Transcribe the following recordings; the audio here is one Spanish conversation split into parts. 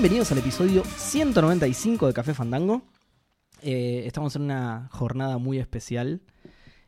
Bienvenidos al episodio 195 de Café Fandango. Eh, estamos en una jornada muy especial.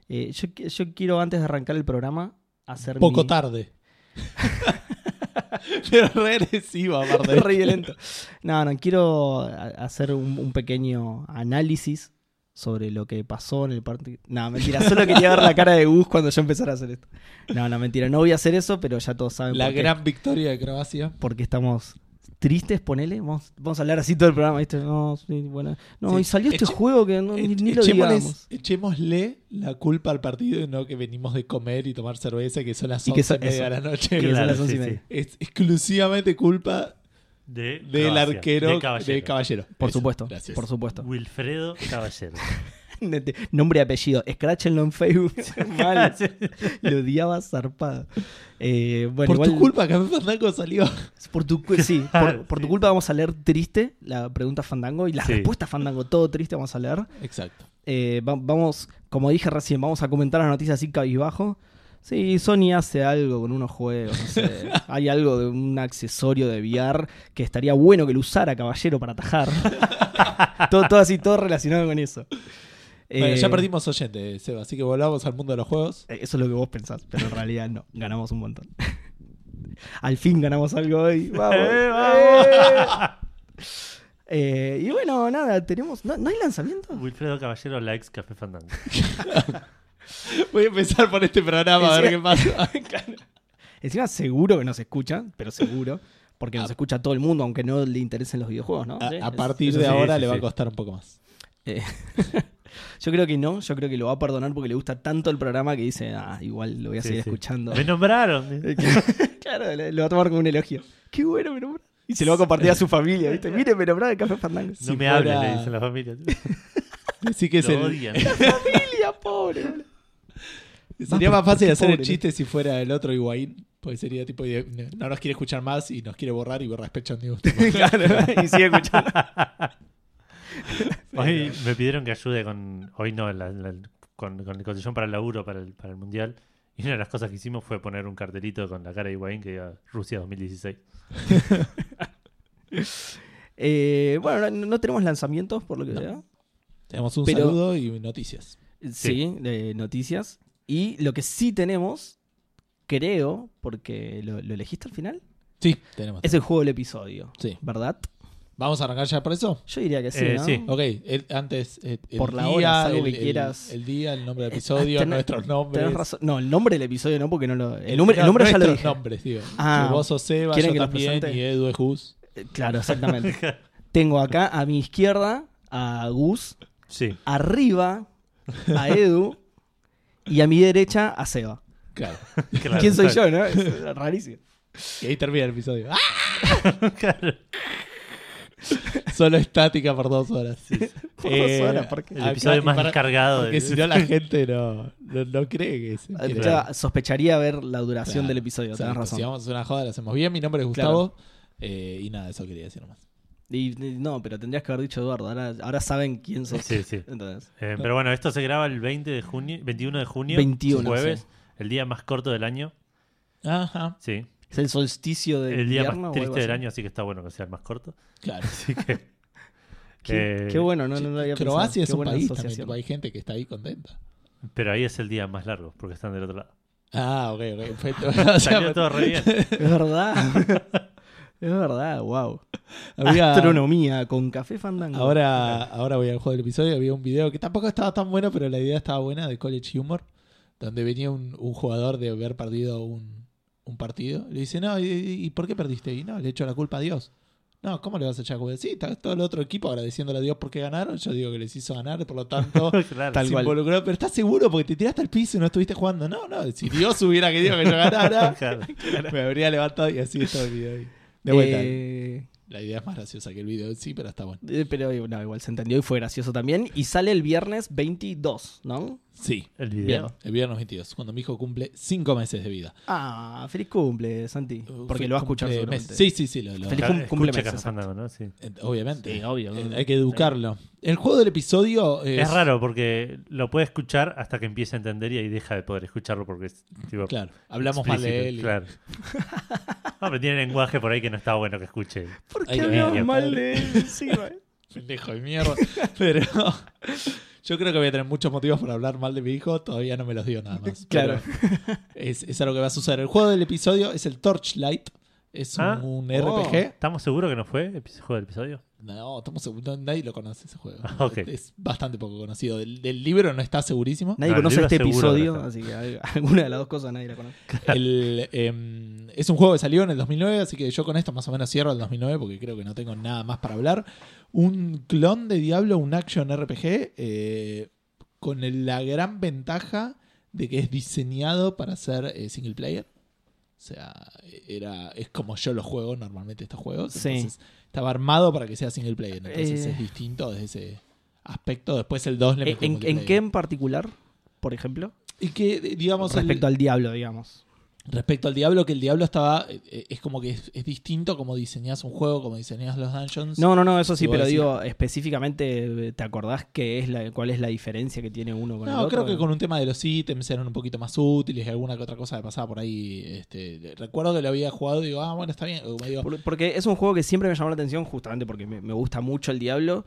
Eh, yo, qui- yo quiero, antes de arrancar el programa, hacer Poco mi... tarde. Pero re agresivo, aparte. Re violento. No, no, quiero hacer un, un pequeño análisis sobre lo que pasó en el partido. No, mentira, solo quería ver la cara de Gus cuando yo empezara a hacer esto. No, no, mentira, no voy a hacer eso, pero ya todos saben La por qué. gran victoria de Croacia. porque estamos tristes, ponele. Vamos, vamos a hablar así todo el programa, ¿viste? No, sí, bueno. No, Sí. y salió este Eche- juego que no, ni, ni lo digamos. echémosle la culpa al partido y no que venimos de comer y tomar cerveza, que son las Y que 11 son- y media eso. de la noche. Que son Claro, las once y sí, media. Es exclusivamente culpa De del Croacia, arquero de de Caballero. Caballero. Por Eso, supuesto, Gracias. por supuesto. Wilfredo Caballero. Nombre y apellido. Scratchenlo en Facebook. Mal. Lo odiaba zarpado. Eh, bueno, Por igual, tu culpa, Café Fandango salió. Por tu, sí, por, por tu culpa vamos a leer triste la pregunta Fandango y la Sí. respuesta Fandango, todo triste vamos a leer. Exacto. Eh, va- vamos, como dije recién, vamos a comentar las noticias así cabizbajo. Sí, Sony hace algo con unos juegos, no sé. Hay algo de un accesorio de VR que estaría bueno que lo usara Caballero para atajar. todo, todo así, todo relacionado con eso. Bueno, Eh, ya perdimos oyente, Seba, así que volvamos al mundo de los juegos. eh, Eso es lo que vos pensás, pero en realidad no. Ganamos un montón. Al fin ganamos algo hoy. ¡Vamos! ¡Eh, vamos! Eh, y bueno, nada, tenemos. ¿No, ¿no hay lanzamiento? Wilfredo Caballero likes Café Fandango. Voy a empezar por este programa a ver qué pasa. Encima seguro que nos escucha, pero seguro. Porque nos Ah. escucha todo el mundo, aunque no le interesen los videojuegos, ¿no? A, Sí, a es- partir de sí, ahora sí, le va a costar un poco más. eh, yo creo que no, yo creo que lo va a perdonar porque le gusta tanto el programa que dice, ah, igual lo voy a Sí, seguir sí. escuchando. Me nombraron. claro, lo va a tomar como un elogio. Qué bueno, me nombraron. Y se lo va a compartir a su familia, ¿viste? Mire, me nombraron el Café Fandango. No Si me fuera- le dicen la familia. Así que es Lo el- odian. familia, pobre, sería Más fácil hacer el chiste si fuera el otro Higuaín. Porque sería tipo, no nos quiere escuchar más y nos quiere borrar y borra Special News. claro, y sigue escuchando. Hoy me pidieron que ayude con. Hoy no, la- la- con, con el cotillón para el laburo, para el, para el mundial. Y una de las cosas que hicimos fue poner un cartelito con la cara de Higuaín que diga Rusia 2016. Eh, bueno, no, no tenemos lanzamientos, por lo que No. sea. Tenemos un Pero- saludo y noticias. Sí, de noticias. Y lo que sí tenemos, creo, porque lo, lo elegiste al final, Sí, tenemos. es el juego del episodio. Sí. ¿Verdad? ¿Vamos a arrancar ya por eso? Yo diría que sí, Eh, ¿no? sí. Ok, el- antes, eh, el Por la día, hora, el, que el- quieras. el día, el nombre del Eh, episodio, tenés- nuestros nombres. Tenés razón. No, el nombre del episodio no, porque no lo. El, El- nombre, el no, nombre ya lo nuestros dije. nombres, digo. Ah, Que vos sos Seba, ¿quieren yo que los también, presente? y Edu es Gus. Eh, Claro, exactamente. Tengo acá a mi izquierda a Gus, Sí. arriba a Edu y a mi derecha a Seba. Claro. claro. ¿Quién soy yo, no? Es rarísimo. Y ahí termina el episodio. ¡Ah! Claro. Solo estática por dos horas. Por Eh, dos horas, ¿por qué? El episodio más para- descargado. Porque de- si no la gente no, no, no cree que es. Eh, ya sospecharía ver la duración Claro, del episodio, tenés exacto. razón. Si vamos a hacer una joda, la hacemos bien. Mi nombre es Gustavo. eh, y nada, eso quería decir nomás. Y, y no, pero tendrías que haber dicho Eduardo. Ahora, ahora saben quién sos. Sí, sí. Entonces, Eh, pero bueno, esto se graba el 20 de junio, 21 de junio, 21, jueves, sí. el día más corto del año. Ajá, Sí, es el solsticio de el día invierno más triste del año, así que está bueno que sea el más corto. claro. Así que Qué, Eh, qué bueno, no, no lo había pensado. Croacia es Qué un país también. tipo, hay gente que está ahí contenta. Pero ahí es el día más largo, porque están del otro lado. Ah, ok, ok. perfecto. O sea, Salió todo re bien. Es verdad. es verdad, wow. había- Astronomía con café fandango. Ahora, ahora voy al juego del episodio. Había un video que tampoco estaba tan bueno, pero la idea estaba buena de College Humor. Donde venía un, un jugador de haber perdido un, un partido. Le dice, no, ¿y, y por qué perdiste? Y no, le echo la culpa a Dios. No, ¿cómo le vas a echar culpa? Sí, está todo el otro equipo agradeciéndole a Dios porque ganaron. Yo digo que les hizo ganar, por lo tanto, claro. Tal se cual. involucró. Pero ¿estás seguro? Porque te tiraste al piso y no estuviste jugando. No, no, si Dios hubiera querido que yo ganara, Claro. me habría levantado y así está el video ahí. De vuelta. Eh, La idea es más graciosa que el video en sí, pero está bueno. eh, pero eh, no, igual se entendió y fue gracioso también. Y sale el viernes 22, ¿no? Sí, El video. Bien. el viernes 22, cuando mi hijo cumple 5 meses de vida. Ah, feliz cumple, Santi. Porque Fue- lo va a escuchar cumple seguramente. meses. Sí, sí, sí, lo, lo- Feliz Claro, cum- cumple escucha meses, Café Fandango, ¿no? Sí. eh, obviamente. Sí, obvio. Eh, hay que educarlo. El juego del episodio es, Es raro porque lo puede escuchar hasta que empiece a entender y ahí deja de poder escucharlo porque es tipo, Claro, hablamos mal de él. y- Claro. Ah, pero tiene lenguaje por ahí que no está bueno que escuche. ¿Por qué hablamos mal padre. de él encima? Pendejo de mierda. Pero yo creo que voy a tener muchos motivos para hablar mal de mi hijo. Todavía no me los dio nada más. Claro. Es, es algo que va a suceder. El juego del episodio es el Torchlight. Es un, Ah. un Oh. RPG. ¿Estamos seguros que no fue el juego del episodio? No, estamos seguros. Nadie lo conoce ese juego. Ah. Es bastante poco conocido. Del, del libro no está segurísimo. Nadie No, el conoce este episodio, así que al- alguna de las dos cosas nadie la conoce. El, em, es un juego que salió en el 2009, así que yo con esto más o menos cierro el 2009 porque creo que no tengo nada más para hablar. Un clon de Diablo, un action RPG, eh, con el- la gran ventaja de que es diseñado para ser eh, single player. O sea, era, es como yo lo juego normalmente estos juegos. Sí. Entonces, estaba armado para que sea single player. Entonces Eh. es distinto desde ese aspecto. Después el 2 le ¿En, metió en- en qué en particular, por ejemplo? Y que, digamos, el- Respecto al diablo, digamos. Respecto al Diablo, que el Diablo estaba. eh, eh, Es como que es, es distinto como diseñas un juego, como diseñas los dungeons. No, no, no, eso sí, pero digo, específicamente, ¿te acordás qué es la, cuál es la diferencia que tiene uno con el No, otro? creo que con un tema de los ítems eran un poquito más útiles y alguna que otra cosa que pasaba por ahí. Este, recuerdo que lo había jugado y digo, ah, bueno, está bien. Digo, Porque es un juego que siempre me llamó la atención, justamente porque me, me gusta mucho el Diablo.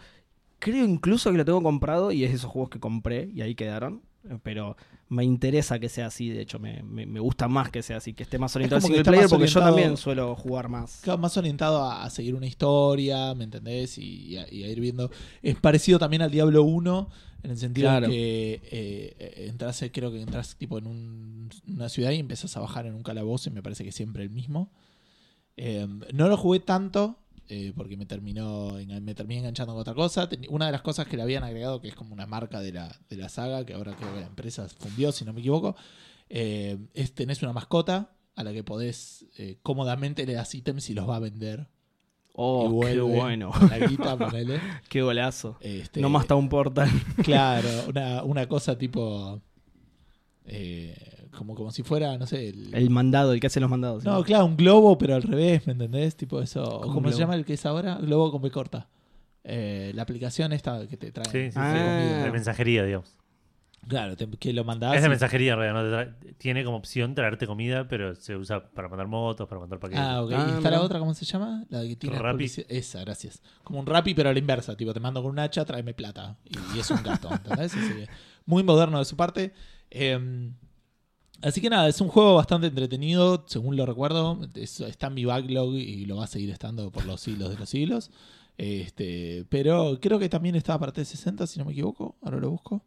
Creo incluso que lo tengo comprado y es esos juegos que compré y ahí quedaron. Eh, Pero me interesa que sea así, de hecho, me, me- me gusta más que sea así, que esté más orientado al single player porque yo también suelo jugar más. Más orientado a, a seguir una historia, ¿me entendés? Y, y a, y a ir viendo. Es parecido también al Diablo 1, en el sentido Claro. de que eh, entras, eh, creo que entras tipo en un- una ciudad y empiezas a bajar en un calabozo y me parece que siempre el mismo. Eh, no lo jugué tanto. Eh, porque me terminó me terminé enganchando con otra cosa. Una de las cosas que le habían agregado, que es como una marca de la, de la saga, que ahora creo que la empresa fundió, si no me equivoco, eh, es tenés una mascota a la que podés eh, cómodamente le das ítems y los va a vender. Oh, qué bueno, con La guita, ponele. qué golazo. Este, No más un portal. Claro, una, una cosa tipo. eh, como, como si fuera, no sé. el- El mandado, el que hace los mandados. no, ¿sí? claro, un globo, pero al revés, ¿me entendés? Tipo eso. ¿Cómo ¿Cómo se llama el que es ahora? Globo con B corta. Eh, la aplicación esta que te trae. Sí, sí, sí. Ah. De mensajería, digamos. Claro, te- que lo mandás. es de y- mensajería, en realidad. no te tiene como opción traerte comida, pero se usa para mandar motos, para mandar paquetes. Ah, ok. Ah, ¿Y está la otra, cómo se llama? La que tiene Rappi. Esa, gracias. Como un Rappi, pero a la inversa. Tipo, te mando con un hacha, tráeme plata. Y, y es un gasto, ¿entendés? Así que, muy moderno de su parte. Eh, así que nada, es un juego bastante entretenido, según lo recuerdo. Es- está en mi backlog y lo va a seguir estando por los siglos de los siglos. Este, pero creo que también estaba para 360, si no me equivoco. Ahora lo busco.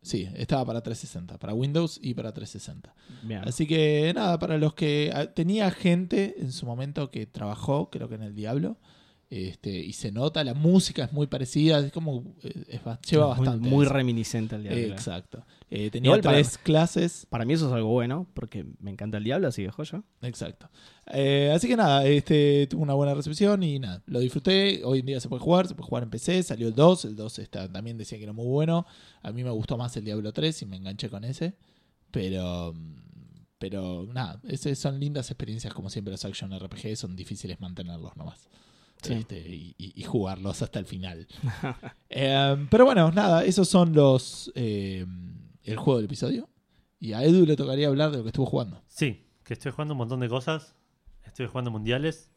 Sí, estaba para 360, para Windows y para 360. Bien. Así que nada, para los que ah, tenía gente en su momento que trabajó, creo que en el Diablo, este, y se nota, la música es muy parecida, es como eh, es lleva bastante. Muy, reminiscente al diablo. Exacto. Eh, tenía Igual para- tres clases. Para mí eso es algo bueno, porque me encanta el diablo, así que joya. Exacto. Eh, así que nada, este tuvo una buena recepción y nada, lo disfruté. Hoy en día se puede jugar, se puede jugar en PC, salió el 2, el 2 está, también decía que era muy bueno. A mí me gustó más el Diablo 3 y me enganché con ese. Pero pero nada, ese son lindas experiencias como siempre los action RPG, son difíciles mantenerlos nomás. Sí. Este, y, jugarlos hasta el final. Eh, pero bueno, nada, esos son los eh, el juego del episodio. Y a Edu le tocaría hablar de lo que estuvo jugando. Sí, que estoy jugando un montón de cosas. Estoy jugando mundiales.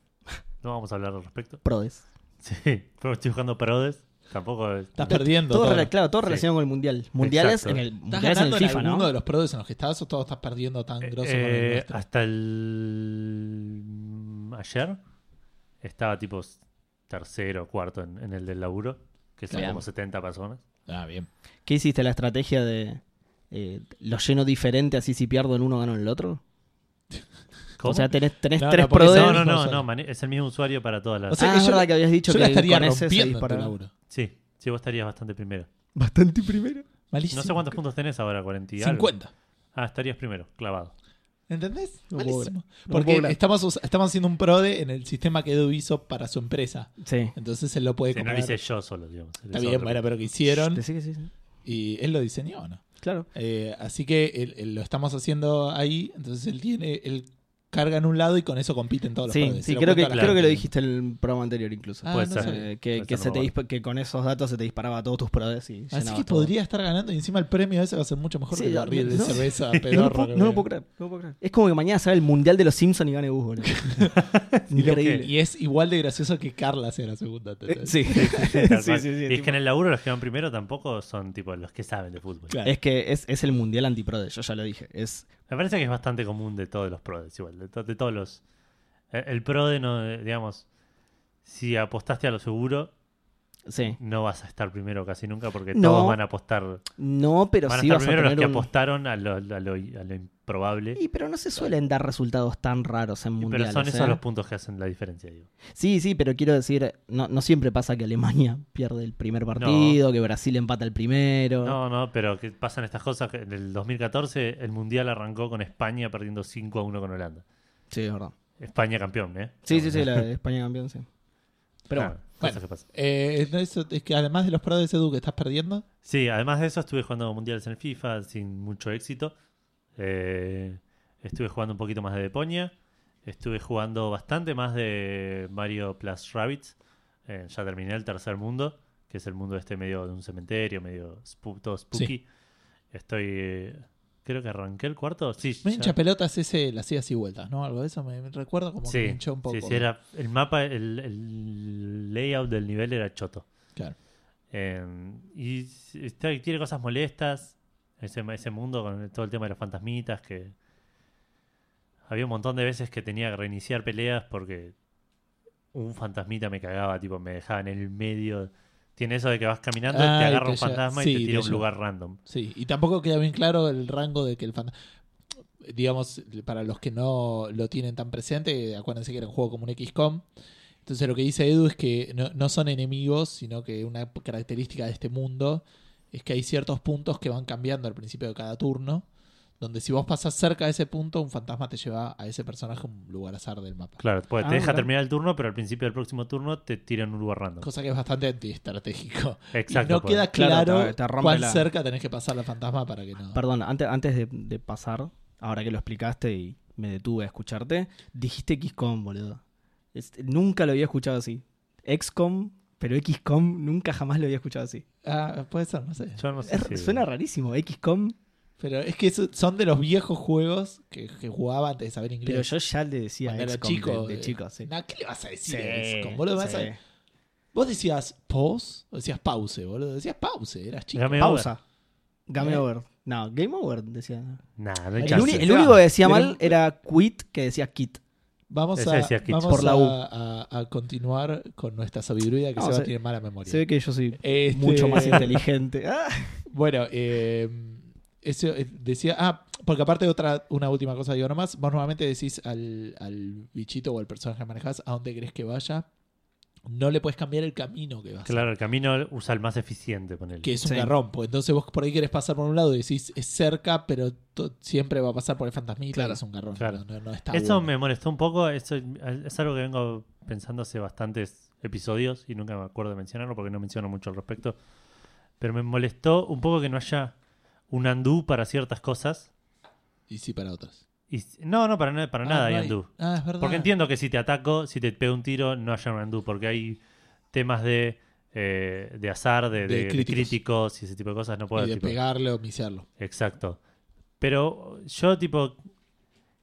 No vamos a hablar al respecto. Prodes. Sí, pero estoy jugando Prodes. Tampoco es- Estás perdiendo. Todo, todo. claro, todo Sí. relacionado con el mundial. Mundiales Exacto. en el, ¿Estás mundiales en ganando el en FIFA, alguno ¿no? de los pros en los que estás o todo estás perdiendo tan grosso con el Eh, nuestro? hasta el mm, ayer estaba tipo tercero o cuarto en, en el del laburo, que son Bien. como 70 personas. Ah, bien. ¿Qué hiciste? ¿La estrategia de eh, lo lleno diferente, así si pierdo en uno gano en el otro? ¿Cómo? O sea, tenés, tenés No, tres no, no, no, no, es el mismo usuario para todas las... O sea ah, que es yo- verdad que habías dicho Yo que la estaría con ese se laburo. Sí, sí, vos estarías bastante primero. Bastante primero. Malísimo. No sé cuántos puntos tenés ahora, 40 y algo. 50. Ah, estarías primero, clavado. ¿Entendés? No puedo Malísimo. creer. No Porque estamos, us- estamos haciendo un prode en el sistema que Edu hizo para su empresa. Sí. Entonces él lo puede Sí, no lo hice yo solo, digamos. Está Es bien, otro. bueno, pero que hicieron. Decí que sí, sí. Y él lo diseñó, ¿no? Claro. Eh, así que él- él lo estamos haciendo ahí. Entonces él tiene. Él cargan un lado y con eso compiten todos los Sí, Prodes. sí creo, que, creo que lo dijiste en el programa anterior incluso. Ah, Puede no ser. Eh, que, Puede que, ser, se no te me dispa- que con esos datos se te disparaba a todos tus prodes y Así que todo. podría estar ganando y encima el premio ese va a ser mucho mejor Sí, que el no, barril de no. cerveza No, pedorro. no lo viene. puedo creer, no lo puedo creer. Es como que mañana sale el mundial de los Simpsons y gane Gus, boludo. Increíble. Y es igual de gracioso que Carla sea la segunda. Eh, sí. Sí, sí, sí, y es tipo- que en el laburo los que van primero tampoco son tipo los que saben de fútbol. Claro. Es que es, es el mundial antiprode, yo ya lo dije. Es, Me parece que es bastante común de todos los prodes, igual, de, de todos los... El, el prode, no, eh, digamos, si apostaste a lo seguro, sí. no vas a estar primero casi nunca porque No. todos van a apostar... No, pero van a sí estar vas a primero los que un... apostaron a lo, a lo- a lo improbable. Y, pero no se suelen dar resultados tan raros en mundiales. pero son esos ¿eh? los puntos que hacen la diferencia, digo. Sí, sí, pero quiero decir, no, no siempre pasa que Alemania pierde el primer partido, que Brasil empata el primero. No, no, pero que pasan estas cosas. que en el 2014 el Mundial arrancó con España perdiendo 5 a 1 con Holanda. Sí, es verdad. España campeón, ¿eh? Sí, sí, sí, la de España campeón, sí. Pero Ah, bueno. Cosas Bueno. que pasan. Eh, no, eso- es que además de los Prodes Edu que estás perdiendo, Sí, además de eso estuve jugando mundiales en el FIFA sin mucho éxito. Eh, estuve jugando un poquito más de Deponia. Estuve jugando bastante más de Mario Plus Rabbids. Eh, ya terminé el tercer mundo, que es el mundo este medio de un cementerio, medio spu- todo spooky. Estoy... creo que arranqué el cuarto. Sí, me hincha pelotas ese, las idas y vueltas, ¿no? Algo de eso me, recuerda como que me Sí, hinchó un poco. sí, sí, era el mapa, el, el layout del nivel era choto. Claro. Eh, y está- tiene cosas molestas. Ese, ese mundo con todo el tema de los fantasmitas. Que había un montón de veces que tenía que reiniciar peleas porque un fantasmita me cagaba, tipo, me dejaba en el medio. Tiene eso de que vas caminando, Ah, te y agarra un fantasma sí, y te tira a un lugar random. Sí, y tampoco queda bien claro el rango de que el fantasma. Digamos, para los que no lo tienen tan presente, acuérdense que era un juego como un XCOM. Entonces, lo que dice Edu es que no, no son enemigos, sino que una característica de este mundo es que hay ciertos puntos que van cambiando al principio de cada turno. Donde si vos pasas cerca de ese punto, un fantasma te lleva a ese personaje a un lugar azar del mapa. Claro, pues, Ah, te deja claro. terminar el turno, pero al principio del próximo turno te tira en un lugar random. Cosa que es bastante antiestratégico. Exacto. y no pues. queda Claro, claro, te- te rompe cuán la- cerca tenés que pasar al fantasma para que no. Perdón, antes, antes de, de pasar, ahora que lo explicaste y me detuve a escucharte, dijiste XCOM, boludo. Es- nunca lo había escuchado así. XCOM, pero XCOM nunca jamás lo había escuchado así. Ah, puede ser, no sé. Yo no sé Es- si- Suena rarísimo, XCOM, Pero es que son de los viejos juegos que, que jugaba antes de saber inglés. pero yo ya le decía XCOM chico. de, de eh, chico, sí. nah, ¿Qué le vas a decir Sí, a XCOM, boludo? Vas a-. Vos decías pause o decías pause, boludo. Decías pause, eras chico. Game Pausa. Game Eh. over. No, Game over decía. Nah, no hay El El, único que decía ¿querés- mal era quit, que decía kit. Vamos, a, decía Kids. vamos Por la U. a, a- a continuar con nuestra sabiduría que No, Seba se- tiene mala memoria. Se ve que yo soy Este- mucho más inteligente. Ah. Bueno, eh, eso eh, decía. Ah, porque aparte otra, una última cosa digo nomás. Vos normalmente decís al, al bichito o al personaje que manejás a dónde querés que vaya. No le puedes cambiar el camino que vas. Claro, el camino usa el más eficiente, ponele. Que es un Sí. garrón. Pues entonces vos por ahí querés pasar por un lado y decís es cerca, pero siempre va a pasar por el fantasmita. Claro. Es un garrón. Claro. No- no está Eso bueno. me molestó un poco. Eso es algo que vengo pensando hace bastantes episodios y nunca me acuerdo de mencionarlo porque no menciono mucho al respecto. Pero me molestó un poco que no haya un undo para ciertas cosas. Y sí para otras. Y, no, no, para, para Ah, nada no hay undo. Ah, es verdad. Porque entiendo que si te ataco, si te pego un tiro, no haya un undo. Porque hay temas de, eh, de azar, de, De de- de críticos. y ese tipo de cosas. No puedo Y de tipo, pegarle o misiarlo. Exacto. Pero yo, tipo,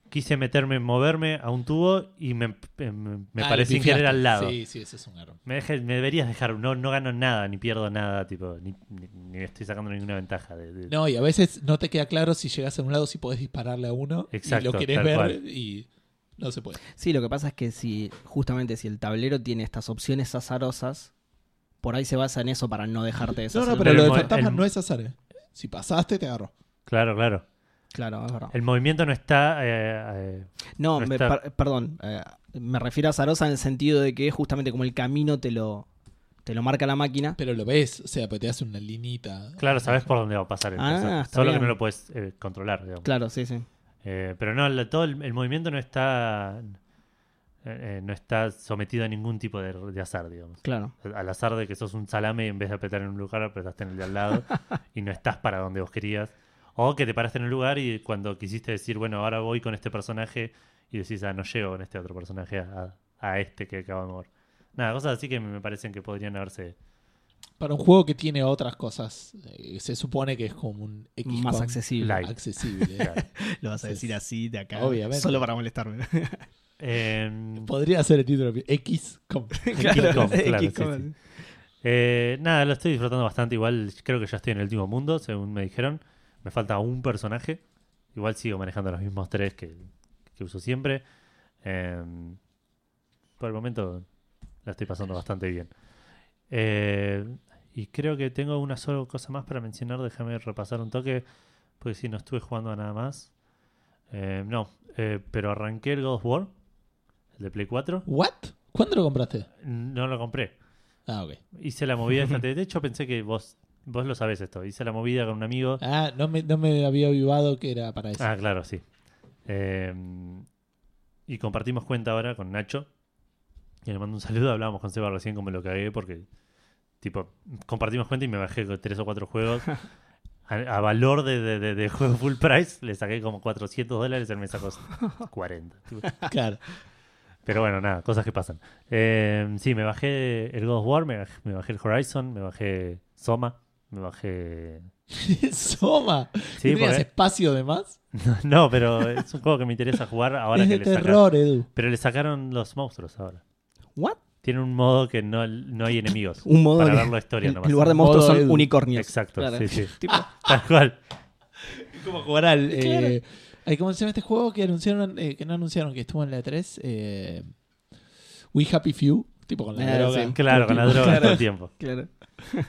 quise meterme, moverme a un tubo y me, me, me Ah, paré le sin pifiaste. querer al lado. Sí, sí, ese es un garrón. Me, deje- me deberías dejar, no, no gano nada, ni pierdo nada, tipo, ni, ni, ni estoy sacando ninguna ventaja. De, de- No, y a veces no te queda claro si llegas a un lado si podés dispararle a uno Exacto, y lo querés ver cual. y no se puede. Sí, lo que pasa es que si, justamente si el tablero tiene estas opciones azarosas, por ahí se basa en eso para no dejarte No, deshacer. no, pero, Pero lo el del mo- fantasma el- no es azar. eh. Si pasaste, te agarró. Claro, claro. Claro, es verdad. El movimiento no está... eh, eh, No, no me- está- per- perdón. eh, me refiero a azarosa en el sentido de que justamente como el camino te lo, te lo marca la máquina. Pero lo ves, o sea, pues te hace una linita. claro, sabes por dónde va a pasar el Ah, está Solo bien. que no lo puedes eh, controlar, digamos. Claro, sí, sí. Eh, pero no, la- todo el, el movimiento no está... eh, no está sometido a ningún tipo de, de azar, digamos. Claro. al azar de que sos un salame y en vez de apretar en un lugar apretaste en el de al lado y no estás para donde vos querías. O que te paraste en un lugar y cuando quisiste decir, bueno, ahora voy con este personaje y decís, ah, no llego con este otro personaje a, a este que acabo de mover. Nada, cosas así que me parecen que podrían haberse. Para un juego que tiene otras cosas, eh, se supone que es como un X Más accesible. Light. accesible. Claro. Lo vas a Sí, decir sí. así de acá. Obviamente. Solo para molestarme. Em, Podría ser el título. X. com. claro, Claro, sí, sí. eh, nada, lo estoy disfrutando bastante. Igual creo que ya estoy en el último mundo, según me dijeron. Me falta un personaje. Igual sigo manejando los mismos tres que, que uso siempre. Em, por el momento la estoy pasando bastante bien. Eh, y creo que tengo una sola cosa más para mencionar. Déjame repasar un toque. Porque si no estuve jugando a nada más. Eh, no, eh, pero arranqué el God of War, el de Play 4. ¿What? ¿Cuándo lo compraste? No lo compré. Ah, ok. Hice la movida esta. De hecho, pensé que vos, vos lo sabés esto. Hice la movida con un amigo. Ah, no me, no me había avivado que era para eso. Ah, claro, sí. Eh, y compartimos cuenta ahora con Nacho. Y le mando un saludo. Hablábamos con Seba recién como lo cagué porque, tipo, compartimos cuenta y me bajé con tres o cuatro juegos. A, a valor de, de, de- de juego full price le saqué como 400 dólares, él me sacó 40. tipo. Claro. Pero bueno, nada, cosas que pasan. Eh, sí, me bajé el God of War, me bajé, me bajé el Horizon, me bajé Soma, me bajé... Soma. Sí, ¿Tenías porque- espacio de más? No, pero es un juego que me interesa jugar ahora es que de le sacaron... terror, Edu. Pero le sacaron los monstruos ahora. ¿What? Tiene un modo que no, no hay enemigos. Un modo para que- ver la historia nomás. en lugar de monstruos son Edu. unicornios. Exacto, Claro. sí, sí. Tipo, Tal cual. Es como jugar al. Eh, ay, ¿Cómo se llama este juego que anunciaron? eh, que no anunciaron que estuvo en la E3? Eh, We Happy Few. Tipo con la Ah, droga. sí. Claro, con la droga Claro. todo el tiempo. claro.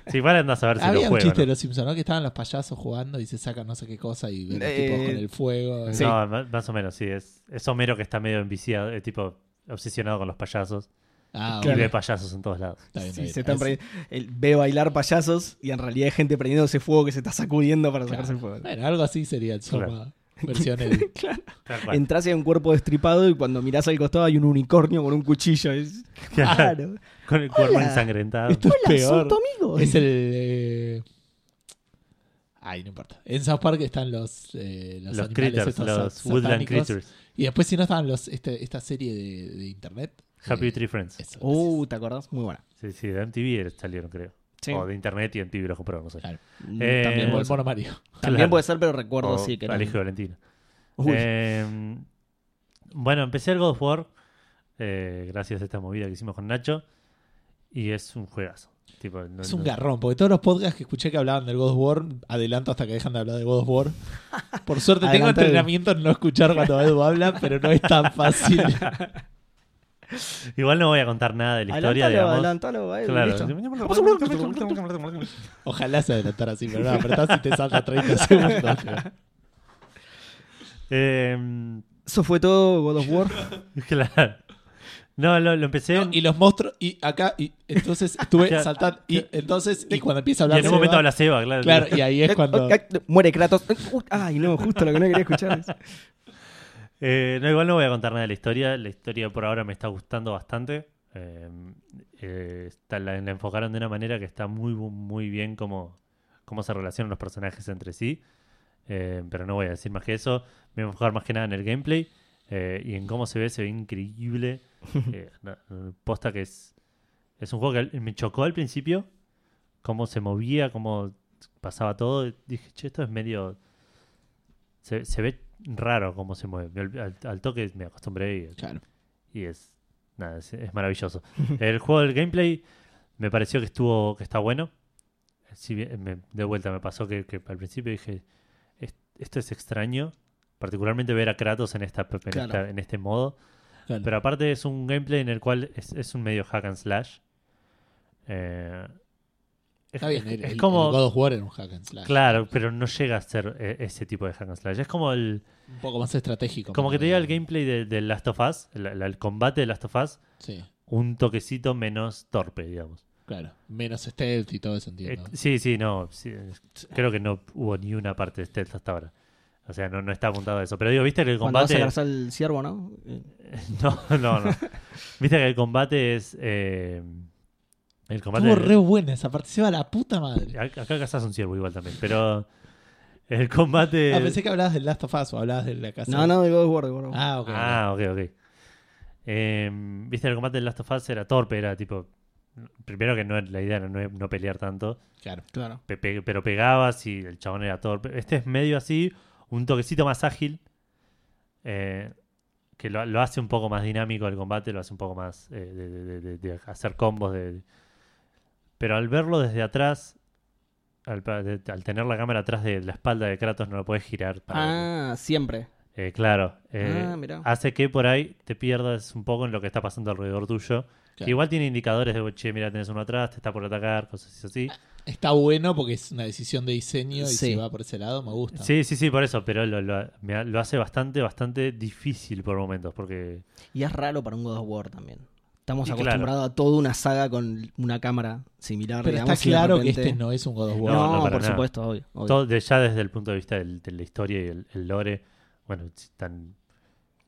Sí, igual andás a ver si lo Había un chiste de ¿no? los Simpsons, ¿no? Que estaban los payasos jugando y se sacan no sé qué cosa y ven los Eh, tipos con el fuego. sí. No, más o menos, sí. Es, es Homero que está medio enviciado, eh, tipo obsesionado con los payasos. Ah, Y ve payasos en todos lados. Está bien, Sí, está se están él ve bailar payasos y en realidad hay gente prendiendo ese fuego que se está sacudiendo para Claro. sacarse el fuego. Bueno, algo así sería el Claro. Versión. Claro. Cual. Entras y hay un cuerpo destripado y cuando mirás al costado hay un unicornio con un cuchillo. Es- Claro. Con el cuerpo Hola. ensangrentado. Esto es Hola, peor. son tu amigo. Es el. eh, Ay, no importa. En South Park están los. eh, los, Los animales critters, estos los sa- woodland satánicos. critters. Y después, si no, estaban los, este, esta serie de, de internet. Happy eh, Tree Friends. eso, Uh, ¿te acordás? Muy buena. Sí, sí, de MTV salieron, creo. Sí. O de internet y los compraron, no sé. Claro. Eh, También, puede el ser. mono Mario. También Claro. puede ser, pero recuerdo O sí que era. Valentina. Uy. Eh, bueno, empecé el God of War eh, gracias a esta movida que hicimos con Nacho y es un juegazo. Tipo, no- Es un no- garrón, porque todos los podcasts que escuché que hablaban del God of War, adelanto hasta que dejan de hablar de God of War. Por suerte tengo entrenamiento en no escuchar cuando Edu habla, pero no es tan fácil. Igual no voy a contar nada de la historia, Adelantalo, digamos. adelantalo, eh, Claro. listo. Ojalá se adelantara así, pero no, apretás y te salta 30 segundos. Eh, Eso fue todo God of War. claro. No, lo, lo empecé. No, y los monstruos, y acá, y entonces estuve Claro. saltando, y entonces, y cuando empieza a y hablar en un Seba, momento habla Seba, claro. Claro, y ahí es Eh, cuando... eh, eh, Muere Kratos. Uh, Ay, no, justo lo que no quería escuchar. Eh, no, igual no voy a contar nada de la historia. La historia por ahora me está gustando bastante. Eh, eh, está- la, la enfocaron de una manera que está muy, muy bien cómo, cómo se relacionan los personajes entre sí. Eh, pero no voy a decir más que eso. Me voy a enfocar más que nada en el gameplay eh, y en cómo se ve. Se ve increíble. Eh, no, posta que es, es un juego que me chocó al principio. Cómo se movía, cómo pasaba todo. Dije, che, esto es medio... Se, se ve raro cómo se mueve. Al, al toque me acostumbré y, Claro. y es nada, es, es maravilloso. el juego del gameplay me pareció que estuvo que está bueno. Si bien me- de vuelta me pasó que, que al principio dije "Es- esto es extraño, particularmente ver a Kratos en esta, en, Claro. esta- en este modo. claro. Pero aparte es un gameplay en el cual es, es un medio hack and slash. Eh, Está bien, es- el, es el- como el God of War era un hack and slash. claro, pero no llega a ser eh, ese tipo de hack and slash. Es como el Un poco más estratégico. como que te diga el gameplay de, de Last of Us, el, el- el combate de Last of Us, Sí, un toquecito menos torpe, digamos. claro. Menos stealth y todo eso, entiendo. Eh, sí, sí, no. sí, creo que no hubo ni una parte de stealth hasta ahora. O sea, no, no está apuntado a eso. Pero digo, viste que el Cuando vas a combate. el ciervo, ¿no? No, no, no. viste que el combate es. eh, el combate. Estuvo re buena esa parte, se va a la puta madre. Ac- Acá cazás un ciervo igual también. Pero. El combate. Ah, pensé que hablabas del Last of Us o hablabas de la casa. No, no, de God of War, de God of War. Ah, ok. Ah, ok, ok. Eh, Viste, el combate del Last of Us era torpe, era tipo. Primero que no la idea era no, no pelear tanto, Claro. Claro. pe- pe- pero pegabas y el chabón era torpe. Este es medio así, un toquecito más ágil, eh, que lo, lo hace un poco más dinámico el combate, lo hace un poco más eh, de, de- de- de hacer combos. De, pero al verlo desde atrás, al, al tener la cámara atrás de la espalda de Kratos, no lo puedes girar. Para, Ah, siempre. eh, claro, eh, Ah, hace que por ahí te pierdas un poco en lo que está pasando alrededor tuyo. Que Claro. igual tiene indicadores de, che, mira, tenés uno atrás, te está por atacar, cosas así. Está bueno porque es una decisión de diseño y Sí. si va por ese lado me gusta. Sí, sí, sí, por eso, pero lo, lo- lo hace bastante, bastante difícil por momentos, porque... Y es raro para un God of War también. Estamos Y claro. acostumbrados a toda una saga con una cámara similar. Pero digamos, está claro que repente- este no es un God of War. No, No, no, por nada. supuesto, obvio. obvio. Todo de, ya desde el punto de vista del- de la historia y el, el lore, bueno, están-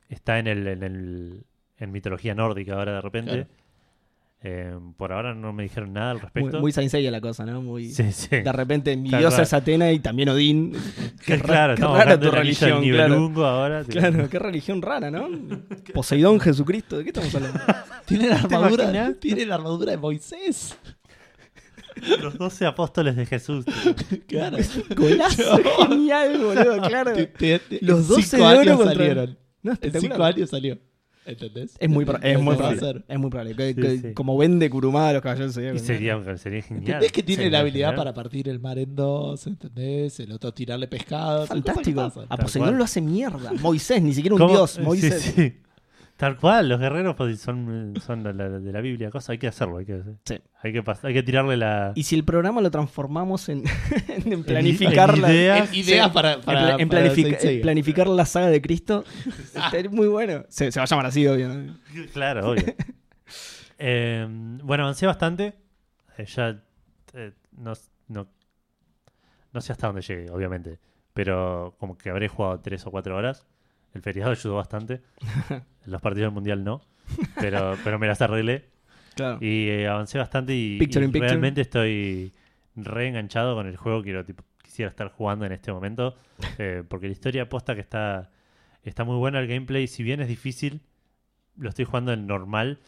está en, el, en, el, en mitología nórdica ahora de repente. Claro. Eh, por ahora no me dijeron nada al Muy, respecto. muy Saint Seiya la cosa, ¿no? Muy... sí, sí. De repente mi Tal diosa cual. es Atena y también Odín. Qué, claro, qué estamos rara hablando tu religión, claro. Ahora. tipo. Claro, qué religión rara, ¿no? Poseidón, Jesucristo, ¿de qué estamos hablando? Tiene la armadura, tiene la armadura de Moisés. Los doce apóstoles de Jesús. tipo. Claro. Golazo, genial, boludo, claro. Te- te- te- Los en 12 cinco de oro años contra- salieron. No, En cinco años salió. ¿Entendés? Es muy, es muy probable. Es muy probable. Que- Sí, que- sí. Como vende Kurumada los caballeros Zodíaco. sería, sería genial. ¿Entendés que tiene Sería la habilidad genial. para partir el mar en dos? ¿Entendés? El otro tirarle pescado. Fantástico. A Poseidón cual. lo hace mierda. Moisés, ni siquiera un ¿Cómo? dios. Sí, Moisés. sí. Tal cual, los guerreros pues, son, son la- la- de la Biblia, cosa, hay que hacerlo, hay que, Sí. hay que, hay que tirarle la... Y si el programa lo transformamos en, en en planificar la, ideas. Ideas para, en para, planific- planificar la saga de Cristo, es muy bueno. Se, se va a llamar así, obvio. ¿no? Claro, obvio. Eh, bueno, avancé bastante. Eh, ya eh, no, no, no sé hasta dónde llegué, obviamente. Pero como que habré jugado tres o cuatro horas. El feriado ayudó bastante. Los partidos del mundial no. Pero, pero me las arreglé. Claro. Y eh, avancé bastante y, Picture y in picture. realmente estoy reenganchado con el juego. Quiero, tipo, quisiera estar jugando en este momento. eh, porque la historia aposta que está, está muy buena. El gameplay, si bien es difícil, lo estoy jugando en normal,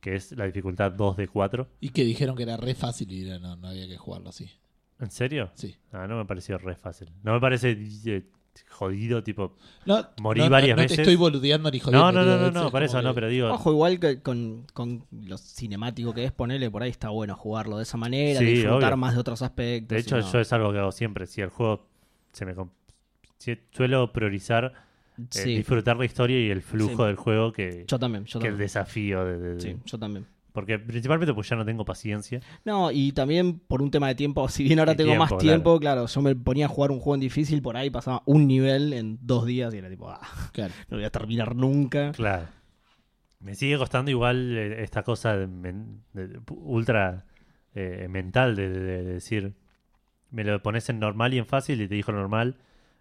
que es la dificultad 2 de 4. Y que dijeron que era re fácil y no, no había que jugarlo así. ¿En serio? Sí. Ah, no me pareció re fácil. No me parece eh, jodido, tipo. No, Morí no, no- varias no veces. te estoy boludeando ni jodiendo. No, no, no, no, no, para eso que- no, pero digo. Ojo, igual que con, con lo cinemático que es ponerle por ahí está bueno jugarlo de esa manera, Sí, disfrutar obvio. más de otros aspectos. De hecho, no- yo es algo que hago siempre. Si el juego se me. si- suelo priorizar eh, sí, disfrutar la historia y el flujo Sí. del juego que, yo también, yo que el desafío de, de- de- Sí, yo también. Porque principalmente pues ya no tengo paciencia. No, y también por un tema de tiempo, si bien ahora tengo tiempo, más tiempo, claro. yo me ponía a jugar un juego en difícil, por ahí pasaba un nivel en dos días y era tipo, ah, Claro. no voy a terminar nunca. Claro. Me sigue costando igual eh, esta cosa de men- de- ultra eh, mental de, de- de decir, me lo pones en normal y en fácil y te dijo normal,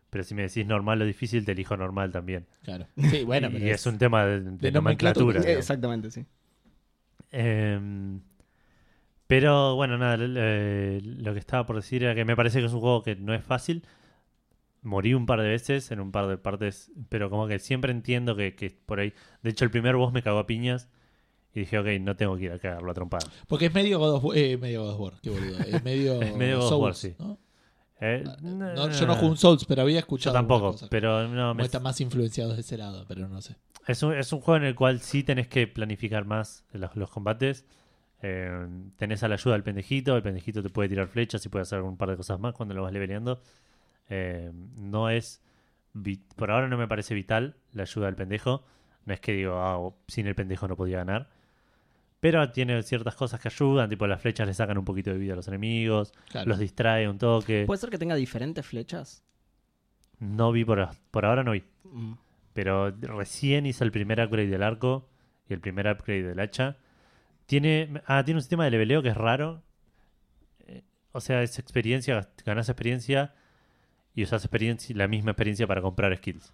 pero si me decís normal o difícil, te elijo normal también. Claro. Sí, bueno, y pero es, un tema de, de de nomenclatura. Exactamente, sí. Em, pero bueno, nada, eh, lo que estaba por decir era que me parece que es un juego que no es fácil. Morí un par de veces en un par de partes, pero como que siempre entiendo que, que por ahí. De hecho, el primer boss me cagó a piñas y dije, ok, no tengo que ir a cagarlo a trompada. Porque es medio God of War. Eh, medio God of War, qué boludo. Es medio, Es medio God of Souls, War, sí. ¿no? Eh, No, yo no jugué un Souls, pero había Yo escuchado. tampoco, algunas cosas. pero no, me- están más influenciados de ese lado, pero no sé. es, un, es un juego en el cual sí tenés que planificar más los, los combates. Eh, tenés a la ayuda del pendejito, el pendejito te puede tirar flechas y puede hacer un par de cosas más cuando lo vas leveleando. Eh, no es. Por ahora no me parece vital la ayuda del pendejo. No es que digo, ah, sin el pendejo no podía ganar. Pero tiene ciertas cosas que ayudan, tipo las flechas le sacan un poquito de vida a los enemigos, Claro. los distrae un toque. ¿Puede ser que tenga diferentes flechas? No vi por, por ahora, no vi. Mm. Pero recién hice el primer upgrade del arco y el primer upgrade del hacha. Tiene, ah, tiene un sistema de leveleo que es raro. Eh, O sea, es experiencia, ganas experiencia y usas experiencia, la misma experiencia para comprar skills.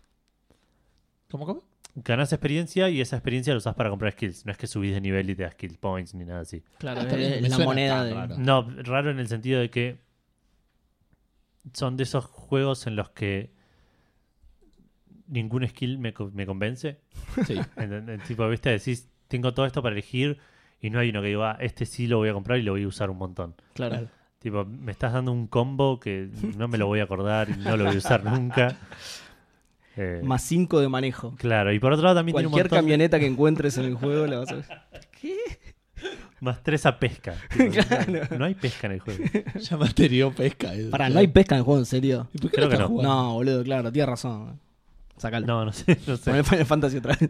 ¿Cómo, cómo? Ganas experiencia y esa experiencia la usas para comprar skills. No es que subís de nivel y te das skill points ni nada así. Claro, Ah, es la moneda de... raro. No, raro en el sentido de que son de esos juegos en los que ningún skill me, co- me convence. Sí. En- en- tipo, viste, decís, tengo todo esto para elegir y no hay uno que diga, ah, este sí lo voy a comprar y lo voy a usar un montón. Claro. Tipo, me estás dando un combo que no me lo voy a acordar y no lo voy a usar nunca. Eh, Más 5 de manejo. Claro, y por otro lado también Cualquier tiene un montón de- camioneta que encuentres en el juego la vas a ver. ¿Qué? más tres a pesca. Tipo, Claro. No hay pesca en el juego. Ya materió pesca. eso. Pará, no hay pesca en el juego, en serio. ¿Y por qué Creo que estás no. jugando? No, boludo, claro, tienes razón. Sacalo. No, no sé, no sé. Final Fantasy otra vez.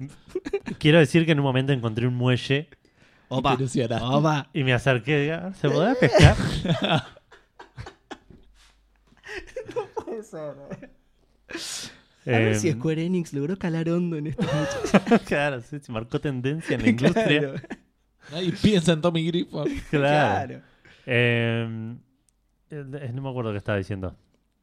Quiero decir que en un momento encontré un muelle Opa. Opa. y me acerqué y dije, "Ah, ¿se podrá pescar? A ver si Eh, Square Enix logró calar hondo en estos muchachos. claro, sí, se marcó tendencia en la industria. Claro. Nadie piensa en Tommy Grifo. Claro. Eh, eh, no me acuerdo qué estaba diciendo.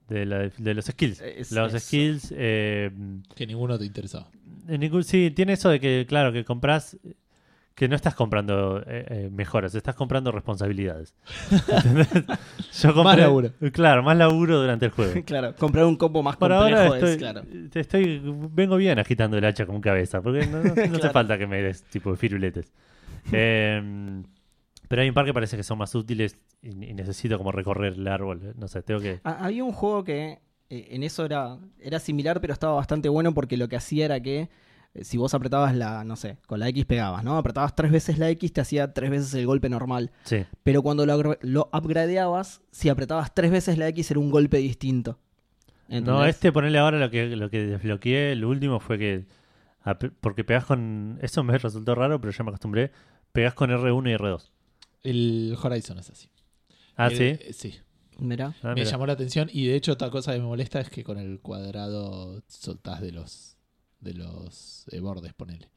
De, la- de los skills. Es- los eso. skills. eh, Que ninguno te interesaba. en ningún, sí, tiene eso de que, claro, que compras. Que no estás comprando eh, eh, mejoras, estás comprando responsabilidades. ¿Entendés? Yo compré, Más laburo. Claro, más laburo durante el juego. Claro, comprar un combo más Por complejo ahora es, estoy, claro. te estoy, vengo bien agitando el hacha con cabeza, porque no, no- no hace Claro. falta que me des tipo firuletes. Eh, pero hay un par que parece que son más útiles y, y necesito como recorrer el árbol. No sé, tengo que... Ah, Había un juego que eh, en eso era, era similar, pero estaba bastante bueno porque lo que hacía era que eh, si vos apretabas la, no sé, con la X pegabas, ¿no? Apretabas tres veces la X, te hacía tres veces el golpe normal. Sí, Pero cuando lo, lo upgradeabas, si apretabas tres veces la X era un golpe distinto. no, este ponerle ahora lo que, lo que desbloqueé, el último fue que... Porque pegás con... Eso me resultó raro, pero ya me acostumbré. Pegás con R1 y R2. El Horizon es así. Ah, El- sí. eh, Sí. Mirá. Ah, me llamó la atención y de hecho otra cosa que me molesta es que con el cuadrado soltás de los de los eh, bordes, ponele.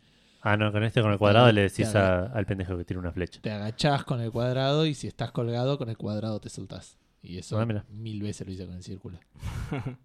Ah, no, con este, con el cuadrado le decís a- al pendejo que tiene una flecha. Te agachás con el cuadrado y si estás colgado con el cuadrado te soltás. Y eso Ah, mira. mil veces lo hice con el círculo.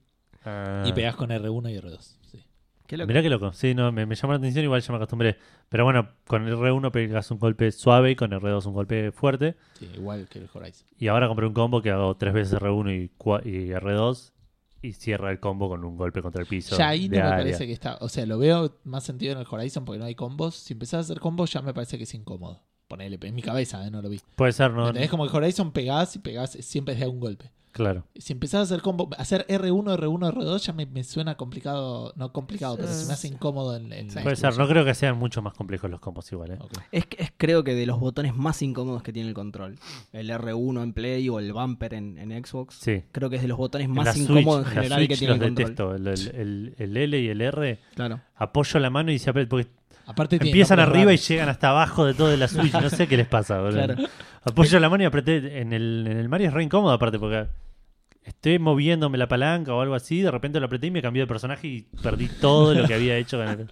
Ah. Y pegás con R1 y R2. Sí. Qué loco. Mirá qué loco. Sí, no, me, me llamó la atención, igual ya me acostumbré. Pero bueno, con el R1 pegas un golpe suave y con el R2 un golpe fuerte. Sí, igual que el Horizon. Y ahora compré un combo que hago tres veces R1 y, y R2 y cierra el combo con un golpe contra el piso. Ya ahí no me área. parece que está. O sea, lo veo más sentido en el Horizon porque no hay combos. Si empezás a hacer combos, ya me parece que es incómodo. Ponele, en mi cabeza, ¿eh? no lo vi. Puede ser, ¿no? ¿Entendés? Como el Horizon pegás y pegás siempre de un golpe. Claro. Si empezás a hacer combo, hacer R1, R1, R2 ya me, me suena complicado, no complicado, pero se me hace incómodo en, en la Puede ser. No creo que sean mucho más complejos los combos igual, ¿eh? Ok. Es, es creo que de los botones más incómodos que tiene el control. El R1 en Play o el bumper en, en Xbox. Sí. Creo que es de los botones más incómodos Switch- en la general que tiene el los control. detesto. El, el- el- el L y el R. Claro. Apoyo la mano y se aprieta. Porque Aparte empiezan arriba y llegan hasta abajo de todo de la Switch. No sé qué les pasa, boludo. Claro. Apoyo la mano y apreté. En el, en el Mario es re incómodo, aparte, porque estoy moviéndome la palanca o algo así. De repente lo apreté y me cambió de personaje y perdí todo lo que había hecho con el.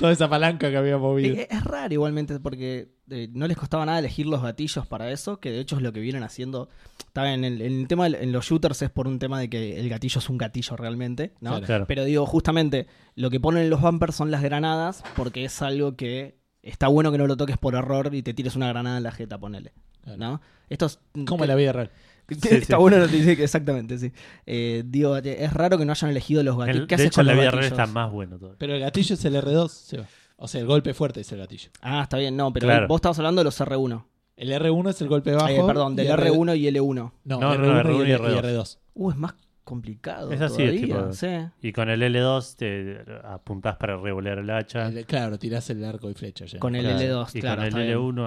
Toda esa palanca que había movido. Eh, Es raro igualmente porque eh, no les costaba nada elegir los gatillos para eso, que de hecho es lo que vienen haciendo. Está bien, en el, en el tema en los shooters es por un tema de que el gatillo es un gatillo realmente, ¿no? Claro. Claro. Pero digo, justamente lo que ponen en los bumpers son las granadas porque es algo que está bueno que no lo toques por error y te tires una granada en la jeta, ponele. ¿no? Esto es Como en la vida real. Está sí. bueno lo que dice que exactamente, sí. Eh, digo, es raro que no hayan elegido los gatillos. El- ¿Qué de hecho, con en la los vida real gatillos? está más bueno todo. Pero el gatillo es el R2, Seba. O sea, el golpe fuerte es el gatillo. Ah, está bien, no, pero Claro. vos estabas hablando de los R1. El R1 es el golpe bajo. Eh, perdón, del y R- R1 y L1. No, No, no, R1, R1 y, y R2. R2. Uh, es más complicado. Es así, es todavía, tipo- sí. Y con el L2 te apuntás para revolear el hacha. El- claro, tirás el arco y flecha. ya. Con el Claro. L2, Y claro. con el está bien. L1.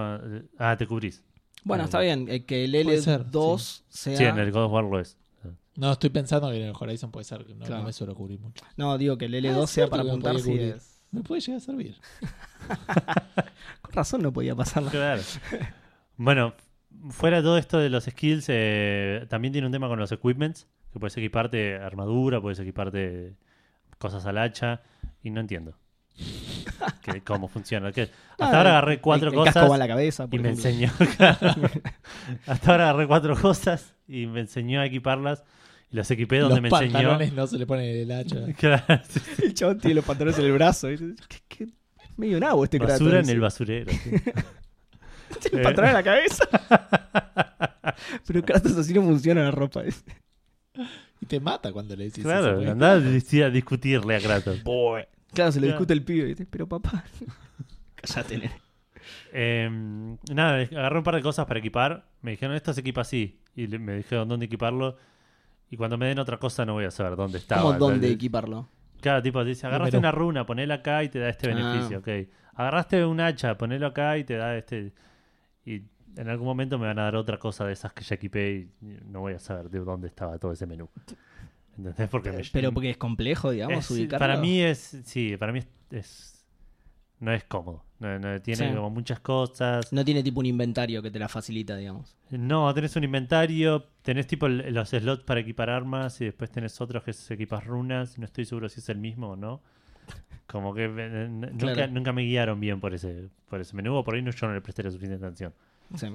ah, Ah, te cubrís. Bueno, está bien, eh, que el Puede ser, L2 sea... Sí, en el God of War lo es. No, estoy pensando que en el Horizon puede ser. No, Claro. no me suelo cubrir mucho. No, digo que el Ah, L2 es sea cierto para que apuntar podía si cubrir. es... Me puede llegar a servir. Con razón no podía pasar nada. Claro. bueno, fuera de todo esto de los skills, eh, también tiene un tema con los equipments, que puedes equiparte armadura, puedes equiparte cosas al hacha, y no entiendo que- cómo funciona. Que hasta Ah, ahora agarré cuatro el, el cosas casco va en la cabeza, por y me enseñó. hasta ahora agarré cuatro cosas y me enseñó a equiparlas, y las equipé donde Los me enseñó. pantalones no se le pone el hacha. Claro. El chabón tiene los pantalones en el brazo. ¿Qué, qué? Es medio nabo este basura en el basurero. Tiene el pantalón en la cabeza. Pero Kratos así no funciona la ropa. Y te mata cuando le decís eso. Claro, porque- andá a discutirle a Kratos. Claro, se lo Claro. discute el pibe, ¿viste? Pero papá. Cállate, nene. Eh, nada, agarré un par de cosas para equipar. Me dijeron, esto se equipa así. Y le- me dijeron dónde equiparlo. Y cuando me den otra cosa no voy a saber dónde está. ¿Cómo dónde equiparlo? Claro, tipo, dice, agarraste Número. una runa, ponela acá y te da este Ah. beneficio, ok. Agarraste un hacha, ponelo acá y te da este... Y en algún momento me van a dar otra cosa de esas que ya equipé y no voy a saber de dónde estaba todo ese menú. ¿Entendés? Porque me... Pero porque es complejo, digamos, es- ubicarlo. Para mí es... Sí, para mí es... es- no es cómodo. No, no- tiene Sí. como muchas cosas. No tiene tipo un inventario que te la facilita, digamos. No, tenés un inventario, tenés tipo los slots para equipar armas y después tenés otros que equipas runas. No estoy seguro si es el mismo o no. Como que eh, nunca, Claro. nunca me guiaron bien por ese, por ese menú o por ahí no, yo no le presté la suficiente atención. Sí.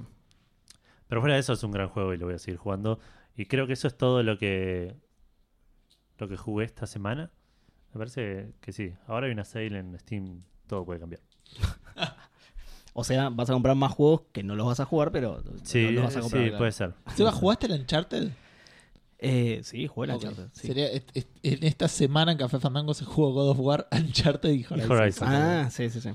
Pero fuera de eso es un gran juego y lo voy a seguir jugando. Y creo que eso es todo lo que lo que jugué esta semana. Me parece que sí. Ahora hay una sale en Steam, todo puede cambiar. O sea, vas a comprar más juegos que no los vas a jugar, pero Sí, no los vas a eh, comprar. sí claro. puede ser. Seba, ¿jugaste el Uncharted? Eh, sí, jugué la Ok. Uncharted, sí. Sería, en esta semana en Café Fandango se jugó God of War, Uncharted y Horizon. Horizon. Ah, sí, sí, sí.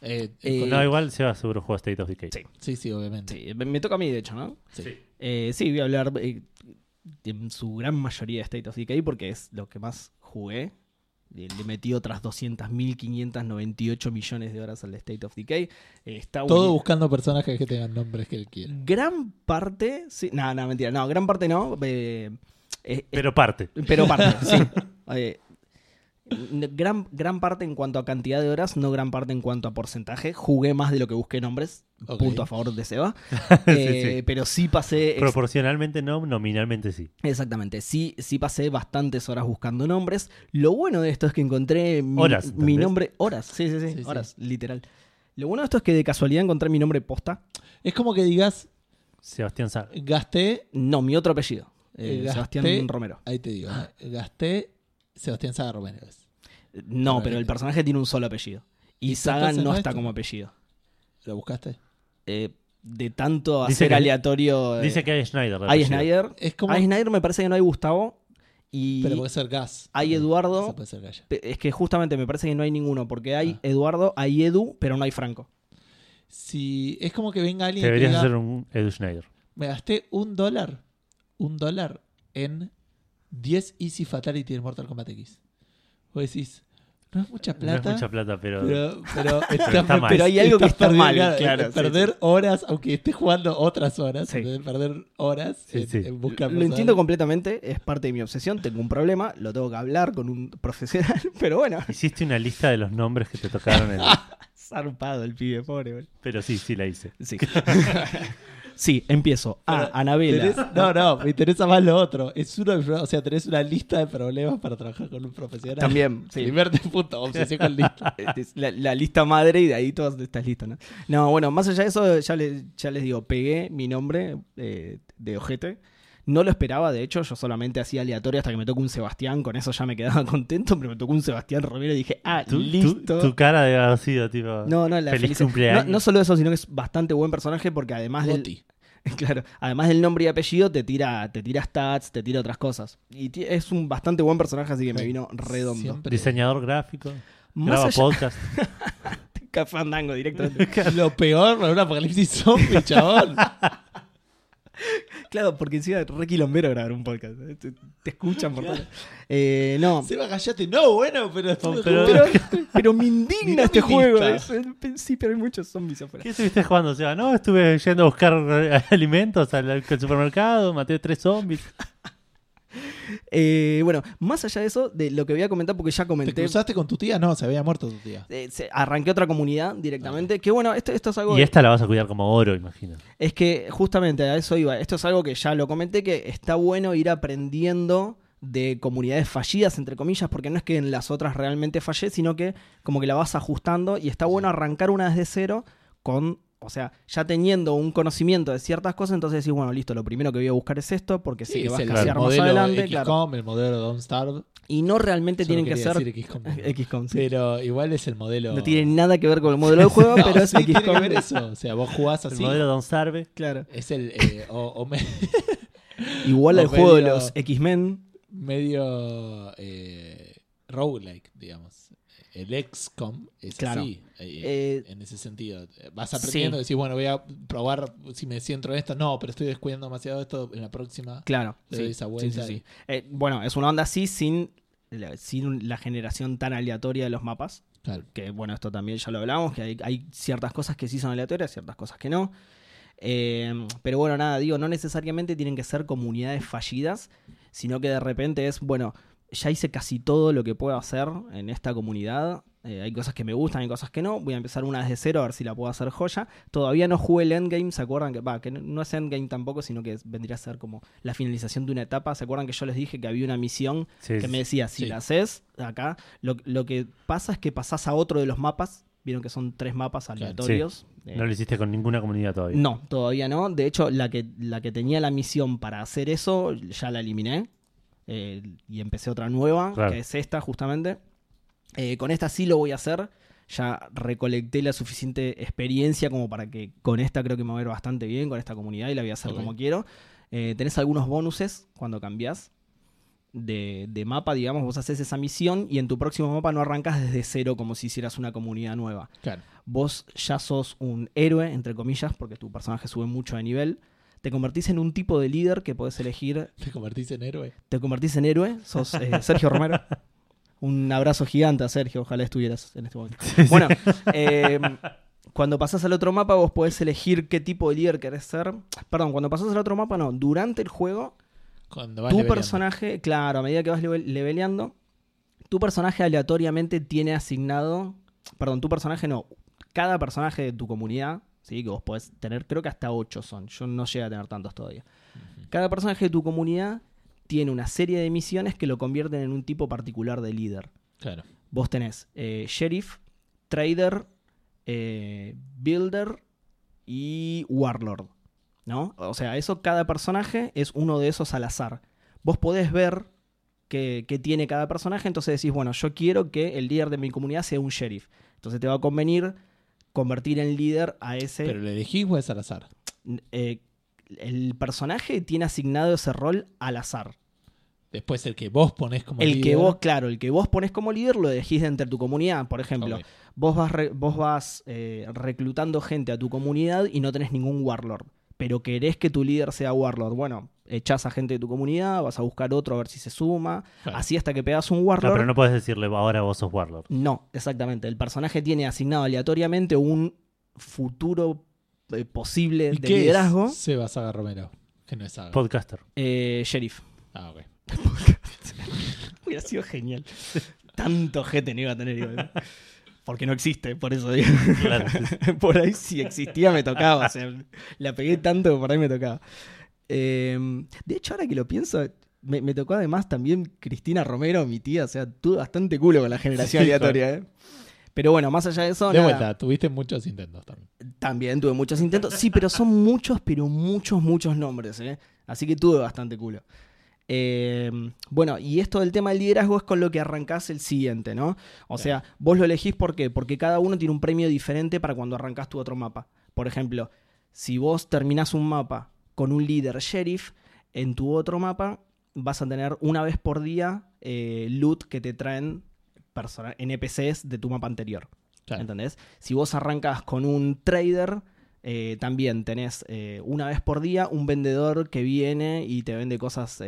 Eh, Eh, no, igual se va seguro jugar State of Decay. Sí. sí, sí, obviamente. Sí, me- me toca a mí, de hecho, ¿no? Sí. Eh, sí, voy a hablar eh, en su gran mayoría de State of Decay porque es lo que más jugué. Le metí otras 200.598 millones de horas al State of Decay. Eh, está Todo buscando personajes que tengan nombres que él quiere. Gran parte. Sí, no, no, mentira. No, gran parte no. eh, eh, Pero parte. pero parte, sí. Eh, gran, gran parte en cuanto a cantidad de horas, no gran parte en cuanto a porcentaje. Jugué más de lo que busqué nombres. Punto a favor de Seba. Sí, Eh, sí. Pero sí pasé. Proporcionalmente no, nominalmente sí. Exactamente, sí, sí pasé bastantes horas buscando nombres. Lo bueno de esto es que encontré mi, Horas, mi nombre. Horas, sí, sí, sí, Sí, sí. horas, literal. Lo bueno de esto es que de casualidad encontré mi nombre posta. Es como que digas, Sebastián Sá. gasté, No, mi otro apellido. eh, Eh, gasté- Sebastián Romero. ahí te digo, eh, gasté Sebastián Saga Romero. No, Pero, el personaje tiene un solo apellido. Y ¿y Saga no no es está como apellido. ¿Lo buscaste? Eh, de tanto Dice hacer que- aleatorio. eh, Dice que hay Schneider. de hay apellido. Snyder. Es como. Hay Snyder me parece que no hay Gustavo. Y Pero puede ser Gas. hay Eduardo. eso puede ser Gaya. pe- es que justamente me parece que no hay ninguno. Porque hay Ah. Eduardo, hay Edu, pero no hay Franco. Si es como que venga alguien y Deberías diga, hacer un Edu Schneider. me gasté un dólar, un dólar en 10 Easy Fatality de Mortal Kombat X. Vos decís, no es mucha No plata. es mucha plata, pero. Pero, pero, está mal. Pero hay algo que está mal, perdiendo- claro, sí, perder horas, aunque estés jugando otras horas, Sí. perder horas Sí, en, sí. en buscar Lo entiendo completamente, es parte de mi obsesión, tengo un problema, lo tengo que hablar con un profesional, pero bueno, Hiciste una lista de los nombres que te tocaron en. zarpado el pibe, pobre. boludo. Pero sí, sí la hice. Sí. Sí, empiezo. Ah, Pero Anabela. tenés- no, no, me interesa más lo otro. Es uno, de los- o sea, tenés una lista de problemas para trabajar con un profesional. También, sí. Primer punto, obsesión con lista. La, la lista madre y de ahí todas estas listas, ¿no? No, bueno, más allá de eso, ya, le- ya les digo, pegué mi nombre eh, de ojete. No lo esperaba, de hecho, yo solamente hacía aleatorio hasta que me tocó un Sebastián, con eso ya me quedaba contento, pero me tocó un Sebastián Romero y dije, ah, Tu, tu- listo. tu cara de haber sido tipo. No, no, la Feliz felicidad. cumpleaños. No, no solo eso, sino que es bastante buen personaje porque además Goti. claro, además del nombre y apellido te tira, te tira stats, te tira otras cosas. Y ti- es un bastante buen personaje, así que me vino redondo. Siempre- Diseñador gráfico. Más graba allá podcast. Café Fandango directamente. Lo peor para un apocalipsis zombie, chabón. Claro, porque encima es re quilombero grabar un podcast. ¿eh? Te, te escuchan por todo. Eh, no. Seba, callate. No, bueno, pero... pero- Pero, pero me indigna este juego. Sí, pero hay muchos zombies afuera. ¿Qué estuviste jugando? O sea, no, estuve yendo a buscar alimentos al, al supermercado, maté tres zombies. Eh, bueno, más allá de eso, de lo que voy a comentar, porque ya ¿Te comenté. cruzaste con tu tía? No, se había muerto tu tía. eh, se- arranqué otra comunidad directamente. Que bueno, esto, esto es algo. Y esta la vas a cuidar como oro, imagino. Es que justamente a eso iba. Esto es algo que ya lo comenté, que está bueno ir aprendiendo de comunidades fallidas, entre comillas, porque no es que en las otras realmente fallé, sino que como que la vas ajustando y está bueno arrancar una desde cero con, o sea, ya teniendo un conocimiento de ciertas cosas, entonces decís, bueno, listo, lo primero que voy a buscar es esto, porque sé Sí, que va a el, escasear el más adelante, XCOM, claro. el modelo Don't Starve. Y no realmente tienen que ser decir XCOM. XCOM, sí. Pero igual es el modelo... No tiene nada que ver con el modelo del juego, No, pero es sí tiene que XCOM. ver eso. O sea, vos jugás El así. modelo Don Sarve. Claro. Es el... eh, o, o me- Igual al juego de los X-Men, medio eh, roguelike, digamos. El XCOM es Claro. así, eh, Eh, en ese sentido. Vas aprendiendo, sí. decís, bueno, voy a probar si me siento en esto. No, pero estoy descuidando demasiado esto en la próxima. Claro. Le sí, doy esa vuelta sí, y- sí. Eh, bueno, es una onda así sin, la- sin la generación tan aleatoria de los mapas. Claro. Que bueno, esto también ya lo hablamos, que hay, hay ciertas cosas que sí son aleatorias, ciertas cosas que no. Eh, pero bueno, nada, digo, no necesariamente tienen que ser comunidades fallidas, sino que de repente es, bueno, ya hice casi todo lo que puedo hacer en esta comunidad. Eh, hay cosas que me gustan, hay cosas que no. Voy a empezar una desde cero a ver si la puedo hacer joya. Todavía no jugué el endgame, ¿se acuerdan? Que, que no- es endgame tampoco, sino que vendría a ser como la finalización de una etapa. ¿Se acuerdan que yo les dije que había una misión Sí, que me decía, si Sí. la haces acá, lo, lo que pasa es que pasás a otro de los mapas. Vieron que son tres mapas aleatorios. Eh, No lo hiciste con ninguna comunidad todavía. no, todavía no. De hecho, la que, la que tenía la misión para hacer eso, ya la eliminé. Eh, y empecé otra nueva, Claro. que es esta justamente. Eh, con esta sí lo voy a hacer. Ya recolecté la suficiente experiencia como para que con esta creo que me va a ver bastante bien, con esta comunidad, y la voy a hacer como quiero. Eh, tenés algunos bonuses cuando cambiás de, de mapa, digamos, vos haces esa misión y en tu próximo mapa no arrancas desde cero como si hicieras una comunidad nueva Claro. vos ya sos un héroe, entre comillas, porque tu personaje sube mucho de nivel. Te convertís en un tipo de líder que podés elegir. Te convertís en héroe. Te convertís en héroe, sos eh, Sergio Romero. Un abrazo gigante a Sergio, ojalá estuvieras en este momento. Bueno, eh, cuando pasás al otro mapa, vos podés elegir qué tipo de líder querés ser. Perdón, cuando pasás al otro mapa, no. Durante el juego, Cuando vas tu leveleando. personaje, claro, a medida que vas level- leveleando, tu personaje aleatoriamente tiene asignado. Perdón, tu personaje no. Cada personaje de tu comunidad, ¿sí? que vos podés tener, creo que hasta 8 son. Yo no llegué a tener tantos todavía. Cada personaje de tu comunidad tiene una serie de misiones que lo convierten en un tipo particular de líder. Claro. Vos tenés eh, sheriff, trader, eh, builder y warlord. ¿No? O sea, eso cada personaje es uno de esos al azar. Vos podés ver qué tiene cada personaje, entonces decís, bueno, yo quiero que el líder de mi comunidad sea un sheriff. Entonces te va a convenir convertir en líder a ese... Pero le elegís o es al azar. eh, el personaje tiene asignado ese rol al azar. Después el que vos ponés como El que vos, claro, el que vos pones como líder lo elegís de entre tu comunidad. Por ejemplo, vos vas, re- vos vas eh, reclutando gente a tu comunidad y no tenés ningún warlord. Pero querés que tu líder sea warlord. Bueno, echás a gente de tu comunidad, vas a buscar otro a ver si se suma. Claro. Así hasta que pegas un No, warlord. pero no puedes decirle ahora vos sos Warlord. No, exactamente. El personaje tiene asignado aleatoriamente un futuro eh, posible ¿Y de qué liderazgo. es Seba Saga Romero? Que no es Saga. Podcaster. Eh, sheriff. ah, ok. Hubiera sido genial. Tanto gente no iba a tener igual. Porque no existe, por eso digo. Claro. por ahí si existía me tocaba. O sea, la pegué tanto que por ahí me tocaba. Eh, de hecho, ahora que lo pienso, me, me tocó además también Cristina Romero, mi tía. O sea, tuve bastante culo con la generación Sí, aleatoria. ¿eh? Pero bueno, más allá de eso, De nada, vuelta, tuviste muchos intentos también. también tuve muchos intentos. Sí, pero son muchos, pero muchos, muchos nombres. ¿eh? Así que tuve bastante culo. Eh, bueno, y esto del tema del liderazgo es con lo que arrancás el siguiente, ¿no? O sea, vos lo elegís ¿por qué? Porque cada uno tiene un premio diferente para cuando arrancás tu otro mapa. Por ejemplo, si vos terminás un mapa con un líder sheriff, en tu otro mapa vas a tener una vez por día eh, loot que te traen persona- NPCs de tu mapa anterior. Claro. ¿Entendés? Si vos arrancas con un trader, eh, también tenés eh, una vez por día un vendedor que viene y te vende cosas,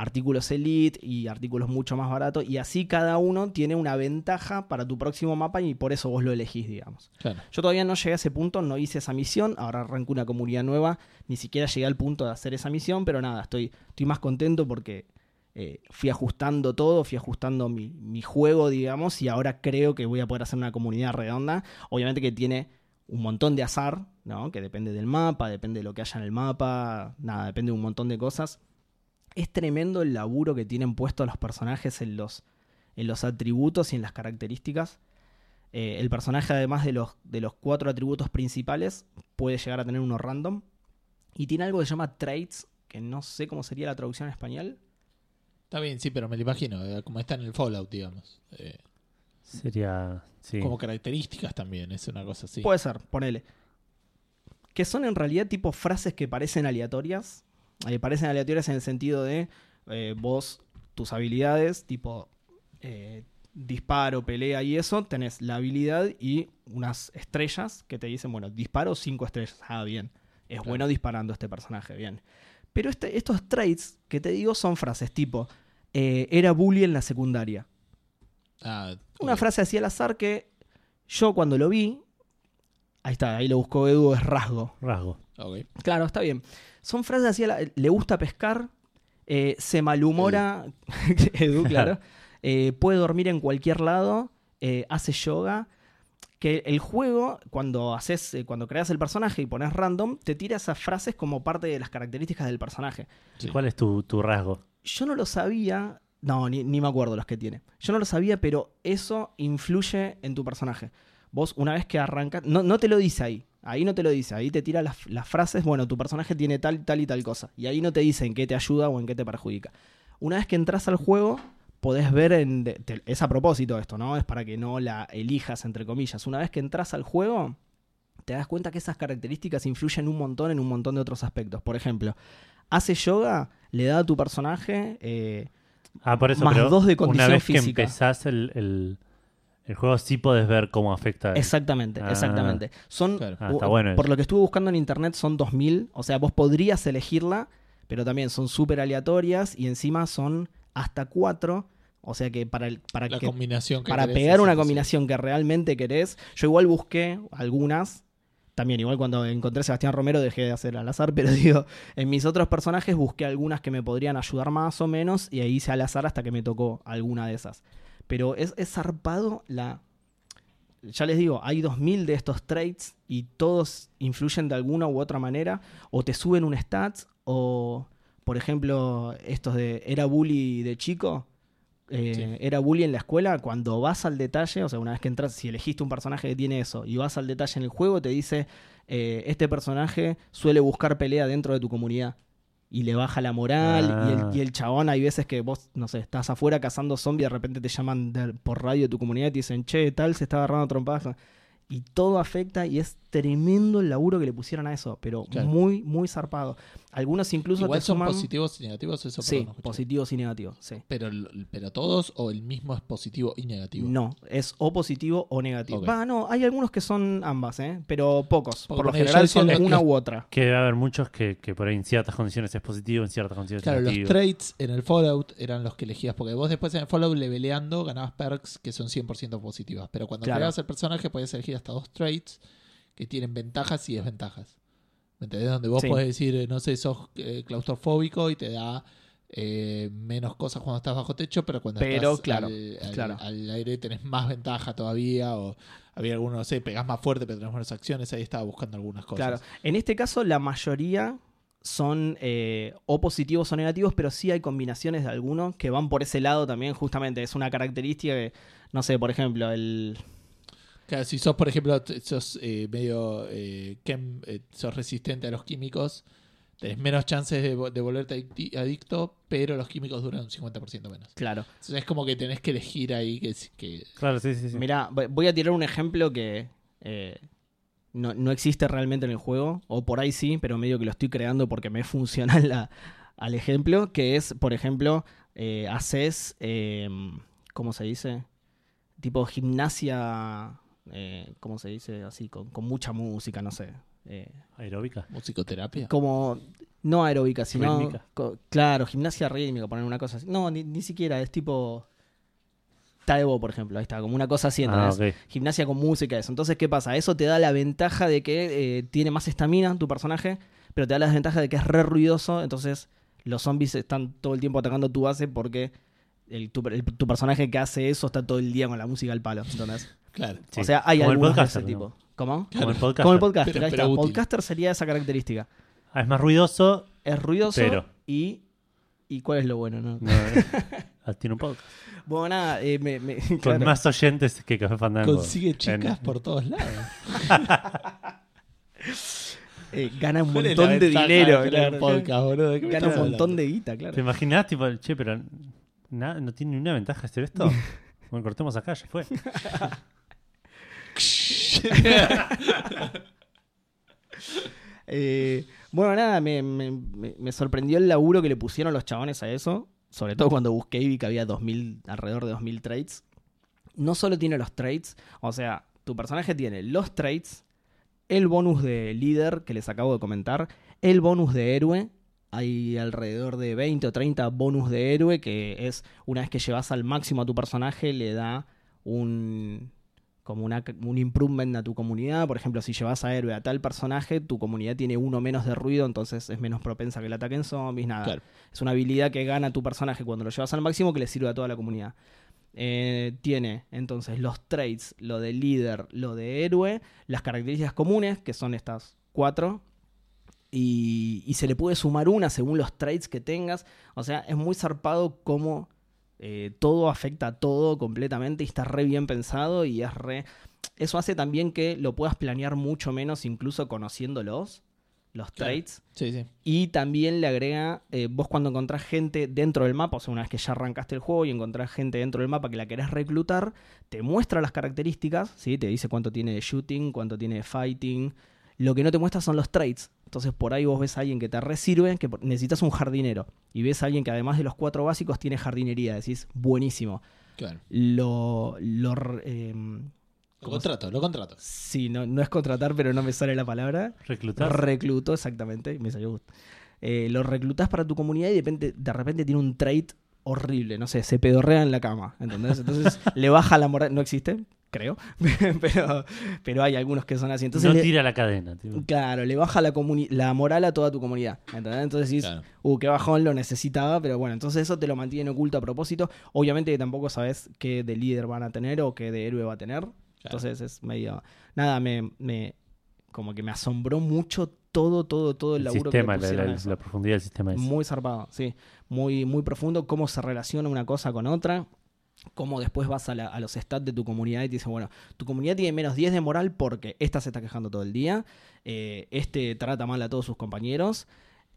artículos elite y artículos mucho más baratos. Y así cada uno tiene una ventaja para tu próximo mapa y por eso vos lo elegís, digamos. Claro. Yo todavía no llegué a ese punto, no hice esa misión, ahora arranco una comunidad nueva, ni siquiera llegué al punto de hacer esa misión, pero nada, estoy, estoy más contento porque eh, fui ajustando todo, fui ajustando mi, mi juego, digamos, y ahora creo que voy a poder hacer una comunidad redonda. Obviamente que tiene un montón de azar, ¿no? Que depende del mapa, depende de lo que haya en el mapa, nada, depende de un montón de cosas. Es tremendo el laburo que tienen puestos los personajes en los, en los atributos y en las características. Eh, el personaje, además de los, de los cuatro atributos principales, puede llegar a tener uno random. Y tiene algo que se llama traits, que no sé cómo sería la traducción en español. Está bien, sí, pero me lo imagino, eh, como está en el Fallout, digamos. Eh, Sería. Sí. Como características también, es una cosa así. Puede ser, ponele. Que son en realidad tipo frases que parecen aleatorias. Eh, parecen aleatorias en el sentido de eh, vos tus habilidades, tipo eh, disparo, pelea y eso, tenés la habilidad y unas estrellas que te dicen, bueno, disparo cinco estrellas. Ah, bien. Es Claro. bueno disparando este personaje, bien. Pero este- estos traits que te digo son frases tipo, eh, era bully en la secundaria. Ah, Una frase así al azar que yo cuando lo vi, ahí está, ahí lo buscó Edu, es rasgo. Rasgo. Claro, está bien. Son frases así, a la- le gusta pescar, eh, se malhumora, Edu, claro, eh, puede dormir en cualquier lado, eh, hace yoga. Que el juego, cuando haces, eh, cuando creas el personaje y pones random, te tira esas frases como parte de las características del personaje. Sí. ¿Cuál es tu, tu rasgo? Yo no lo sabía. No, ni, ni me acuerdo los que tiene. Yo no lo sabía, pero eso influye en tu personaje. Vos, una vez que arrancas. No, no te lo dice ahí. Ahí no te lo dice. Ahí te tira las, las frases. Bueno, tu personaje tiene tal, tal y tal cosa. Y ahí no te dice en qué te ayuda o en qué te perjudica. Una vez que entras al juego, podés ver en. te- es a propósito esto, ¿no? Es para que no la elijas, entre comillas. Una vez que entras al juego, te das cuenta que esas características influyen un montón en un montón de otros aspectos. Por ejemplo, hace yoga, le da a tu personaje. eh, Ah, por eso, Más pero dos de una condición vez física. que empezás el, el, el juego sí podés ver cómo afecta. el- Exactamente, Ah. exactamente. Son, Claro. Ah, está bueno por eso. lo que estuve buscando en internet, son 2000. O sea, vos podrías elegirla, pero también son súper aleatorias y encima son hasta 4. O sea que para, el- para, La que, combinación que para querés pegar una combinación que realmente querés, yo igual busqué algunas. También, igual cuando encontré a Sebastián Romero dejé de hacer al azar, pero digo, en mis otros personajes busqué algunas que me podrían ayudar más o menos y ahí hice al azar hasta que me tocó alguna de esas. Pero es, es zarpado la... Ya les digo, hay 2000 de estos traits y todos influyen de alguna u otra manera. O te suben un stats, o por ejemplo, estos de era bully de chico, eh, Sí. era bully en la escuela, cuando vas al detalle, o sea, una vez que entras, si elegiste un personaje que tiene eso y vas al detalle en el juego, te dice, eh, este personaje suele buscar pelea dentro de tu comunidad. Y le baja la moral, y, Ah. el, y el chabón, hay veces que vos, no sé, estás afuera cazando zombies, de repente te llaman de- por radio de tu comunidad y te dicen, che, tal, se está agarrando trompadas. Y todo afecta y es tremendo el laburo que le pusieron a eso, pero Claro. muy, muy zarpado. Algunos incluso Igual te son suman... positivos y negativos, eso Sí, no positivos y negativos, sí. pero, pero todos o el mismo es positivo y negativo. No, es o positivo o negativo. Ok. Va, no, hay algunos que son ambas, ¿eh? pero pocos. Porque Por lo general son los- una los- u otra. Que debe haber muchos que, que por ahí en ciertas condiciones es positivo, en ciertas condiciones Claro, es los negativo. traits en el Fallout eran los que elegías, porque vos después en el Fallout leveleando ganabas perks que son 100% positivas, pero cuando Claro. creabas el personaje podías elegir hasta dos traits que tienen ventajas y desventajas. ¿Me entendés? Donde vos Sí. podés decir, eh, no sé, sos eh, claustrofóbico y te da eh, menos cosas cuando estás bajo techo, pero cuando Pero, estás claro, al, al- claro. al aire tenés más ventaja todavía, o había algunos, no sé, pegás más fuerte pero tenés menos acciones, ahí estaba buscando algunas cosas. Claro. En este caso, la mayoría son eh, o positivos o negativos, pero sí hay combinaciones de algunos que van por ese lado también, justamente. Es una característica que, no sé, por ejemplo, el. Claro, si sos, por ejemplo, sos eh, medio eh, chem- eh, sos resistente a los químicos, tenés menos chances de, vo- de volverte adicto, pero los químicos duran un 50% menos. Claro. Entonces es como que tenés que elegir ahí que, es- que Claro, sí, sí, sí. Mirá, voy- voy a tirar un ejemplo que eh, no, no existe realmente en el juego, o por ahí sí, pero medio que lo estoy creando porque me funciona la- al ejemplo, que es, por ejemplo, eh, haces, eh, ¿cómo se dice? Tipo gimnasia, eh, ¿cómo se dice? Así, con, con mucha música, no sé. Eh, Aeróbica. musicoterapia. como, no aeróbica, sino... Rítmica. co- claro, gimnasia rítmica, poner una cosa así. No, ni, ni siquiera, es tipo... Taebo, por ejemplo, ahí está, como una cosa así, Ah, gimnasia con música, eso. Entonces, ¿qué pasa? Eso te da la ventaja de que eh, tiene más estamina tu personaje, pero te da la desventaja de que es re ruidoso, entonces los zombies están todo el tiempo atacando tu base porque el- tu, el- tu personaje que hace eso está todo el día con la música al palo, ¿entendés? Claro. Sí. O sea, hay algunos de ese podcaster, ¿no? tipo. ¿Cómo? Como el podcast. Como el podcaster, Pero- ahí pero está. útil. Podcaster sería esa característica. Ah, es más ruidoso. Es ruidoso Pero. y... ¿Y cuál es lo bueno? No? No, eh. Ah, tiene un podcast. Bueno, nada, eh, me, me- Con claro. más oyentes que Café Fandango. Consigue chicas En- por todos lados. Eh, gana un ¿Cuál es montón de dinero. claro. podcast, boludo? ¿De qué me Gana un montón hablando? de guita, claro. ¿Te imaginás, tipo, che, pero nada, no tiene ni una ventaja hacer esto? Bueno, cortemos acá, ya fue. Eh, bueno, nada, me, me- me- me sorprendió el laburo que le pusieron los chabones a eso. sobre todo cuando busqué y vi que había 2000, alrededor de 2000 traits, no solo tiene los traits, o sea, tu personaje tiene los traits, el bonus de líder que les acabo de comentar, el bonus de héroe, hay alrededor de 20 o 30 bonus de héroe que es una vez que llevas al máximo a tu personaje le da un como una, un improvement a tu comunidad. Por ejemplo, si llevas a héroe a tal personaje, tu comunidad tiene uno menos de ruido, entonces es menos propensa que le ataquen zombies, nada. Claro. Es una habilidad que gana tu personaje cuando lo llevas al máximo que le sirve a toda la comunidad. Eh, tiene entonces los traits, lo de líder, lo de héroe, las características comunes, que son estas cuatro, y, y se le puede sumar una según los traits que tengas. O sea, es muy zarpado cómo eh, todo afecta a todo completamente y está re bien pensado y es re... Eso hace también que lo puedas planear mucho menos incluso conociéndolos, los Claro. traits. Sí, sí. Y también le agrega, eh, vos cuando encontrás gente dentro del mapa, o sea, una vez que ya arrancaste el juego y encontrás gente dentro del mapa que la querés reclutar, te muestra las características, ¿sí? te dice cuánto tiene de shooting, cuánto tiene de fighting. Lo que no te muestra son los traits. Entonces por ahí vos ves a alguien que te resirve, que necesitas un jardinero. Y ves a alguien que además de los cuatro básicos tiene jardinería. Decís, buenísimo. Claro. Lo... lo eh, Lo ¿Cómo se- contrato, lo contrato. sí, no, no es contratar, pero no me sale la palabra. Reclutar. Recluto, exactamente, me salió gusto. Eh, lo reclutás para tu comunidad y de repente, de repente tiene un trait horrible, no sé, se pedorrea en la cama, ¿entendés? Entonces le baja la moral, no existe, creo, pero, pero hay algunos que son así. Entonces, no le- tira la cadena. claro, le baja la, comuni- la moral a toda tu comunidad, ¿entendés? Entonces dices, Claro. uh, qué bajón, lo necesitaba, pero bueno, entonces eso te lo mantiene oculto a propósito. Obviamente que tampoco sabes qué de líder van a tener o qué de héroe va a tener. Entonces es medio. Nada, me, me. Como que me asombró mucho todo, todo, todo el El laburo sistema, que le la, la- la profundidad del sistema es. Muy zarpado, sí. Muy, muy profundo. Cómo se relaciona una cosa con otra. Cómo después vas a, la- a los stats de tu comunidad y te dicen, bueno, tu comunidad tiene menos 10 de moral porque esta se está quejando todo el día. eh, este trata mal a todos sus compañeros.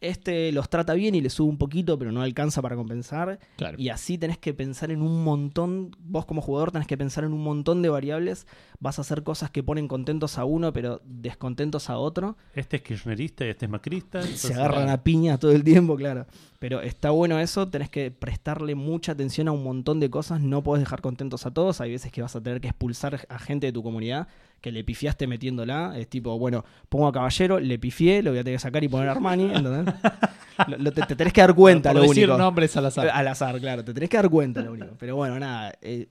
Este los trata bien y le sube un poquito, pero no alcanza para compensar. Claro. Y así tenés que pensar en un montón, vos como jugador tenés que pensar en un montón de variables. Vas a hacer cosas que ponen contentos a uno, pero descontentos a otro. Este es kirchnerista y este es macrista. Se agarran a piña todo el tiempo, claro. Pero está bueno eso, tenés que prestarle mucha atención a un montón de cosas, no podés dejar contentos a todos. Hay veces que vas a tener que expulsar a gente de tu comunidad que le pifiaste metiéndola. Es tipo, bueno, pongo a caballero, le pifié, lo voy a tener que sacar y poner Armani, ¿entendés? Lo- lo- te, te tenés que dar cuenta, Por lo decir único. nombres al azar. Al azar, claro, te tenés que dar cuenta, lo único. Pero bueno, nada, eh,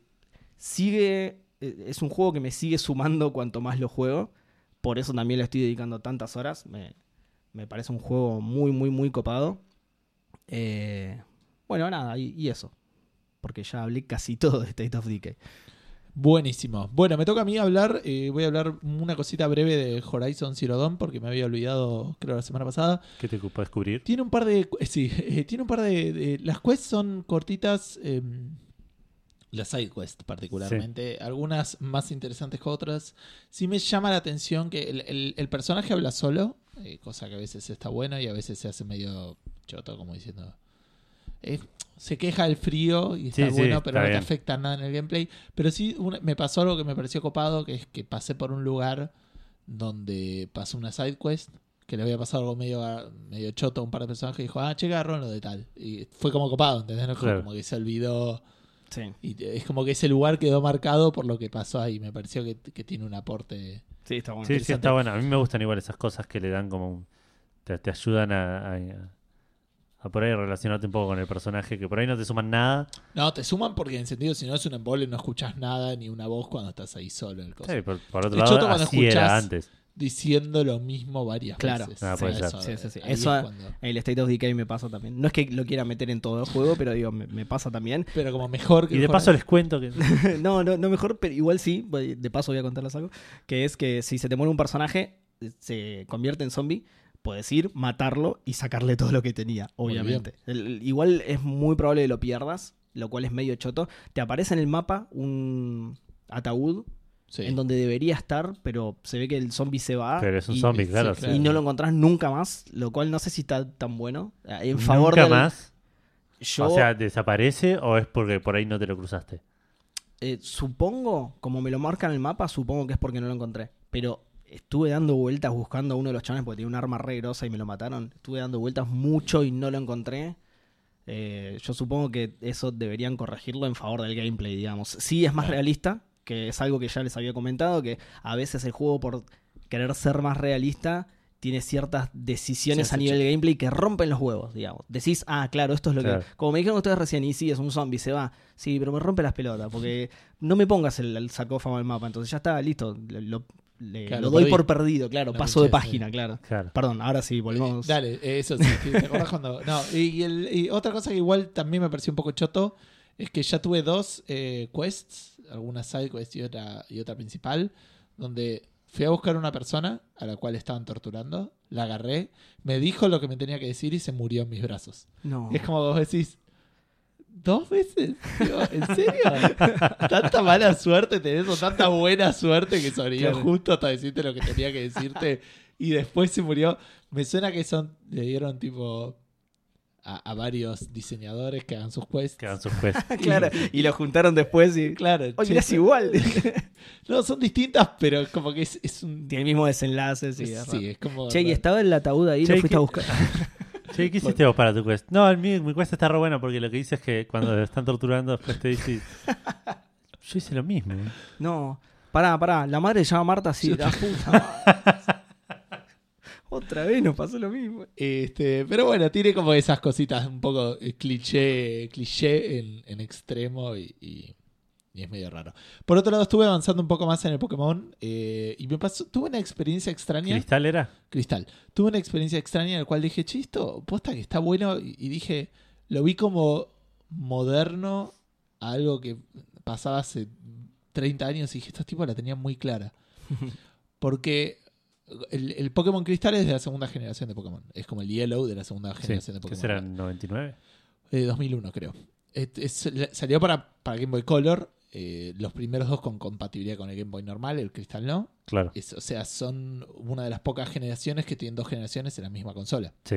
sigue, eh, es un juego que me sigue sumando cuanto más lo juego. Por eso también le estoy dedicando tantas horas. Me, me parece un juego muy, muy, muy copado. Eh, bueno, nada, y, y eso. Porque ya hablé casi todo de State of Decay. Buenísimo. Bueno, me toca a mí hablar. eh, voy a hablar una cosita breve de Horizon Zero Dawn porque me había olvidado, creo, la semana pasada. ¿Qué te ocupa descubrir? Tiene un par de. eh, Sí, eh, tiene un par de. de- las quests son cortitas. Las side quests, particularmente. Algunas más interesantes que otras. Sí me llama la atención que el, el- el personaje habla solo, eh, cosa que a veces está bueno y a veces se hace medio choto, como diciendo. eh, se queja del frío y está Sí, sí, bueno, pero está no te afecta nada en el gameplay. Pero sí una- me pasó algo que me pareció copado, que es que pasé por un lugar donde pasó una side quest que le había pasado algo medio, medio choto a un par de personajes y dijo, ah, che, agarró lo de tal. Y fue como copado, ¿entendés? No Claro. como que se olvidó. Sí, Y es como que ese lugar quedó marcado por lo que pasó ahí. Me pareció que, que tiene un aporte. sí, está bueno. Sí, sí, está bueno. A mí me gustan igual esas cosas que le dan como un... Te, te ayudan a, a, a por ahí relacionarte un poco con el personaje, que por ahí no te suman nada. No, te suman porque en sentido, si no es un embole, no escuchas nada ni una voz cuando estás ahí solo en el. Sí, por, por otro lado, así era escuchás- antes. Diciendo lo mismo varias Claro. veces. Ah, puede ser. Sí, sí, sí. ahí Eso- es cuando- El State of Decay me pasa también. No es que lo quiera meter en todo el juego, pero digo, me, me pasa también. Pero como mejor que Y de paso les cuento que... no, no, no mejor, pero igual sí. voy- De paso voy a contarles algo. Que es que si se te muere un personaje, se convierte en zombie, puedes ir, matarlo y sacarle todo lo que tenía, Muy obviamente. El- el- igual es muy probable que lo pierdas, lo cual es medio choto. Te aparece en el mapa un ataúd Sí. en donde debería estar, pero se ve que el zombie se va. Pero es un y- zombie, sí, claro. claro. Y no lo encontrás nunca más, lo cual no sé si está tan bueno. En favor Nunca del- más. Yo, O sea, ¿desaparece o es porque por ahí no te lo cruzaste? Eh, supongo, como me lo marca en el mapa, supongo que es porque no lo encontré. Pero estuve dando vueltas buscando a uno de los chavales porque tenía un arma re grosa y me lo mataron. Estuve dando vueltas mucho y no lo encontré. Eh, yo supongo que eso deberían corregirlo en favor del gameplay, digamos. Sí es más Claro. realista, que es algo que ya les había comentado, que a veces el juego por querer ser más realista tiene ciertas decisiones Sí, a nivel gameplay que rompen los huevos, digamos. Decís, ah, claro, esto es lo Claro. que... Como me dijeron ustedes recién, y sí, es un zombie, se va. Sí, pero me rompe las pelotas, porque no me pongas el, el sarcófago al mapa, entonces ya está, listo. Lo, le- Claro, lo lo doy por perdido, claro, paso de sí. página, claro. Claro. Perdón, ahora sí, volvemos. Dale, eh, eso sí. ¿Te acordás cuando.? No, y, y el- y otra cosa que igual también me pareció un poco choto es que ya tuve dos eh, quests, alguna side quest y otra, y otra principal, donde fui a buscar a una persona a la cual estaban torturando, la agarré, me dijo lo que me tenía que decir y se murió en mis brazos. No. Es como vos decís. ¿Dos veces? ¿En serio? Tanta mala suerte tenés o tanta buena suerte que sobrevivió Claro. justo hasta decirte lo que tenía que decirte y después se murió. Me suena que son le dieron tipo a, a varios diseñadores que hagan sus quests. Que hagan sus quests. claro, y lo juntaron después y... Claro, Oye, es igual. no, son distintas, pero como que es, es un... Tiene el mismo desenlace, sí. es sí, es como... Che, y estaba el ataúd ahí, Che, lo fuiste ¿qué- a buscar. Che, ¿qué hiciste vos para tu quest? No, mío- mi quest está re bueno porque lo que dice es que cuando te están torturando después te dice... Yo hice lo mismo. No, pará, pará. La madre se llama Marta, sí. La puta. Otra vez nos pasó lo mismo. Este, pero bueno, tiene como esas cositas un poco eh, cliché, cliché en, en extremo y, y- y es medio raro. Por otro lado, estuve avanzando un poco más en el Pokémon eh, y me pasó, tuve una experiencia extraña. ¿Cristal era? Cristal. Tuve una experiencia extraña en la cual dije, chisto, posta que está bueno. Y, y dije, lo vi como moderno a algo que pasaba hace 30 años y dije, estos tipos la tenían muy clara. Porque el, el Pokémon Cristal es de la segunda generación de Pokémon. Es como el Yellow de la segunda Sí. generación de ¿Qué Pokémon. será? ¿99? Eh, 2001, creo. Es- es- salió para, para Game Boy Color. eh, los primeros dos con compatibilidad con el Game Boy normal, el Cristal no. Claro. Es- o sea, son una de las pocas generaciones que tienen dos generaciones en la misma consola. Sí.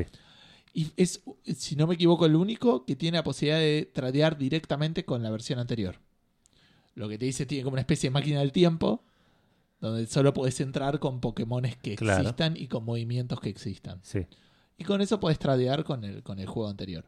Y es, si no me equivoco, el único que tiene la posibilidad de tradear directamente con la versión anterior. Lo que te dice tiene como una especie de máquina del tiempo, donde solo podés entrar con Pokémones que Claro. existan y con movimientos que existan. Sí. Y con eso podés tradear con el, con el juego anterior.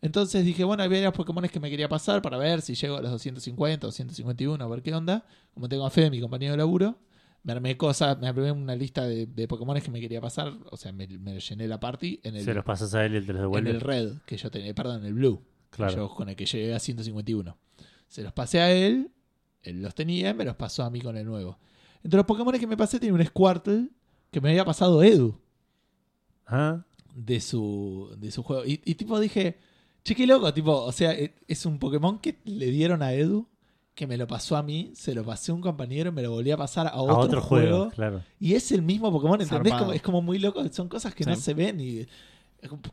Entonces dije, bueno, había varios Pokémones que me quería pasar para ver si llego a los 250, 251, a ver qué onda. Como tengo a fe de mi compañero de laburo, me armé cosas, me armé una lista de, de Pokémones que me quería pasar. O sea, me, me llené la party en el, Se los pasas a él y él te los en devuelve. el red que yo tenía, perdón, en el blue. Claro. Yo con el que llegué a 151. Se los pasé a él, él los tenía me los pasó a mí con el nuevo. Entre los Pokémon que me pasé tenía un Squirtle que me había pasado Edu Ah, de su, de su juego. Y, y tipo dije, che, qué loco, tipo, o sea, e- es un Pokémon que le dieron a Edu, que me lo pasó a mí, se lo pasé a un compañero, me lo volví a pasar a a otro, otro, juego. Claro. Y es el mismo Pokémon, ¿entendés? Como- es como muy loco, son cosas que no se ven y...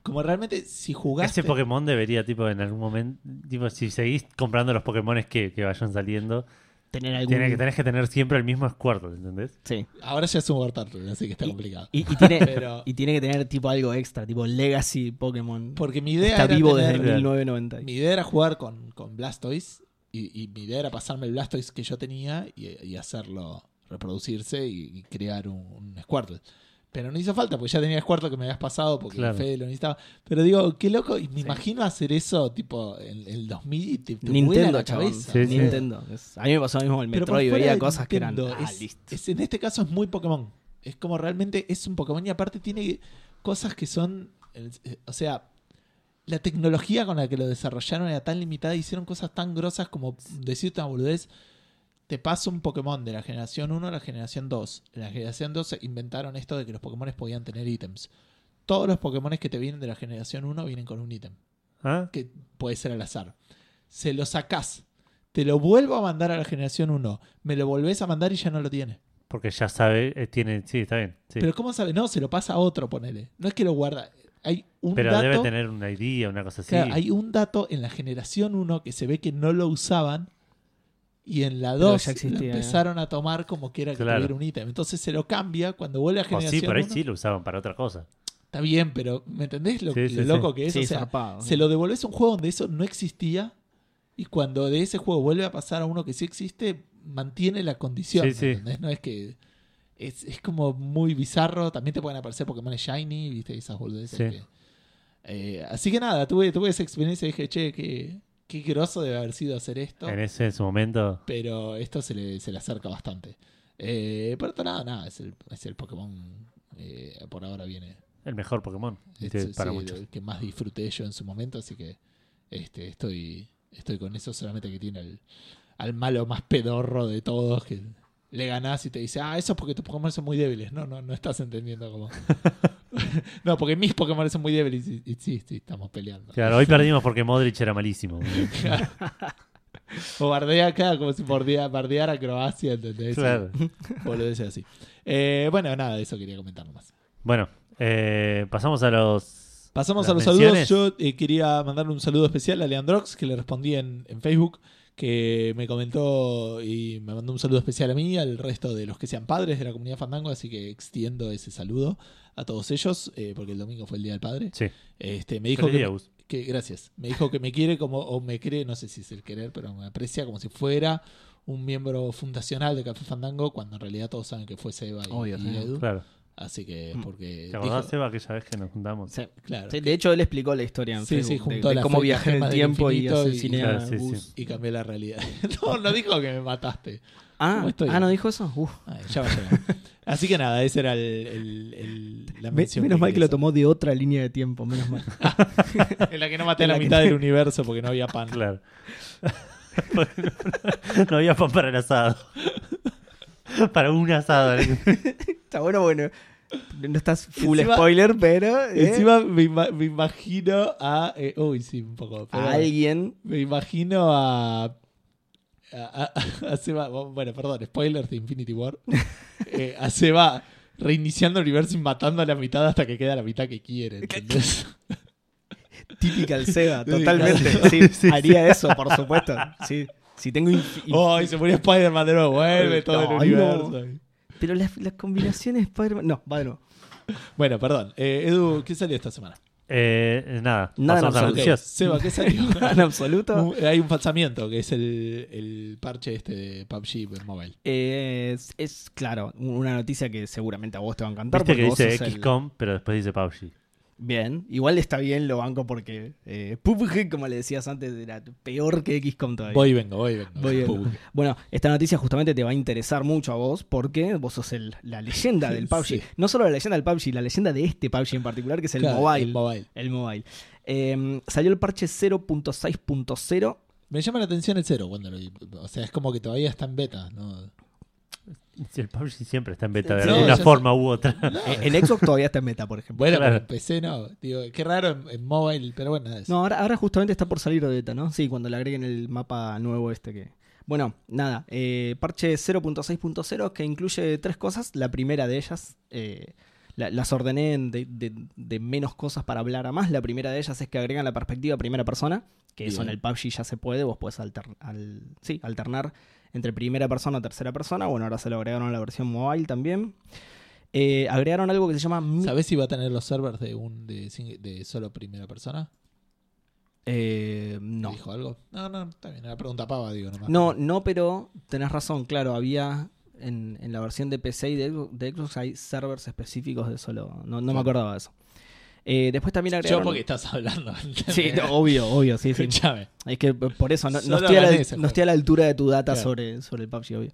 como- realmente, si jugaste... Ese Pokémon debería, tipo, en algún momento, tipo, si seguís comprando los Pokémones que, que vayan saliendo, Tener algún... tiene que, tenés que tener siempre el mismo Squirtle, ¿entendés? Sí. Ahora ya es un War Turtle, así que está complicado. Y, y tiene, Pero- y tiene que tener tipo algo extra, tipo Legacy Pokémon. Porque mi idea Está era vivo tener- desde Real. 1990. Mi idea era jugar con, con Blastoise y, y mi idea era pasarme el Blastoise que yo tenía y, y hacerlo reproducirse y, y crear un, un Squirtle. Pero no hizo falta, porque ya tenía Squirtle que me habías pasado porque Claro. Fede lo necesitaba. Pero digo, qué loco, y me Sí. imagino hacer eso tipo en el 2000 y te, te Nintendo, la cabeza. Sí, sí. Nintendo. Es- a mí me pasó lo mismo el Metroid. fuera Veía cosas que eran. Ah, es- listo. es- en este caso es muy Pokémon. Es como realmente es un Pokémon y aparte tiene cosas que son. eh, O sea, la tecnología con la que lo desarrollaron era tan limitada, hicieron cosas tan grosas como decirte una boludez. Te paso un Pokémon de la generación 1 a la generación 2. En la generación 2 inventaron esto de que los Pokémon podían tener ítems. Todos los Pokémon que te vienen de la generación 1 vienen con un ítem ¿Ah? que puede ser al azar. Se lo sacás, te lo vuelvo a mandar a la generación 1, me lo volvés a mandar y ya no lo tiene. Porque ya sabe, eh, tiene, sí, está bien. Sí. Pero ¿cómo sabe? No, se lo pasa a otro, ponele. No es que lo guarda. Hay un Pero dato. debe tener una idea, una cosa así. claro, hay un dato en la generación 1 que se ve que no lo usaban y en la Pero 2 ya lo existía, empezaron a tomar como que era que Claro. tuviera un ítem. Entonces se lo cambia cuando vuelve a generación sí, por ahí 1. sí lo usaban para otra cosa. Está bien, pero ¿me entendés lo, Sí, lo sí, loco sí. que es? Sí, o sea, se lo devolvés a un juego donde eso no existía y cuando de ese juego vuelve a pasar a uno que sí existe, mantiene la condición. Sí, ¿me sí. entendés? No es que. Es, es como muy bizarro. También te pueden aparecer Pokémon Shiny, ¿viste? Esas boludeces Sí. que. Eh, así que nada, tuve, tuve esa experiencia y dije, che, qué, qué groso debe haber sido hacer esto. En ese en su momento. Pero esto se le, se le acerca bastante. Eh, pero nada, nada, es el, es el Pokémon. eh, por ahora viene. El mejor Pokémon. Este, para sí, muchos. el que más disfruté yo en su momento, así que este, estoy, estoy con eso, solamente que tiene al, al malo más pedorro de todos, que le ganás y te dice, ah, eso es porque tus Pokémon son muy débiles. No, no, no estás entendiendo cómo. no, porque mis Pokémon son muy débiles y, y sí, sí, estamos peleando. Claro, hoy perdimos porque Modric era malísimo. O bardea acá como si bardea, bardeara a Croacia, ¿entendés? Claro. Boludeces así. Eh, bueno, nada, eso quería comentar nomás. Bueno, eh, pasamos a los. Pasamos a los menciones. saludos. Yo eh, quería mandarle un saludo especial a Leandrox, que le respondí en, en Facebook, que me comentó y me mandó un saludo especial a mí, al resto de los que sean padres de la comunidad Fandango, así que extiendo ese saludo a todos ellos, eh, porque el domingo fue el Día del Padre. Sí. Este, me dijo que, día, Gus. que- gracias. Me dijo que me quiere como, o me cree, no sé si es el querer, pero me aprecia como si fuera un miembro fundacional de Café Fandango, cuando en realidad todos saben que fue Seba y, Obvio, y sí. Edu. Claro. Así que, Mm. porque. ¿Te acordás, dijo- Seba, aquella vez que nos juntamos? Sí. claro. Sí, de hecho, él explicó la historia en Sí, sí, Facebook de- juntó de, cómo viajé en el tiempo y infinito y- Claro, a sí, Gus. sí. y cambié la realidad. no, no dijo que me mataste. Ah, ah, ¿no dijo eso? Uf. Ay, ya va a llegar. Así que nada, ese era el, el- el- la Me- mención. menos mal que lo tomó de otra línea de tiempo, menos mal. En la que no maté a En la mitad no- del universo porque no había pan. Claro. no había pan para el asado. para un asado. Está bueno, bueno. No estás full Encima- spoiler, pero eh, Encima me, ima- me imagino a. eh, uy, sí, un poco. pero a alguien. Me imagino a. a- a- a Seba- bueno, perdón, spoilers de Infinity War. Eh, a Seba reiniciando el universo y matando a la mitad hasta que queda la mitad que quiere. ¿entendés? Típica el Sega, Sí, totalmente. Sí, haría eso, por supuesto. Sí, si tengo Oh, y se murió Spider-Man de nuevo. Vuelve todo el universo. Pero las, las combinaciones Spider-Man. No, va de nuevo. Bueno, perdón. Eh, Edu, ¿qué salió esta semana? Eh, nada, Nada en absoluto. noticias. Seba, ¿qué salió? en absoluto. Hay un falsamiento que es el, el parche este de PUBG mobile. Eh, es, es, claro, una noticia que seguramente a vos te va a encantar. Viste que dice el- XCOM, pero después dice PUBG. Bien, igual está bien, lo banco porque eh, PUBG, como le decías antes, era peor que XCOM todavía. Voy y vengo, voy y vengo. Voy. Bueno, esta noticia justamente te va a interesar mucho a vos porque vos sos el- la leyenda del PUBG. Sí. No solo la leyenda del PUBG, la leyenda de este PUBG en particular, que es el Claro, mobile. el mobile. El mobile. Eh, salió el parche 0.6.0. Me llama la atención el cero cuando lo. O sea, es como que todavía está en beta. ¿no? Si El PUBG siempre está en beta de No, alguna forma u otra. Eh, En Xbox todavía está en meta, por ejemplo. Bueno, Claro. pero en PC no. Digo, qué raro en, en mobile, pero bueno, es- No, ahora, ahora justamente está por salir de beta, ¿no? Sí, cuando le agreguen el mapa nuevo este que... Bueno, nada, eh, parche 0.6.0 que incluye tres cosas. La primera de ellas, eh, la- las ordené en de, de- de menos cosas para hablar a más. La primera de ellas es que agregan la perspectiva primera persona, que eso en el PUBG ya se puede, vos puedes alter- al- sí, alternar entre primera persona o tercera persona. Bueno, ahora se lo agregaron a la versión mobile también. Eh, agregaron algo que se llama... ¿Sabés si va a tener los servers de un de, solo primera persona? eh, no. ¿Dijo algo? No, no, está bien. La pregunta pava, digo nomás. No, no, pero tenés razón, claro, había en, en la versión de PC y de, Xbox- de Xbox hay servers específicos de solo. No, no me acordaba de eso. Eh, después también Yo agregaron. porque estás hablando. Sí, no, obvio, obvio, sí, sí. Es que por eso no, estoy, a la, gané ese no juego. estoy a la altura de tu data Claro. sobre, sobre el PUBG, obvio.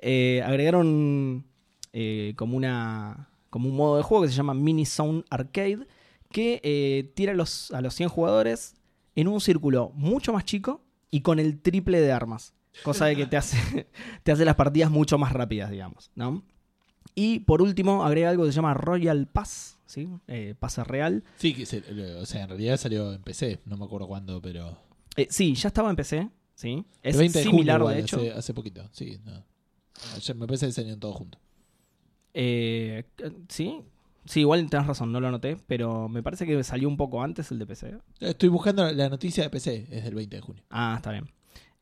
Eh, agregaron eh, como una como un modo de juego que se llama Mini Zone Arcade que tira a los, a los 100 jugadores en un círculo mucho más chico y con el triple de armas. Cosa de que te hace, te hace las partidas mucho más rápidas, digamos. ¿no? Y por último, agrega algo que se llama Royal Pass, ¿sí? Eh, pase real. Sí, que se- o sea, en realidad salió en PC. No me acuerdo cuándo, pero. Eh, sí, ya estaba en PC. ¿sí? Es el 20 de similar, junio, igual, de hecho. Hace, hace poquito. Sí, no. Ayer me parece que salieron todos juntos. Eh, sí, sí, igual tenés razón, no lo anoté, pero me parece que salió un poco antes el de PC. Estoy buscando la noticia de PC. Es del 20 de junio. Ah, está bien.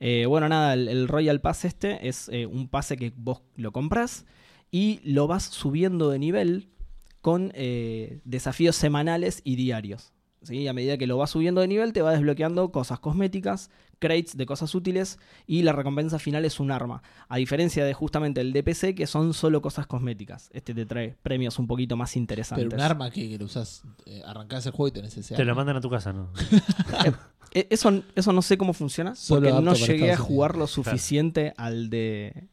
Eh, bueno, nada, el, el Royal Pass este es eh, un pase que vos lo compras y lo vas subiendo de nivel con eh, desafíos semanales y diarios. ¿sí? A medida que lo vas subiendo de nivel te va desbloqueando cosas cosméticas crates de cosas útiles y la recompensa final es un arma. A diferencia de justamente el DPC, que son solo cosas cosméticas. Este te trae premios un poquito más interesantes. Pero un arma que, que lo usas, eh, arrancás el juego y tenés ese Te lo arma. mandan a tu casa, ¿no? Eh, Eso, eso no sé cómo funciona, Solo porque no llegué a jugar lo suficiente al de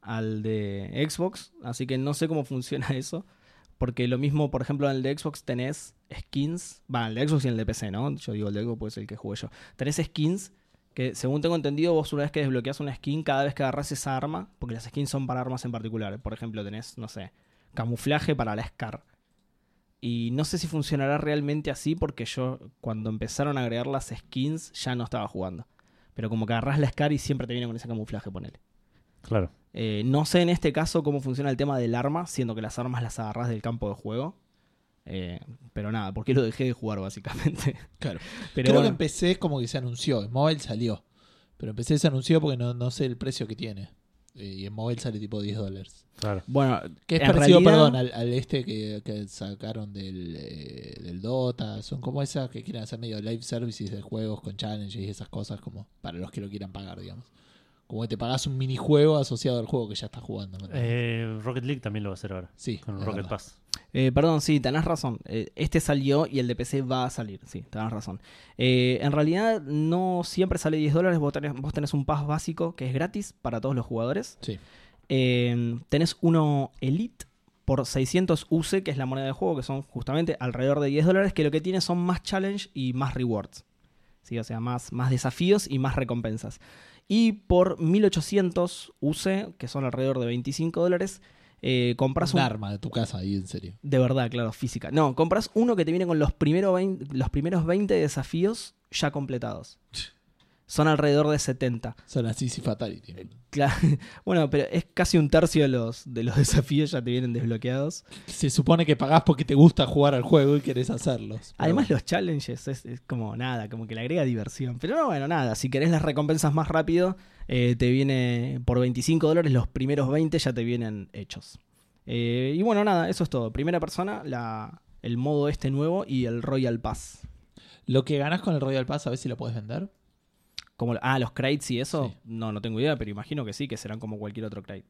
al de Xbox, así que no sé cómo funciona eso, porque lo mismo, por ejemplo, en el de Xbox tenés skins, va, el de Xbox y el de PC, ¿no? Yo digo el de Xbox pues el que jugué yo. Tenés skins que, según tengo entendido, vos una vez que desbloqueas una skin, cada vez que agarras esa arma, porque las skins son para armas en particular, por ejemplo, tenés, no sé, camuflaje para la SCAR. Y no sé si funcionará realmente así porque yo cuando empezaron a agregar las skins ya no estaba jugando. Pero como que agarrás la SCAR y siempre te viene con ese camuflaje, ponele. Claro. Eh, no sé en este caso cómo funciona el tema del arma, siendo que las armas las agarrás del campo de juego. Eh, pero nada, porque lo dejé de jugar básicamente. Claro. Pero Creo bueno, que en PC como que se anunció, en mobile salió. Pero en PC se anunció porque no, no sé el precio que tiene. Eh, y en mobile sale tipo 10 dólares. Claro. bueno, Que es en parecido, realidad- perdón, al, al este que, que sacaron del, eh, del Dota. Son como esas que quieren hacer medio live services de juegos con challenges y esas cosas como para los que lo quieran pagar, digamos. Como que te pagas un minijuego asociado al juego que ya estás jugando. Eh, Rocket League también lo va a hacer ahora. sí, Con Rocket verdad. Pass. Eh, perdón, sí, tenés razón. Eh, este salió y el de PC va a salir, sí, tenés razón. Eh, en realidad no siempre sale 10 dólares, vos tenés, vos tenés un pass básico que es gratis para todos los jugadores. Sí. Eh, tenés uno Elite por 600 UC, que es la moneda de juego, que son justamente alrededor de 10 dólares, que lo que tiene son más challenge y más rewards. ¿Sí? O sea, más, más desafíos y más recompensas. Y por 1800 UC, que son alrededor de 25 dólares, eh, compras un un, arma de tu casa ahí, en serio. de verdad, claro, física. No, compras uno que te viene con los, primero 20 los primeros 20 desafíos ya completados. Son alrededor de 70. Son así si Fatality. Cla- Bueno, pero es casi un tercio de los, de los desafíos ya te vienen desbloqueados. Se supone que pagás porque te gusta jugar al juego y querés hacerlos. Además, los challenges es, es como nada, como que le agrega diversión. Pero no, bueno, nada. Si querés las recompensas más rápido, eh, te viene por 25 dólares, los primeros 20 ya te vienen hechos. Eh, y bueno, nada, eso es todo. Primera persona, la, el modo este nuevo y el Royal Pass. Lo que ganás con el Royal Pass, a ver si lo puedes vender. Como, ah, los crates y eso, Sí. no, no tengo idea, pero imagino que sí, que serán como cualquier otro crate.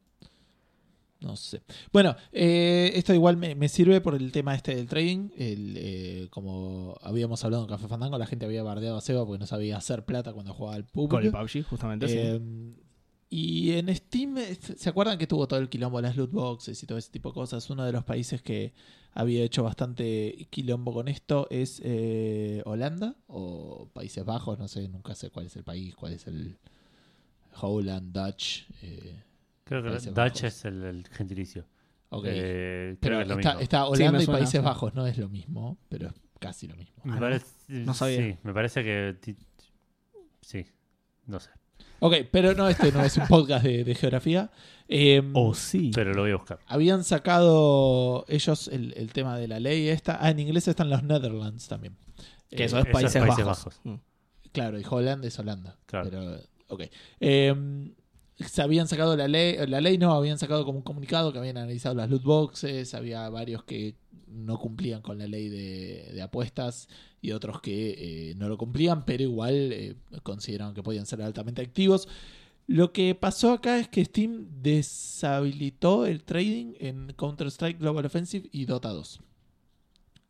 No sé. Bueno, eh, esto igual me, me sirve por el tema este del trading. El, eh, como habíamos hablado en Café Fandango, la gente había bardeado a Seba porque no sabía hacer plata cuando jugaba al PUBG. Con el PUBG, justamente. sí. Y en Steam, ¿se acuerdan que tuvo todo el quilombo las loot boxes y todo ese tipo de cosas? Uno de los países que había hecho bastante quilombo con esto es eh, Holanda o Países Bajos, no sé, nunca sé cuál es el país, cuál es el Holland, Dutch. eh, Creo que Países Dutch Bajos. es el, el gentilicio. ok. Eh, pero es lo está, mismo. está Sí, Holanda y Países sí. Bajos, no es lo mismo, pero es casi lo mismo. Me Ah, ¿no? parece, No sabía. Sí, me parece que. Sí, no sé. Ok, pero no, este no es un podcast de, de geografía. Eh, O sí. Pero lo voy a buscar. Habían sacado ellos el, el tema de la ley esta. Ah, en inglés están los Netherlands también. que Eh, eso es eso es Países, Países Bajos. Bajos. Mm. Claro, y Holanda es Holanda. Claro. Pero, ok. Eh, se habían sacado la ley, la ley no, habían sacado como un comunicado que habían analizado las loot boxes, había varios que no cumplían con la ley de, de apuestas y otros que eh, no lo cumplían, pero igual eh, consideraron que podían ser altamente activos. Lo que pasó acá es que Steam deshabilitó el trading en Counter-Strike Global Offensive y Dota 2.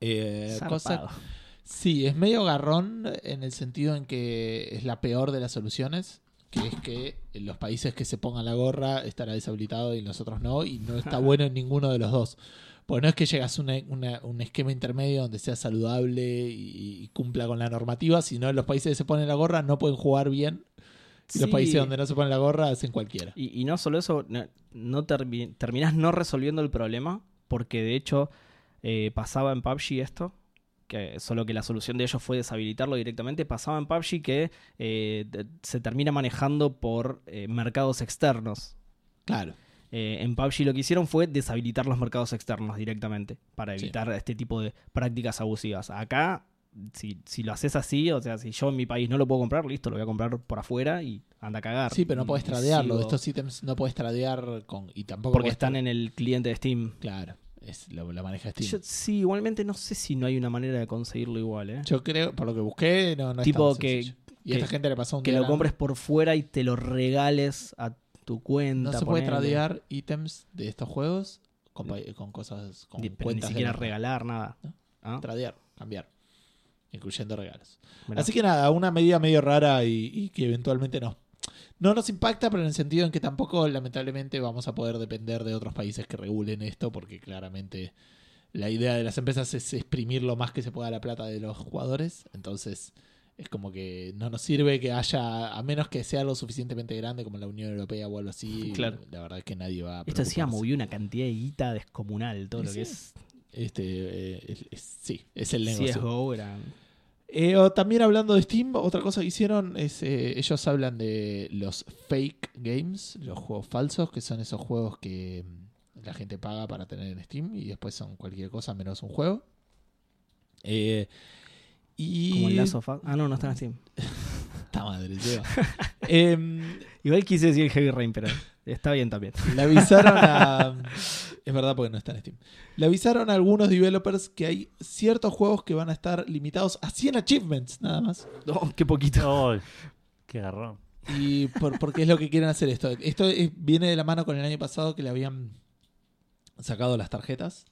Eh, cosa. Sí, es medio garrón en el sentido en que es la peor de las soluciones, que es que en los países que se pongan la gorra estará deshabilitado y en los otros no, y no está bueno en ninguno de los dos. Pues no es que llegas a una- una- un esquema intermedio donde sea saludable y, y cumpla con la normativa, sino en los países que se ponen la gorra no pueden jugar bien, y los países donde no se ponen la gorra hacen cualquiera. Y, y no solo eso, no, no termi- terminás no resolviendo el problema, porque de hecho eh, pasaba en PUBG esto, que solo que la solución de ellos fue deshabilitarlo directamente, pasaba en PUBG que eh, se termina manejando por eh, mercados externos. Claro. Eh, en PUBG lo que hicieron fue deshabilitar los mercados externos directamente para Sí. evitar este tipo de prácticas abusivas. Acá, si, si lo haces así, o sea, si yo en mi país no lo puedo comprar, listo, lo voy a comprar por afuera y anda a cagar. Sí, pero no puedes tradearlo. sigo- Estos ítems no puedes tradear con. Y tampoco porque están en el cliente de Steam. Claro, es, lo, la maneja Steam. Yo- sí, igualmente no sé si no hay una manera de conseguirlo igual, ¿eh? Yo creo, por lo que busqué, no, no es tipo tan que, sencillo. Y Que- a esta gente le pasó un Que día lo compres por fuera y te lo regales a tu cuenta. No se puede ponele. tradear ítems de estos juegos con, cosas, con Ni- ni de siquiera la- regalar nada. ¿No? Ah, Tradear, cambiar. Incluyendo regalos. mirá. Así que nada, una medida medio rara y, y que eventualmente nos, no nos impacta, pero en el sentido en que tampoco, lamentablemente, vamos a poder depender de otros países que regulen esto, porque claramente la idea de las empresas es exprimir lo más que se pueda la plata de los jugadores. Entonces, es como que no nos sirve que haya, a menos que sea lo suficientemente grande como la Unión Europea o algo así. Claro. La verdad es que nadie va a. Esto preocuparse. movió una cantidad de guita descomunal, todo lo sí. que es Este, eh, es- es- sí, es el negocio. CSGO era... Eh, o también hablando de Steam, otra cosa que hicieron es eh, ellos hablan de los fake games, los juegos falsos, que son esos juegos que mm, la gente paga para tener en Steam y después son cualquier cosa menos un juego. Eh, y Como el Last of Us. Ah, no, no está en Steam. Puta madre. Em, Igual quise decir Heavy Rain, pero está bien también. le avisaron a. Es verdad porque no está en Steam. Le avisaron a algunos developers que hay ciertos juegos que van a estar limitados a 100 achievements nada más. Oh, qué poquito. Qué garrón. Y por, porque es lo que quieren hacer esto. Esto es- viene de la mano con el año pasado que le habían sacado las tarjetas,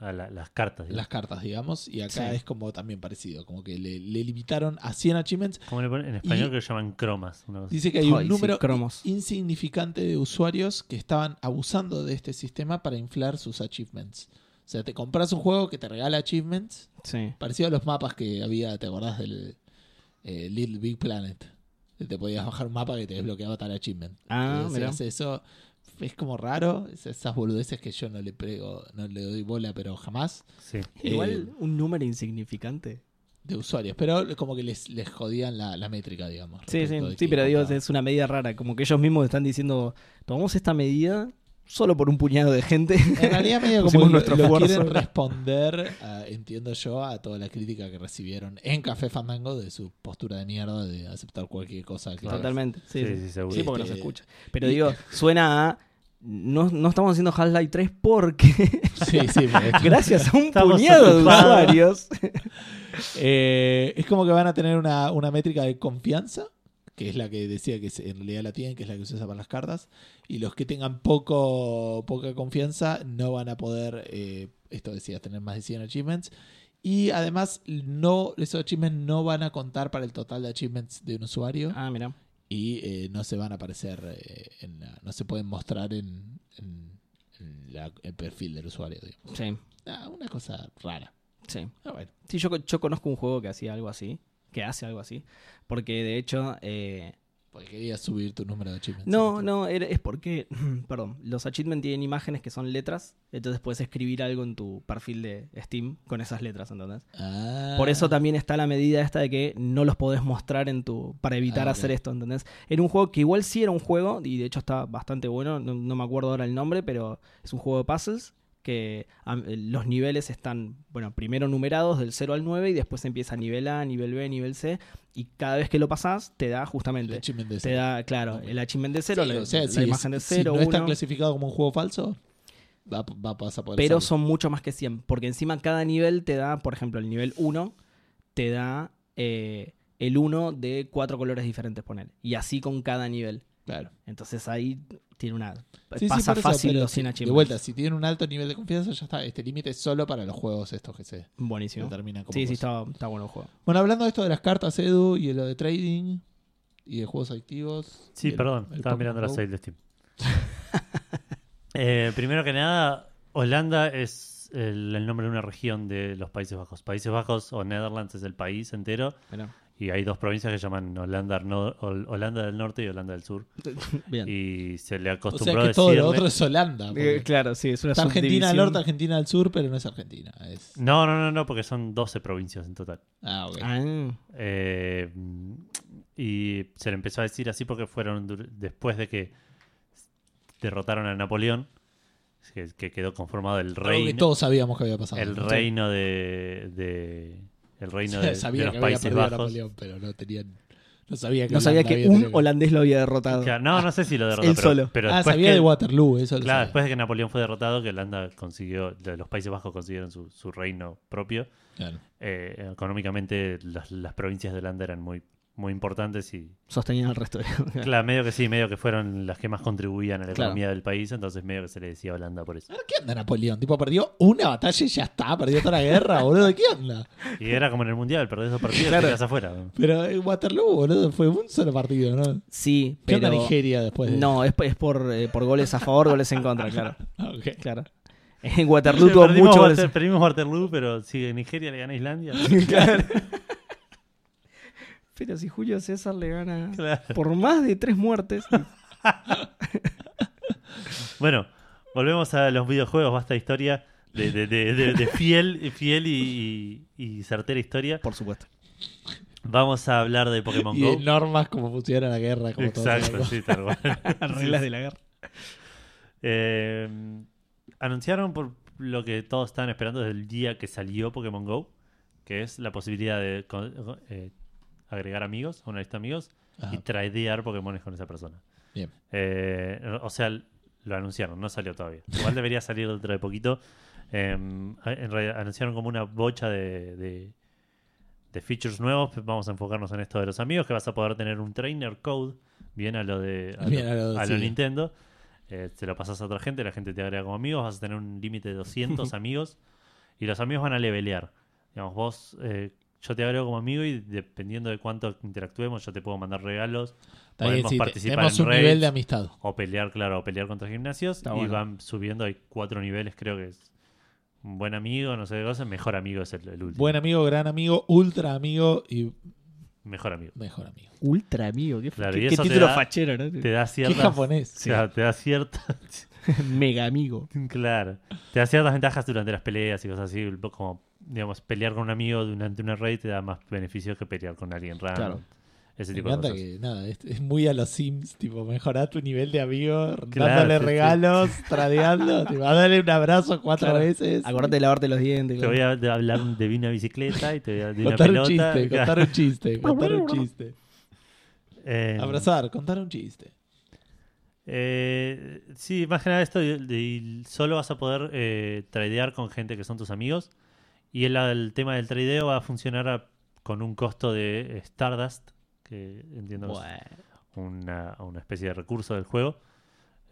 La- las cartas. digamos. las cartas, digamos, y acá Sí. es como también parecido, como que le, le limitaron a 100 achievements. ¿Cómo le ponen? En español Y- que lo llaman cromas. una cosa Dice que hay Ay, un sí, número cromos. insignificante de usuarios que estaban abusando de este sistema para inflar sus achievements. O sea, te compras un juego que te regala achievements, Sí. parecido a los mapas que había, ¿te acordás del eh, Little Big Planet? Te podías bajar un mapa que te desbloqueaba tal achievement. Ah, decías eso es como raro, es- esas boludeces que yo no le prego, no le doy bola, pero jamás, Sí. Igual Eh, un número insignificante. de usuarios. Pero como que les, les jodían la, la métrica, digamos. Sí, sí, sí, pero digo, es una medida rara. Como que ellos mismos están diciendo, tomamos esta medida solo por un puñado de gente. En realidad medio como lo, nuestro lo quieren responder, entiendo yo, a toda la crítica que recibieron en Café Fandango de su postura de mierda de aceptar cualquier cosa. Que Totalmente. Sí, Sí, sí, sí, seguro. Sí, porque no se Este, escucha. Pero digo, suena a. No, no estamos haciendo Half-Life 3 porque, Sí, sí, pero- gracias a un Estamos puñado de usuarios. Eh, es como que van a tener una, una métrica de confianza, que es la que decía que se- en realidad la tienen, que es la que se usa para las cartas. Y los que tengan poco poca confianza no van a poder, eh, esto decía, tener más de 100 achievements. Y además, no esos achievements no van a contar para el total de achievements de un usuario. Ah, mira. Y eh, no se van a aparecer, eh, en la- no se pueden mostrar en, en- en la- el perfil del usuario. digamos. Sí, Ah, una cosa rara. sí. Ah, bueno. Sí, yo, yo conozco un juego que hacía algo así. Que hace algo así. Porque de hecho. eh, Porque querías subir tu número de achievements. no, no, es porque. Perdón. Los achievements tienen imágenes que son letras. Entonces puedes escribir algo en tu perfil de Steam con esas letras, ¿entendés? Ah. Por eso también está la medida esta de que no los podés mostrar en tu. para evitar Ah, hacer esto, ¿entendés? Era un juego que igual sí era un juego, y de hecho está bastante bueno, no, no me acuerdo ahora el nombre, pero es un juego de puzzles que eh, los niveles están, bueno, primero numerados del 0 al 9 y después empieza nivel A, nivel B, nivel C, y cada vez que lo pasás te da El justamente. achievement de Te cero. da, claro, el achievement de 0, Sí, la, o sea, la si, imagen de si 0, no está 1, clasificado como un juego falso, va, va, vas a poder pero son mucho más que 100, porque encima cada nivel te da, por ejemplo, el nivel 1 te da eh, el 1 de cuatro colores diferentes, poner. Y así con cada nivel. Claro. Entonces ahí tiene una... Sí, pasa eso, fácil pero los 100 si- achievements. De vuelta, si tienen un alto nivel de confianza, ya está. Este límite es solo para los juegos estos que se Buenísimo. determinan como Sí, sí, está, está bueno el juego. Bueno, hablando de esto de las cartas, Edu, y de lo de trading, y de juegos adictivos. y Sí, el- perdón, el estaba mirando la sale de Steam. Eh, primero que nada, Holanda es el, el nombre de una región de los Países Bajos. Países Bajos o Netherlands es el país entero Mirá. Y hay dos provincias que se llaman Holanda, no- Holanda del Norte y Holanda del Sur. Bien. Y se le O acostumbró sea que a todo decirle... lo otro es Holanda. Eh, claro, sí, es una Está Argentina al subdivisión. norte, Argentina al sur, pero no es Argentina. Es... No, no, no, no, porque son 12 provincias en total. Ah, ok. Ah, Eh, y se le empezó a decir así porque fueron después de que derrotaron a Napoleón, que, que quedó conformado el que reino, todos sabíamos que había pasado. el ¿no? reino de, de- el reino de, sabía de que los había Países perdido Bajos. Napoleón, pero no tenían. No sabía que, no sabía Holanda que había un tenido que- holandés lo había derrotado. Claro, no, no sé si lo derrotó, Él pero, solo. pero Ah, sabía que, de Waterloo, eso lo claro, sabía. después de que Napoleón fue derrotado, que Holanda consiguió, los Países Bajos consiguieron su, su reino propio. Claro. Eh, económicamente las, las provincias de Holanda eran muy, muy importantes y Sostenían el resto de. claro, medio que sí, medio que fueron las que más contribuían a la Claro. economía del país, entonces medio que se le decía Holanda por eso. A ver, ¿qué onda Napoleón? Tipo, perdió una batalla y ya está, perdió toda la guerra, boludo. ¿Qué onda? Y era como en el mundial, perdés dos partidos Claro. y te quedas afuera. Pero en Waterloo, boludo, fue un solo partido, ¿no? Sí, ¿Qué pero. onda Nigeria después de No, es, es por, eh, por goles a favor, goles en contra, claro. Ah, ok. claro. En Waterloo tuvo perdimos, muchos Water- goles. perdimos Waterloo, pero si en Nigeria le gana a Islandia. Claro. Pero si Julio César le gana Claro. por más de tres muertes. Bueno, volvemos a los videojuegos, basta historia de, de- de- de- de fiel, fiel y, y- y certera historia. Por supuesto. Vamos a hablar de Pokémon Y Go. de normas como funciona la guerra, como todo. Exacto, sí, tal cual. Reglas de la guerra. Eh, anunciaron por lo que todos estaban esperando desde el día que salió Pokémon Go, que es la posibilidad de eh, agregar amigos a una lista de amigos Ajá. y tradear Pokémones con esa persona. Bien. Eh, o sea, lo anunciaron, no salió todavía. Igual debería salir dentro de poquito. Eh, en realidad anunciaron como una bocha de, de, de features nuevos. Vamos a enfocarnos en esto de los amigos, que vas a poder tener un trainer code, bien a lo de a lo, a lo- a lo sí. Nintendo. Eh, se lo pasas a otra gente, la gente te agrega como amigos, vas a tener un límite de 200 amigos y los amigos van a levelear. Digamos, vos, eh, yo te agrego como amigo y dependiendo de cuánto interactuemos, yo te puedo mandar regalos, Está bien, podemos sí, te- participar tenemos en un raids, nivel de amistad. o pelear, claro, o pelear contra gimnasios Está y bueno. van subiendo, hay cuatro niveles, creo que es un buen amigo, no sé qué cosa, mejor amigo es el, el último. Buen amigo, gran amigo, ultra amigo y Mejor amigo. mejor amigo. Ultra amigo. Qué, Claro, qué- y qué eso te título da- fachero, ¿no? Te da Qué ciertas... japonés. claro, te da ciertas... Mega amigo. Claro. Te da ciertas ventajas durante las peleas y cosas así. Como, digamos, pelear con un amigo durante una raid te da más beneficios que pelear con alguien random. Claro. Ese Me tipo de cosas. que, nada, es, es muy a los Sims, tipo, mejorar tu nivel de amigo, Claro, dándole sí, sí. regalos, tradeando, tipo, a darle un abrazo cuatro Claro. veces. Acordate de lavarte los dientes. Te claro. voy a hablar de una bicicleta y te voy a de una Contar un pelota. chiste, Claro. contar un chiste, contar un chiste. Eh, Abrazar, contar un chiste. Eh, sí, más que nada esto de- de- solo vas a poder eh, tradear con gente que son tus amigos y el, el tema del tradeo va a funcionar a- con un costo de Stardust, que entiendo que es Bueno. una, una especie de recurso del juego.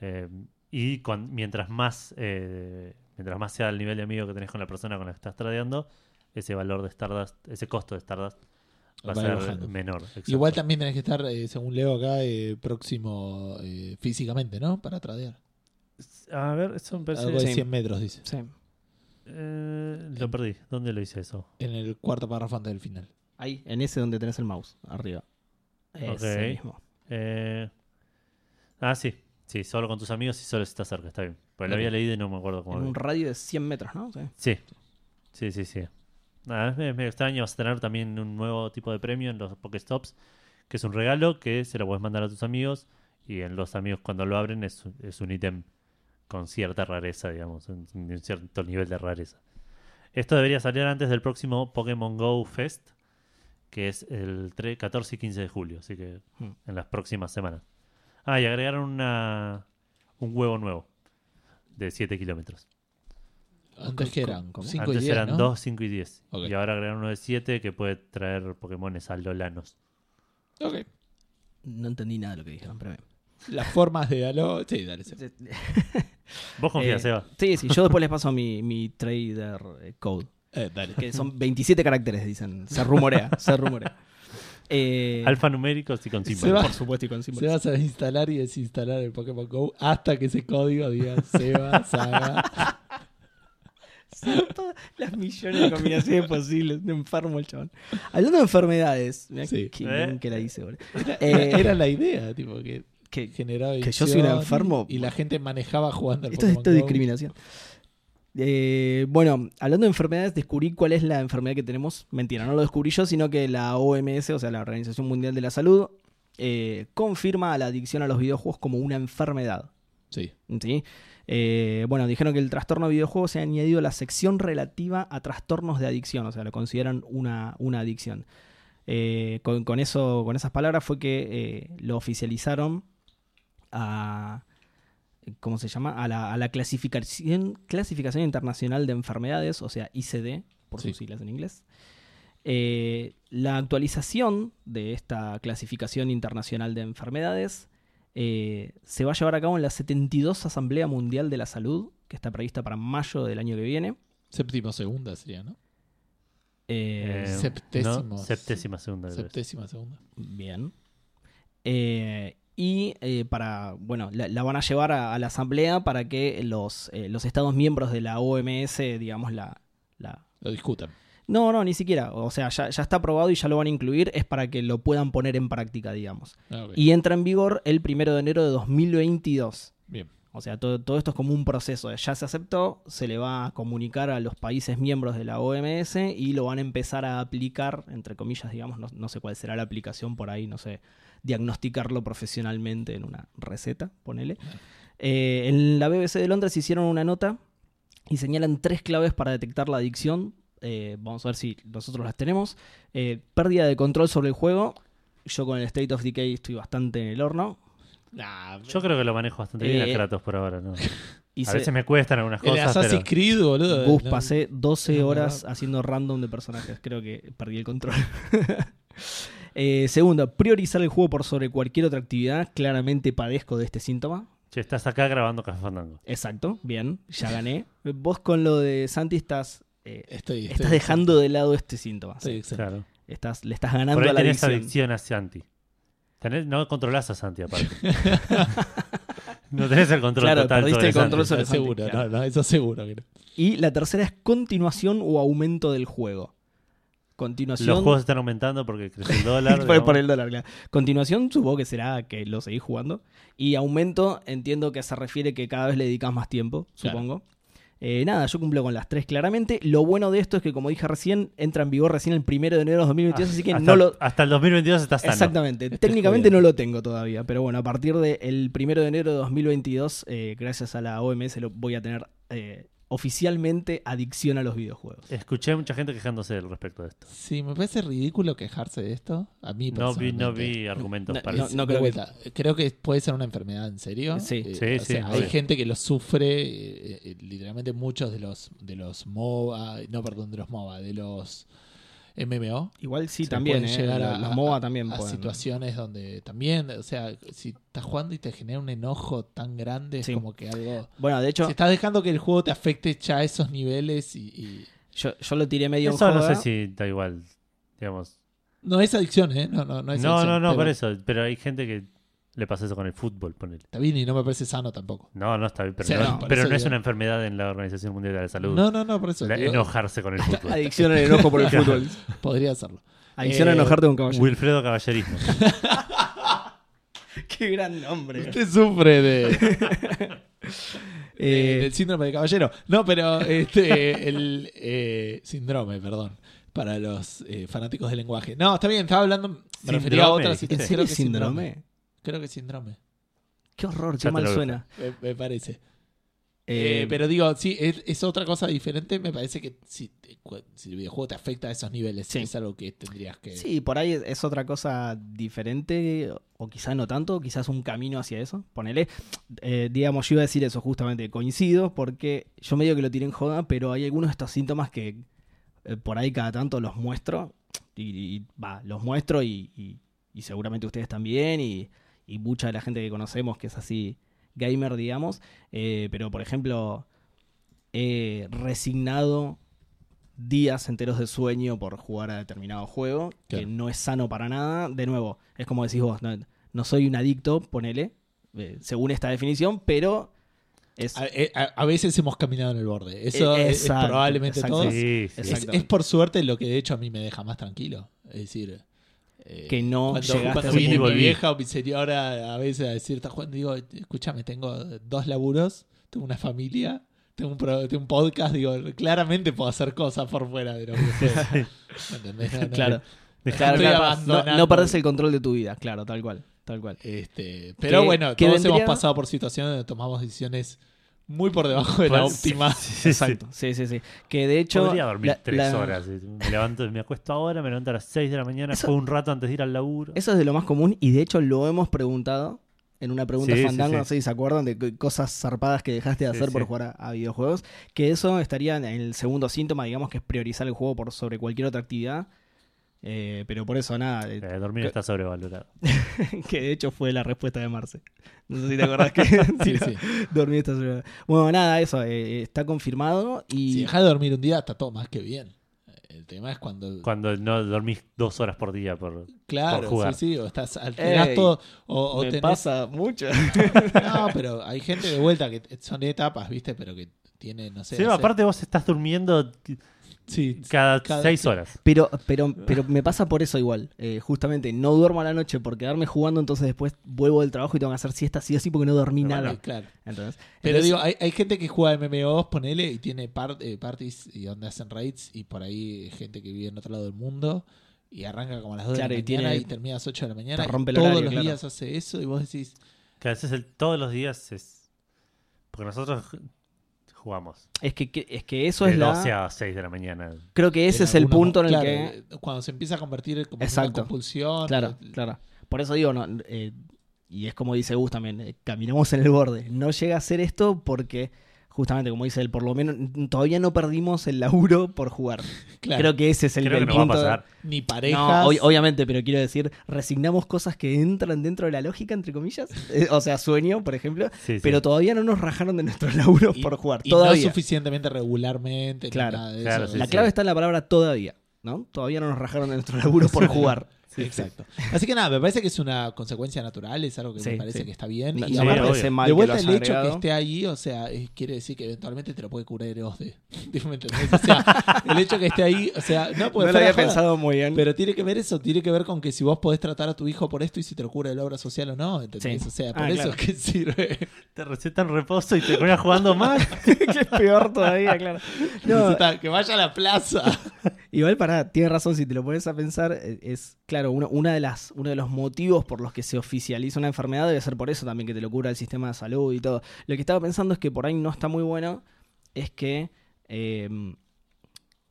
Eh, y cuan- mientras más eh, mientras más sea el nivel de amigo que tenés con la persona con la que estás tradeando, ese valor de Stardust, ese costo de Stardust va a Va a ir ser bajando. menor. exacto. Igual también tenés que estar, eh, según leo acá, eh, próximo eh, físicamente, ¿no? Para tradear. A ver, eso me parece... Algo de sí. 100 metros, dice. Sí. Eh, lo perdí. ¿Dónde lo hice eso? En el cuarto párrafo antes del final. Ahí, en ese donde tenés el mouse, arriba. Ese Ok. mismo. Eh, ah, sí. Sí, solo con tus amigos y solo si estás cerca, está bien. Pues lo Ok. había leído y no me acuerdo cómo. En un radio de 100 metros, ¿no? Sí. Sí. Sí, sí, sí. Nada, es medio, medio extraño. Vas a tener también un nuevo tipo de premio en los Pokéstops, que es un regalo que se lo puedes mandar a tus amigos. Y en los amigos, cuando lo abren, es, es un ítem con cierta rareza, digamos, un, un cierto nivel de rareza. Esto debería salir antes del próximo Pokémon Go Fest, que es el 3, 14 y 15 de julio, así que Hmm. en las próximas semanas. Ah, y agregaron una, un huevo nuevo de 7 kilómetros. Antes que eran ¿Cómo? 5 y Antes 10, eran ¿no? 2, 5 y 10. Ok. Y ahora agregaron uno de 7 que puede traer Pokémones aldolanos. Ok. No entendí nada de lo que dijeron, pero bien. Las formas de Halo... Sí, dale. sí. ¿Vos confías, Eh, Eva? Sí, sí, yo después les paso mi, mi trader eh, code. Eh, dale. Que son 27 caracteres, dicen. Se rumorea, se rumorea. Eh, Alfanuméricos y con Se símbolos. va- Por supuesto, y con Se símbolos. vas a instalar y desinstalar el Pokémon Go hasta que ese código diga Seba, Saga. Son todas las millones de combinaciones posibles. De enfermo el chabón. Hablando de enfermedades. mirá Sí. Qué ¿Eh? bien que la hice, boludo. Eh, era la idea, tipo, que que generaba Que yo soy un enfermo. Y la gente manejaba jugando al Esto Pokémon esto es Go. discriminación. Eh, bueno, hablando de enfermedades, descubrí cuál es la enfermedad que tenemos. Mentira, no lo descubrí yo, sino que la OMS, o sea, la Organización Mundial de la Salud, eh, confirma la adicción a los videojuegos como una enfermedad. Sí. ¿sí? Eh, bueno, dijeron que el trastorno de videojuegos se ha añadido a la sección relativa a trastornos de adicción, o sea, lo consideran una, una adicción. Eh, con, con eso, con esas palabras fue que eh, lo oficializaron a. ¿Cómo se llama? A la, a la clasificación, clasificación Internacional de Enfermedades, o sea, ICD, por Sí. sus siglas en inglés. Eh, la actualización de esta clasificación internacional de enfermedades eh, se va a llevar a cabo en la 72 Asamblea Mundial de la Salud, que está prevista para mayo del año que viene. Séptimo segunda sería, ¿no? Eh, Eh, septésimo. no, septésima segunda. Septésima segunda. Bien. Eh, y eh, para, bueno, la, la van a llevar a, a la asamblea para que los, eh, los estados miembros de la OMS, digamos, la, la... Lo discutan. No, no, ni siquiera. O sea, ya, ya está aprobado y ya lo van a incluir. Es para que lo puedan poner en práctica, digamos. Ah. Y entra en vigor el primero de enero de 2022. Bien. O sea, todo, todo esto es como un proceso. Ya se aceptó, se le va a comunicar a los países miembros de la OMS y lo van a empezar a aplicar, entre comillas, digamos, no, no sé cuál será la aplicación por ahí, no sé, diagnosticarlo profesionalmente en una receta, ponele. Eh, en la BBC de Londres hicieron una nota y señalan tres claves para detectar la adicción. Eh, vamos a ver si nosotros las tenemos. Eh, pérdida de control sobre el juego. Yo con el State of Decay estoy bastante en el horno. Nah, Yo creo que lo manejo bastante bien a Kratos por ahora. ¿no? Y A se- veces me cuestan algunas el cosas, Assassin's pero Creed, boludo. Pasé 12 no, horas no. haciendo random de personajes. Creo que perdí el control. Eh, segundo, priorizar el juego por sobre cualquier otra actividad. Claramente padezco de este síntoma. che, estás acá grabando Café Fandango. Exacto, bien, ya gané. Vos con lo de Santi estás, eh, Estoy, estoy- estás dejando de lado este síntoma. estoy sí. Claro. Estás, le estás ganando Por ahí a la tenés adicción. adicción a Santi. Tenés- no controlás a Santi aparte. no tenés el control Claro, total perdiste sobre el control Santi. sobre- Eso seguro, claro. no, no, eso seguro. no. Y la tercera es continuación o aumento del juego. Continuación. Los juegos están aumentando porque crece el dólar. digamos. por el dólar, claro. Continuación, supongo que será que lo seguís jugando. Y aumento, entiendo que se refiere que cada vez le dedicas más tiempo, Claro. supongo. Eh, nada, yo cumplo con las tres claramente. Lo bueno de esto es que, como dije recién, entra en vigor recién el primero de enero de 2022, así que hasta, no lo. hasta el 2022 está sano. Exactamente. Este Técnicamente no lo tengo todavía, pero bueno, a partir del primero de enero de 2022, eh, gracias a la OMS, lo voy a tener eh, oficialmente adicción a los videojuegos. Escuché a mucha gente quejándose al respecto de esto. Sí, me parece ridículo quejarse de esto. A mí No vi, no vi argumentos No, para no, eso. no creo que- creo que puede ser una enfermedad en serio. Sí. Eh, Sí, o sí, sea, hay gente que lo sufre, eh, eh, literalmente muchos de los de los MOBA, no perdón, de los MOBA, de los MMO. Igual sí, se también, pueden eh, llegar la- a, los a- MOBA a- también a pueden. situaciones donde también, o sea, si estás jugando y te genera un enojo tan grande, Sí. es como que algo... Bueno, de hecho, Si estás dejando que el juego te afecte ya a esos niveles y... y- yo, yo lo tiré medio en Eso no joda. sé si da igual. Digamos. No es adicción, ¿eh? No, no, no es No, adicción, no, no, pero por eso. Pero hay gente que le pasa eso con el fútbol, ponele. Está bien y no me parece sano tampoco. No, no está bien. Pero, no, pero no es una enfermedad en la Organización Mundial de la Salud. No, no, no, por eso. La- digo, enojarse con el fútbol. Adicción al enojo por el fútbol. podría hacerlo. Adicción a Eh, enojarte con un caballero. Wilfredo Caballerismo. Qué gran nombre. Usted sufre de, Eh, del síndrome de caballero. No, pero este, el eh, síndrome, perdón, para los eh, fanáticos del lenguaje. No, está bien, estaba hablando, me refería a Síndrome, otra dijiste. situación. ¿En serio Creo es que síndrome? Creo que síndrome, Qué horror, Ya qué mal suena. me, me parece. Eh, Eh, pero digo, sí, es, es otra cosa diferente. Me parece que si, si el videojuego te afecta a esos niveles, Sí. es algo que tendrías que. Sí, por ahí es- es otra cosa diferente, o quizás no tanto, quizás un camino hacia eso. Ponele, eh, digamos, yo iba a decir eso justamente, coincido, porque yo medio que lo tiré en joda, pero hay algunos de estos síntomas que eh, por ahí cada tanto los muestro, y y, va, los muestro y, y- y seguramente ustedes también, y, y mucha de la gente que conocemos que es así gamer, digamos, eh, pero por ejemplo, he resignado días enteros de sueño por jugar a determinado juego, que no es sano para nada. De nuevo, es como decís vos, no, no soy un adicto, ponele, eh, según esta definición, pero es... A, eh, a- a veces hemos caminado en el borde. Eso Eh, es- probablemente exacto. todo. Sí, sí. Es, es por suerte lo que de hecho a mí me deja más tranquilo. Es decir, eh, Que no cuando, llegaste cuando a ese viene mi vieja o mi señora a veces a decir, estás jugando, digo, escúchame, tengo dos laburos, tengo una familia, tengo un, pro- tengo un podcast, digo, claramente puedo hacer cosas por fuera de lo que. ¿Entendés? Claro, claro, claro. No, no perdés el control de tu vida, claro, tal cual, tal cual. Este, pero bueno, todos vendría- hemos pasado por situaciones donde tomamos decisiones muy por debajo de la Pues, óptima. sí, sí, sí. Exacto, sí, sí, sí. Que de hecho... Podría dormir la- tres la- horas. Me levanto, me acuesto ahora, me levanto a las 6 de la mañana, Eso- juego un rato antes de ir al laburo. Eso es de lo más común y de hecho lo hemos preguntado en una pregunta Sí, fandango, sí. no sé si se acuerdan de co- cosas zarpadas que dejaste de Sí, hacer por sí. jugar a, a videojuegos, que eso estaría en el segundo síntoma, digamos que es priorizar el juego por sobre cualquier otra actividad. Eh, pero por eso nada, eh, Eh, dormir está sobrevalorado. que de hecho fue la respuesta de Marce. No sé si te acordás que Sí, sí. dormir está sobre- Bueno, nada, eso eh, está confirmado y Si dejas de dormir un día, está todo más que bien. El tema es cuando. Cuando no dormís dos horas por día por... claro, por jugar. sí, sí. O estás alterás Ey, todo. O, o me tenés- pasa mucho. No, pero hay gente de vuelta que son etapas, ¿viste? Pero que tiene, no sé. Sí, aparte vos estás durmiendo Sí, cada, Cada- seis horas. Pero, pero, pero me pasa por eso igual. Eh, justamente, no duermo a la noche por quedarme jugando, entonces después vuelvo del trabajo y tengo que hacer siesta así o así porque no dormí Pero nada. Sí, claro. Entonces, Pero entonces- digo, hay, hay gente que juega MMOs, ponele, y tiene par- eh, parties y donde hacen raids, y por ahí gente que vive en otro lado del mundo y arranca como a las 2 Claro, de y la tiene- mañana y termina a las 8 de la mañana. te y rompe el todos horario, los claro. días hace eso y vos decís, Que a veces el- todos los días es... Porque nosotros jugamos. es que, que- es que eso de es la. 12 a 6 de la mañana. Creo que ese en es el punto en el claro, que. eh, Cuando se empieza a convertir como en una Exacto. compulsión. Claro, eh, claro. Por eso digo, no, eh, y es como dice Gus también, eh, caminamos en el borde. No llega a ser esto porque, justamente como dice él, por lo menos todavía no perdimos el laburo por jugar. claro. Creo que ese es el, Creo que el no va a pasar. Ni No, parejas. ob- obviamente, pero quiero decir, resignamos cosas que entran dentro de la lógica, entre comillas. Eh, o sea, sueño, por ejemplo. Sí, sí. Pero todavía no nos rajaron de nuestros laburos y- por jugar. y no todavía. suficientemente regularmente. ni Claro, nada de claro, eso. sí, la sí. clave está en la palabra todavía. ¿no? Todavía no nos rajaron de nuestros laburos por jugar. Exacto. Así que nada, me parece que es una consecuencia natural, es algo que Sí, me parece sí. que está bien. No, y no aparte, mal de vuelta el hayas hecho que agregado. esté ahí, o sea, quiere decir que eventualmente te lo puede curar Eros de. ¿Me entendés? O sea, el hecho que esté ahí, o sea, no, No porque lo había joda, pensado muy bien. Pero tiene que ver eso, tiene que ver con que si vos podés tratar a tu hijo por esto y si te lo cura la obra social o no, ¿entendés? Sí. O sea, por Ah, eso claro. es que sirve. Te recetan reposo y te pones jugando más. que es peor todavía, claro. No, que vaya a la plaza. Igual para, tiene razón, si te lo pones a pensar, eh, es claro, uno, una de las, uno de los motivos por los que se oficializa una enfermedad debe ser por eso también, que te lo cura el sistema de salud y todo. Lo que estaba pensando es que por ahí no está muy bueno, es que eh,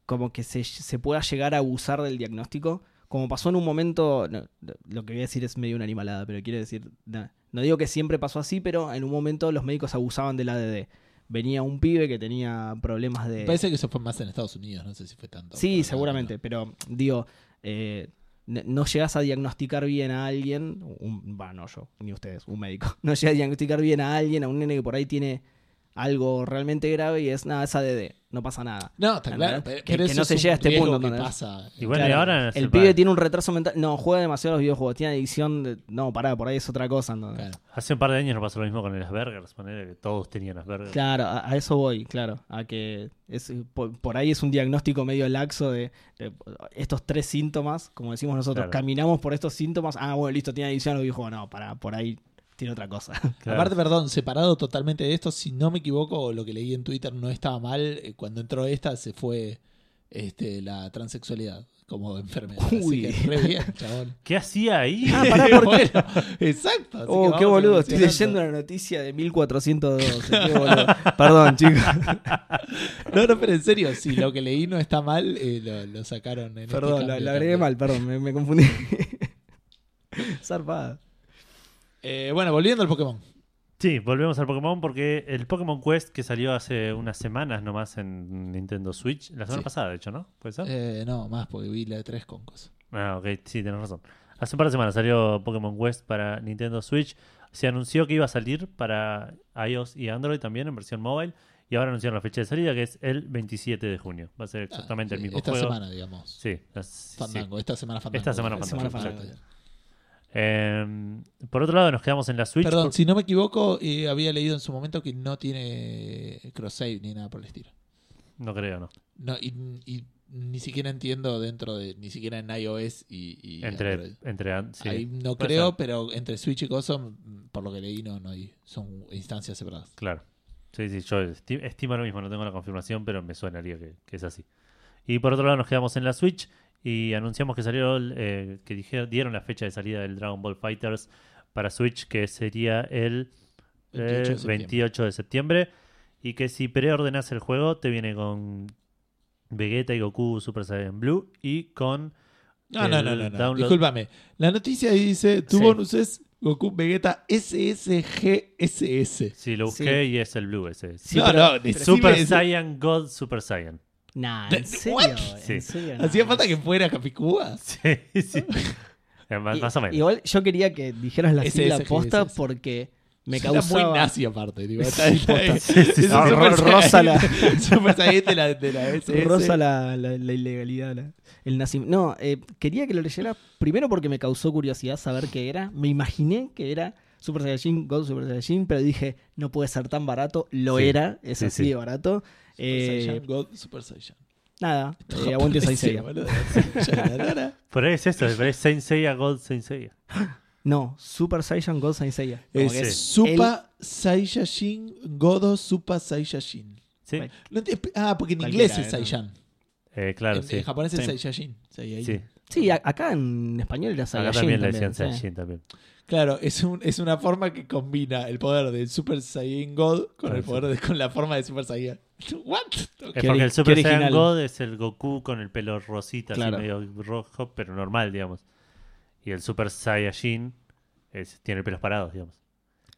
como que se, se pueda llegar a abusar del diagnóstico. Como pasó en un momento, no, lo que voy a decir es medio una animalada, pero quiero decir, no, no digo que siempre pasó así, pero en un momento los médicos abusaban del ADD. Venía un pibe que tenía problemas de... Parece que eso fue más en Estados Unidos, no sé si fue tanto. Sí, seguramente, pero digo, eh, no llegas a diagnosticar bien a alguien, un, no yo, ni ustedes, un médico, no llegas a diagnosticar bien a alguien, a un nene que por ahí tiene algo realmente grave y es nada, es ADD, no pasa nada. No, está claro. Pero, Que- pero que eso no se llega a este punto, que pasa. Y bueno, Claro, y ahora El pibe tiene un retraso mental, no, juega demasiado los videojuegos, tiene adicción, de- no, pará, por ahí es otra cosa. ¿no? Claro. Hace un par de años nos pasó lo mismo con el Asperger. Ponele que todos tenían Asperger. Claro, a, a eso voy, claro. A que es, por, por ahí es un diagnóstico medio laxo de, de estos tres síntomas, como decimos nosotros, Claro. caminamos por estos síntomas, ah, bueno, listo, tiene adicción, lo dijo, no, para, por ahí tiene otra cosa. Claro. Aparte, perdón, separado totalmente de esto, si no me equivoco, lo que leí en Twitter no estaba mal. eh, Cuando entró esta, se fue este, la transexualidad como enfermedad. Uy. Así que re bien, chabón. ¿Qué hacía ahí? Ah, pará, porque- Bueno, exacto. Oh, qué boludo, estoy leyendo la noticia de 1412. Qué boludo. Perdón, chicos. No, no, pero en serio, si lo que leí no está mal, eh, lo, lo sacaron en este Perdón, cambio la, la agregué mal, perdón, me, me confundí. Zarpada. Eh, bueno, volviendo al Pokémon. Sí, volvemos al Pokémon porque el Pokémon Quest que salió hace unas semanas nomás en Nintendo Switch, la semana Sí. pasada, de hecho, ¿no? ¿Puede ser? Eh, no, más porque vi la de tres con cosas. Ah, ok, sí, tenés razón. Hace un par de semanas salió Pokémon Quest para Nintendo Switch. Se anunció que iba a salir para iOS y Android también en versión mobile. Y ahora anunciaron la fecha de salida que es el 27 de junio. Va a ser exactamente Ah, el mismo esta juego. semana, digamos. Sí, las- sí. Fandango, esta semana Fandango. Esta semana Fandango, semana. Fandango. Eh, por otro lado, nos quedamos en la Switch. Perdón, por- si no me equivoco, eh, había leído en su momento que no tiene cross-save ni nada por el estilo. No creo, no. No, y, y ni siquiera entiendo dentro de, ni siquiera en iOS y, y Entre, Android. entre an- sí. Ahí no puede creo, ser. pero entre Switch y Coso, por lo que leí, no, no hay. Son instancias separadas. Claro. Sí, sí, yo esti- estimo lo mismo, no tengo la confirmación, pero me suenaría que, que es así. Y por otro lado nos quedamos en la Switch y anunciamos que salió, eh, que dijeron, dieron la fecha de salida del Dragon Ball Fighters para Switch, que sería el 28 de eh, septiembre. 28 de septiembre. Y que si preordenas el juego, te viene con Vegeta y Goku Super Saiyan Blue y con No, no, no, no, no. download- Discúlpame. La noticia ahí dice: tu Sí. bonus es Goku Vegeta SSGSS. Sí, lo busqué y es el Blue ese. Sí, no, pero- no, pero- Super Saiyan God Super Saiyan. Nah, ¿De- ¿en serio? Sí. ¿En serio? No. ¿Hacía falta que fuera Capicúa? Sí, sí. Eh, más, Y- más o menos. Igual yo quería que dijeras la sigla ese, posta porque me Suena causaba... muy nazi aparte. Tipo, está, está, posta. Sí, sí, sí. No, Super rosa la- Super de la, de la SS. Rosa la, la- la ilegalidad, la- el nacimiento. No, eh, quería que lo leyera primero porque me causó curiosidad saber qué era. Me imaginé que era Super Saiyajin, God Super Saiyajin, pero dije, no puede ser tan barato. Lo Sí, era, es sí, así sí. de barato. Super Eh, Saiyan God, Super Saiyan. nada, eh, aguante Saint Seiya. boludo. Por ahí es eso, por ahí es Saint Seiya, God Saint Seiya. No, Super Saiyan God Saint Seiya. Como Es que Sí. Super Saiyajin Godo Super Saiyajin. Sí. No enti- ah, porque en Cualquiera, inglés es ¿eh? Saiyan. Eh, claro, en, sí. en japonés es Sí. Saiyajin. Saiyajin. Sí. Sí, a- acá en español era Saiyajin. Acá también le decían sí. Saiyajin también. Claro, es, un, es una forma que combina el poder del Super Saiyan God con el Ah, poder de, con la forma de Super Saiyan. ¿What? Es porque el Super Saiyan. God es el Goku con el pelo rosita, Claro. así medio rojo, pero normal, digamos. Y el Super Saiyajin es- tiene pelos parados, digamos.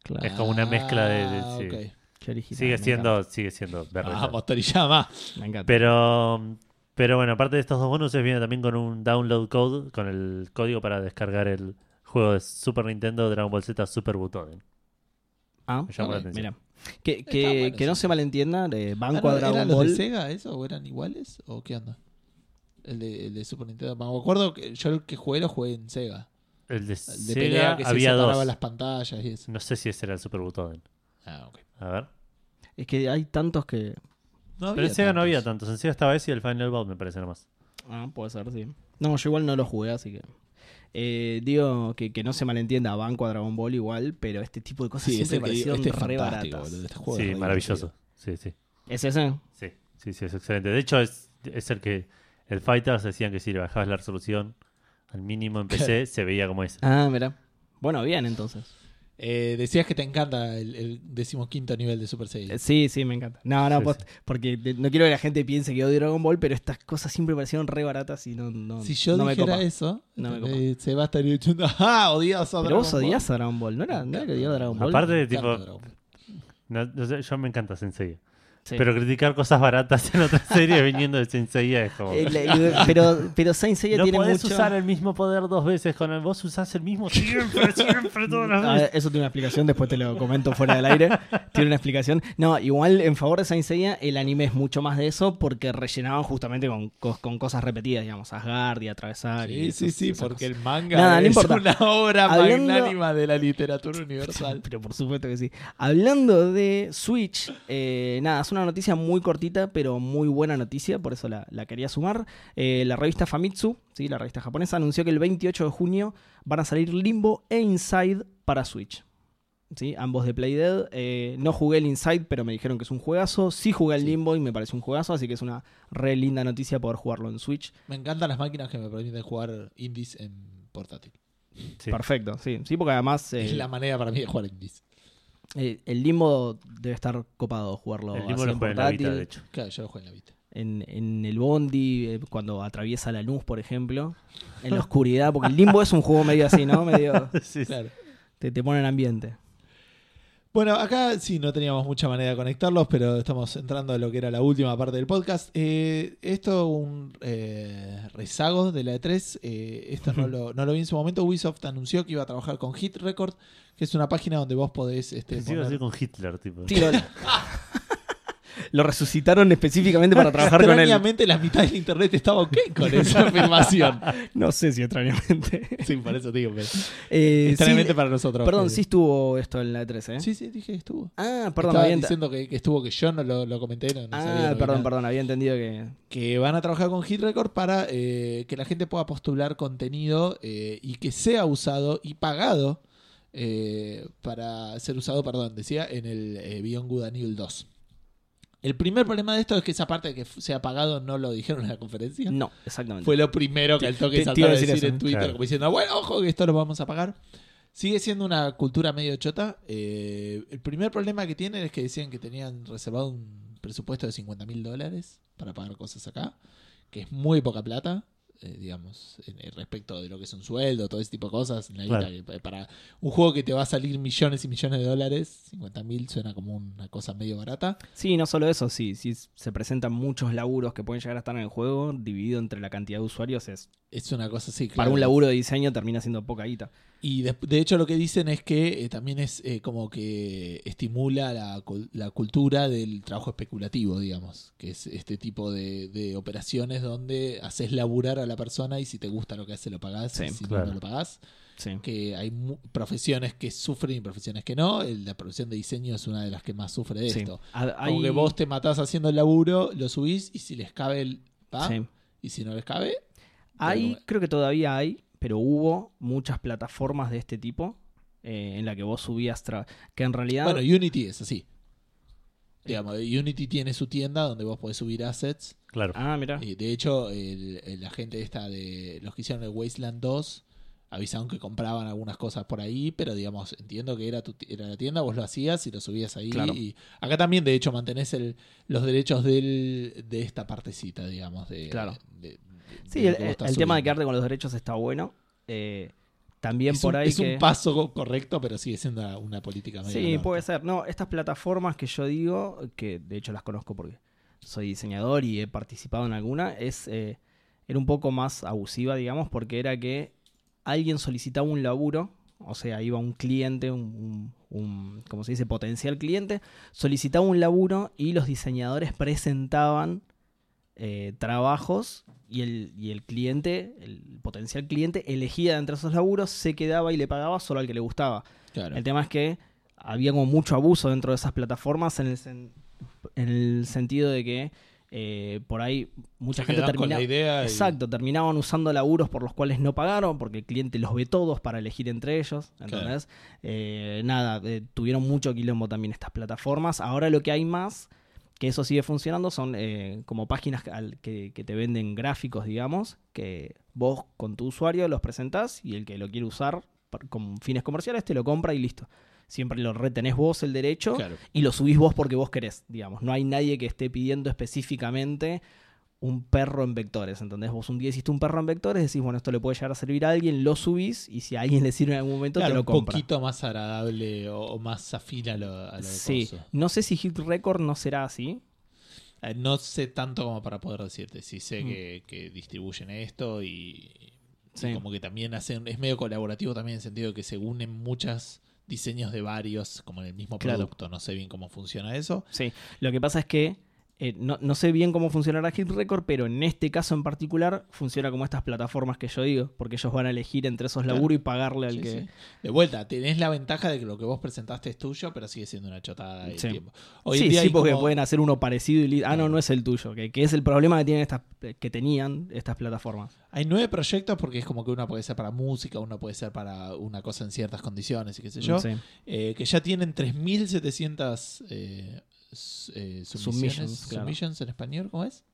Claro, Es como una mezcla de- de- Ah, sí. ok. qué original, Sigue siendo, sigue siendo verde. Vamos, Toriyama. Me encanta. Pero, pero bueno, aparte de estos dos bonuses, viene también con un download code, con el código para descargar el juego de Super Nintendo Dragon Ball Z Super Butoden. Ah, Me llamó la atención. mira. Que, que, bueno, que no se malentienda, de Ah, banco no, a Dragon ¿Eran los Ball. de Sega eso? ¿O eran iguales? ¿O qué onda? El de, el de Super Nintendo. Me acuerdo que yo el que jugué lo jugué en Sega. El de, El de Sega pelea que había se dos. las pantallas y eso. No sé si ese era el Super Butoden. Ah, ok. A ver. Es que hay tantos que. No Pero en Sega no había tantos. En Sega estaba ese y el Final Bout, me parece nomás. Ah, puede ser, sí. No, yo igual no lo jugué, así que. Eh, digo que, que no se malentienda banco a Dragon Ball igual, pero este tipo de cosas Sí, siempre que parecieron este es re baratas. boludo. Este juego Sí, es maravilloso. Sí, sí. ¿Es ese? Sí, sí, sí, es excelente. De hecho, es, es el que el Fighters decían que si le bajabas la resolución al mínimo en PC, se veía como ese. Ah, mira. Bueno, bien entonces. Eh, decías que te encanta el, el decimoquinto nivel de Super Saiyan. Sí, sí, me encanta. No, no, Sí, post- porque no quiero que la gente piense que odio Dragon Ball, pero estas cosas siempre parecieron re baratas y no, no, si yo no me dijera copa. eso, No me eh, se va a estar diciendo, ¡ah! Odias a Pero vos Dragon Ball". odias a Dragon Ball, ¿no era, no era que odiaba a Dragon Ball? Aparte- tipo-. No, no sé, yo me encanta Sensei. Sí. Pero criticar cosas baratas en otra serie viniendo de Sensei es como... El- el- pero, pero Saint Seiya no tiene podés mucho... usar el mismo poder dos veces con el... Vos usás el mismo siempre, siempre, todas las Ah, veces. eso tiene una explicación, después te lo comento fuera del aire. Tiene una explicación. No, igual en favor de Saint Seiya, el anime es mucho más de eso porque rellenaban justamente con, con cosas repetidas, digamos, Asgard y atravesar. y Sí, sí, esas- sí, porque cosas. el manga Nada, no es importa. una obra Hablando- magnánima de la literatura universal. Pero por supuesto que sí. Hablando de Switch, eh, nada, una noticia muy cortita, pero muy buena noticia, por eso la, la quería sumar. Eh, la revista Famitsu, ¿sí? la revista japonesa, anunció que el 28 de junio van a salir Limbo e Inside para Switch. ¿Sí? Ambos de Play Dead. Eh, no jugué el Inside, pero me dijeron que es un juegazo. Sí jugué el. Limbo y me parece un juegazo, así que es una re linda noticia poder jugarlo en Switch. Me encantan las máquinas que me permiten jugar indies en portátil. Sí. Perfecto, sí. Sí, porque además eh, Es la manera para mí de jugar indies. Eh, el Limbo debe estar copado jugarlo El así mismo lo en juega en la portátil. Vita, de hecho. Claro, yo lo juego en la Vita. en, en el bondi, eh, cuando atraviesa la luz, por ejemplo, en la oscuridad, porque el limbo es un juego medio así, ¿no? Medio Sí, sí. Claro. te, te pone en ambiente. Bueno, acá sí no teníamos mucha manera de conectarlos, pero estamos entrando a lo que era la última parte del podcast. Eh, esto un eh, rezago de la E3. eh, esto no lo, no lo vi en su momento. Ubisoft anunció que iba a trabajar con Hit Record, que es una página donde vos podés este, Pensé que iba a poner- ser con Hitler, tipo. Sí, lo, resucitaron específicamente para trabajar con él. Extrañamente la mitad del internet estaba ok con esa afirmación. No sé si extrañamente. Sí, por eso digo. pero Eh, extrañamente sí, para nosotros. perdón, sí estuvo esto en la E3, ¿eh? Sí, sí, dije que estuvo. Ah, perdón, Estaba había diciendo que, que estuvo, que yo no lo, lo comenté. No, no Ah, perdón, perdón, había entendido que... que van a trabajar con Hit Record para eh, que la gente pueda postular contenido eh, y que sea usado y pagado eh, para ser usado, perdón, decía, en el eh, Beyond Good and Evil 2. El primer problema de esto es que esa parte de que f- sea pagado no lo dijeron en la conferencia. No, exactamente. Fue lo primero que al toque saltó a a decir, decir eso. en Twitter, Claro. como diciendo, bueno, ojo que esto lo vamos a pagar. Sigue siendo una cultura medio chota. Eh, el primer problema que tienen es que decían que tenían reservado un presupuesto de 50 mil dólares para pagar cosas acá, que es muy poca plata. Eh, digamos, respecto de lo que es un sueldo, todo ese tipo de cosas. la Claro. guita que- para un juego que te va a salir millones y millones de dólares, 50 mil suena como una cosa medio barata. Sí, no solo eso, sí, sí se presentan muchos laburos que pueden llegar a estar en el juego, dividido entre la cantidad de usuarios, es Es una cosa así, para un laburo de diseño termina siendo poca guita. Y de, de hecho lo que dicen es que eh, también es eh, como que estimula la, la cultura del trabajo especulativo, digamos, que es este tipo de, de operaciones donde haces laburar a la persona y si te gusta lo que hace lo pagás Sí, y si claro. no, no lo pagás. Sí. Que hay profesiones que sufren y profesiones que no. El- la profesión de diseño es una de las que más sufre de Sí. esto. Hay- que vos te matás haciendo el laburo, lo subís y si les cabe el... va, sí. Y si no les cabe... Hay, creo que todavía hay, pero hubo muchas plataformas de este tipo eh, en la que vos subías, tra- que en realidad... Bueno, Unity es así. Digamos, Unity tiene su tienda donde vos podés subir assets. Claro. ah, mira. Y de hecho, el, el- la gente esta de los que hicieron el Wasteland 2 avisaron que compraban algunas cosas por ahí, pero digamos, entiendo que era, tu, era la tienda, vos lo hacías y lo subías ahí. Claro. Y acá también, de hecho, mantenés el, los derechos del, de esta partecita, digamos. De, Claro. de- de- Sí, el, tema de quedarte con los derechos está bueno. Eh, también es por un, ahí es que... un paso correcto, pero sigue siendo una, una política medio Sí, puede ser. No, estas plataformas que yo digo, que de hecho las conozco porque soy diseñador y he participado en alguna, es eh, era un poco más abusiva, digamos, porque era que alguien solicitaba un laburo, o sea, iba un cliente, un, un, un- ¿cómo se dice? Potencial cliente, solicitaba un laburo y los diseñadores presentaban eh, trabajos y el, y el cliente, el potencial cliente, elegía entre esos laburos, se quedaba y le pagaba solo al que le gustaba. Claro. El tema es que había como mucho abuso dentro de esas plataformas en el, sen- en el sentido de que eh, por ahí mucha Se gente terminaba... y- Exacto, terminaban usando laburos por los cuales no pagaron, porque el cliente los ve todos para elegir entre ellos. ¿Entendés? Eh, nada, eh, tuvieron mucho quilombo también estas plataformas. Ahora lo que hay más, que eso sigue funcionando, son eh, como páginas que, que te venden gráficos, digamos, que vos con tu usuario los presentás y el que lo quiere usar con fines comerciales te lo compra y listo. Siempre lo retenés vos el derecho Claro. y lo subís vos porque vos querés, digamos. No hay nadie que esté pidiendo específicamente un perro en vectores, ¿entendés? Vos un día hiciste un perro en vectores, decís, bueno, esto le puede llegar a servir a alguien, lo subís y si a alguien le sirve en algún momento Claro, te lo un compra. poquito más agradable o, o más afín a lo, a lo Sí, coso. no sé si Hit Record no será así. Eh, No sé tanto como para poder decirte. Sí sé Mm. que, que distribuyen esto y, como que también hacen. Es medio colaborativo también en el sentido de que se unen muchos diseños de varios, como en el mismo Claro. producto. No sé bien cómo funciona eso. Sí, lo que pasa es que eh, no, no sé bien cómo funcionará Hit Record, pero en este caso en particular funciona como estas plataformas que yo digo, porque ellos van a elegir entre esos Claro. laburos y pagarle al Sí, que... sí. De vuelta, tenés la ventaja de que lo que vos presentaste es tuyo, pero sigue siendo una chotada de Sí. tiempo. Hoy sí, en día sí, porque como- pueden hacer uno parecido y li- ah, no, no es el tuyo, que, que es el problema que tienen estas que tenían estas plataformas. Hay nueve proyectos porque es como que uno puede ser para música, uno puede ser para una cosa en ciertas condiciones y qué sé yo. Eh, que ya tienen 3.700 eh, eh, submisiones, Submissions, claro. submissions en español, ¿cómo es?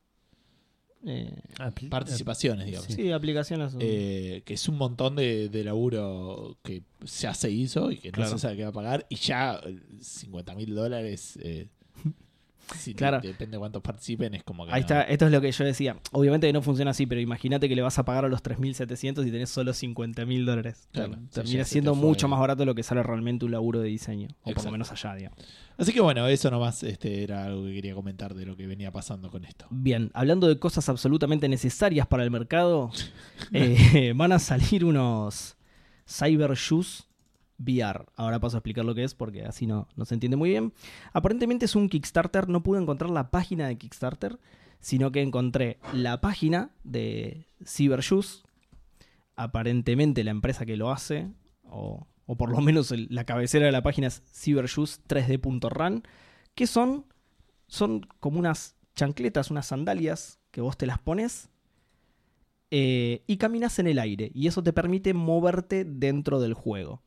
Eh, Apli- Participaciones, digamos. sí, aplicaciones. Eh, que es un montón de, de laburo que ya se hizo y que no se sabe qué va a pagar. Y ya eh, 50 mil dólares, eh, Claro. depende de cuántos participen, es como que. Ahí no. está, esto es lo que yo decía. Obviamente que no funciona así, pero imagínate que le vas a pagar a los 3.700 y tenés solo 50.000 dólares. Claro, Termina siendo mucho más barato lo que sale realmente un laburo de diseño. O por lo menos allá, digamos. Así que bueno, eso nomás este, era algo que quería comentar de lo que venía pasando con esto. Bien, hablando de cosas absolutamente necesarias para el mercado, eh, van a salir unos Cyber Shoes VR. Ahora paso a explicar lo que es porque así no, no se entiende muy bien. Aparentemente es un Kickstarter, no pude encontrar la página de Kickstarter, sino que encontré la página de Cyber Shoes. Aparentemente la empresa que lo hace, o, o por lo menos la cabecera de la página es cybershoes3d.ran, que son, son como unas chancletas, unas sandalias que vos te las pones eh, y caminas en el aire. Y eso te permite moverte dentro del juego.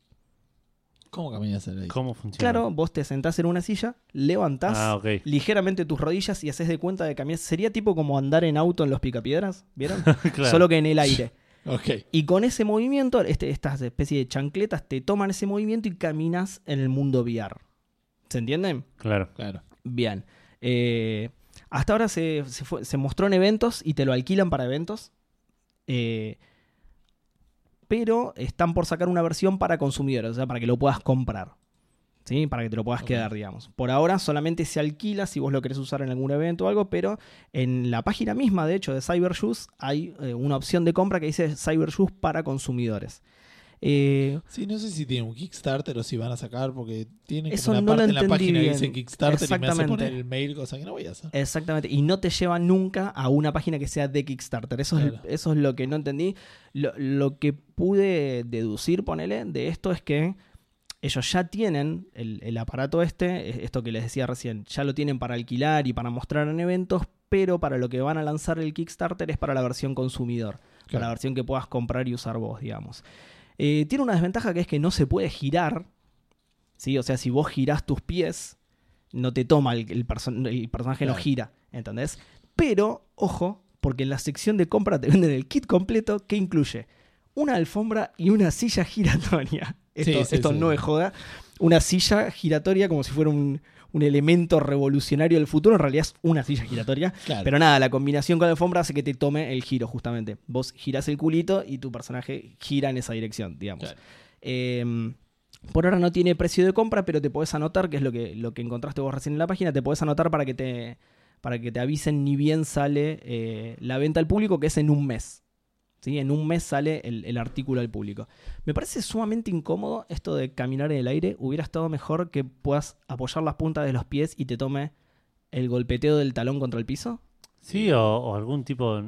¿Cómo caminas en el ¿Cómo funciona? Claro, vos te sentás en una silla, levantás Ah, ligeramente tus rodillas y haces de cuenta de caminar. Sería tipo como andar en auto en los picapiedras, ¿vieron? Claro. Solo que en el aire. Ok. Y con ese movimiento, este, estas especies de chancletas te toman ese movimiento y caminas en el mundo VR. ¿Se entienden? Claro. Claro. Bien. Eh, hasta ahora se, se fue- se mostró en eventos y te lo alquilan para eventos. Eh, pero están por sacar una versión para consumidores, o sea, para que lo puedas comprar. ¿Sí? Para que te lo puedas quedar, digamos. Por ahora solamente se alquila si vos lo querés usar en algún evento o algo, pero en la página misma, de hecho, de CyberShoes, hay eh, una opción de compra que dice CyberShoes para consumidores. Eh, Sí, no sé si tiene un Kickstarter o si van a sacar, porque tiene como una no parte en la página que bien. dice Kickstarter y me hace poner el mail, cosa que no voy a hacer. Exactamente, y no te lleva nunca a una página que sea de Kickstarter. Eso, Claro. es, eso es lo que no entendí. Lo, lo que pude deducir, ponele, de esto es que ellos ya tienen el, el aparato este, eh, esto que les decía recién, ya lo tienen para alquilar y para mostrar en eventos, pero para lo que van a lanzar el Kickstarter es para la versión consumidor, para la versión que puedas comprar y usar vos, digamos. Eh, tiene una desventaja que es que no se puede girar, ¿sí? O sea, si vos girás tus pies, no te toma, el, el perso- el personaje no gira, ¿entendés? Pero, ojo, porque en la sección de compra te venden el kit completo que incluye una alfombra y una silla giratoria. Sí, Esto, sí, esto sí. no es joda. Una silla giratoria como si fuera un, un elemento revolucionario del futuro. En realidad es una silla giratoria. Claro. Pero nada, la combinación con la alfombra hace que te tome el giro, justamente. Vos girás el culito y tu personaje gira en esa dirección, digamos. Claro. Eh, por ahora no tiene precio de compra, pero te podés anotar, que es lo que, lo que encontraste vos recién en la página, te podés anotar para que te, para que te avisen ni bien sale eh, la venta al público, que es en un mes. ¿Sí? En un mes sale el, el artículo al público. Me parece sumamente incómodo esto de caminar en el aire. Hubiera estado mejor que puedas apoyar las puntas de los pies y te tome el golpeteo del talón contra el piso. Sí, o, o algún tipo.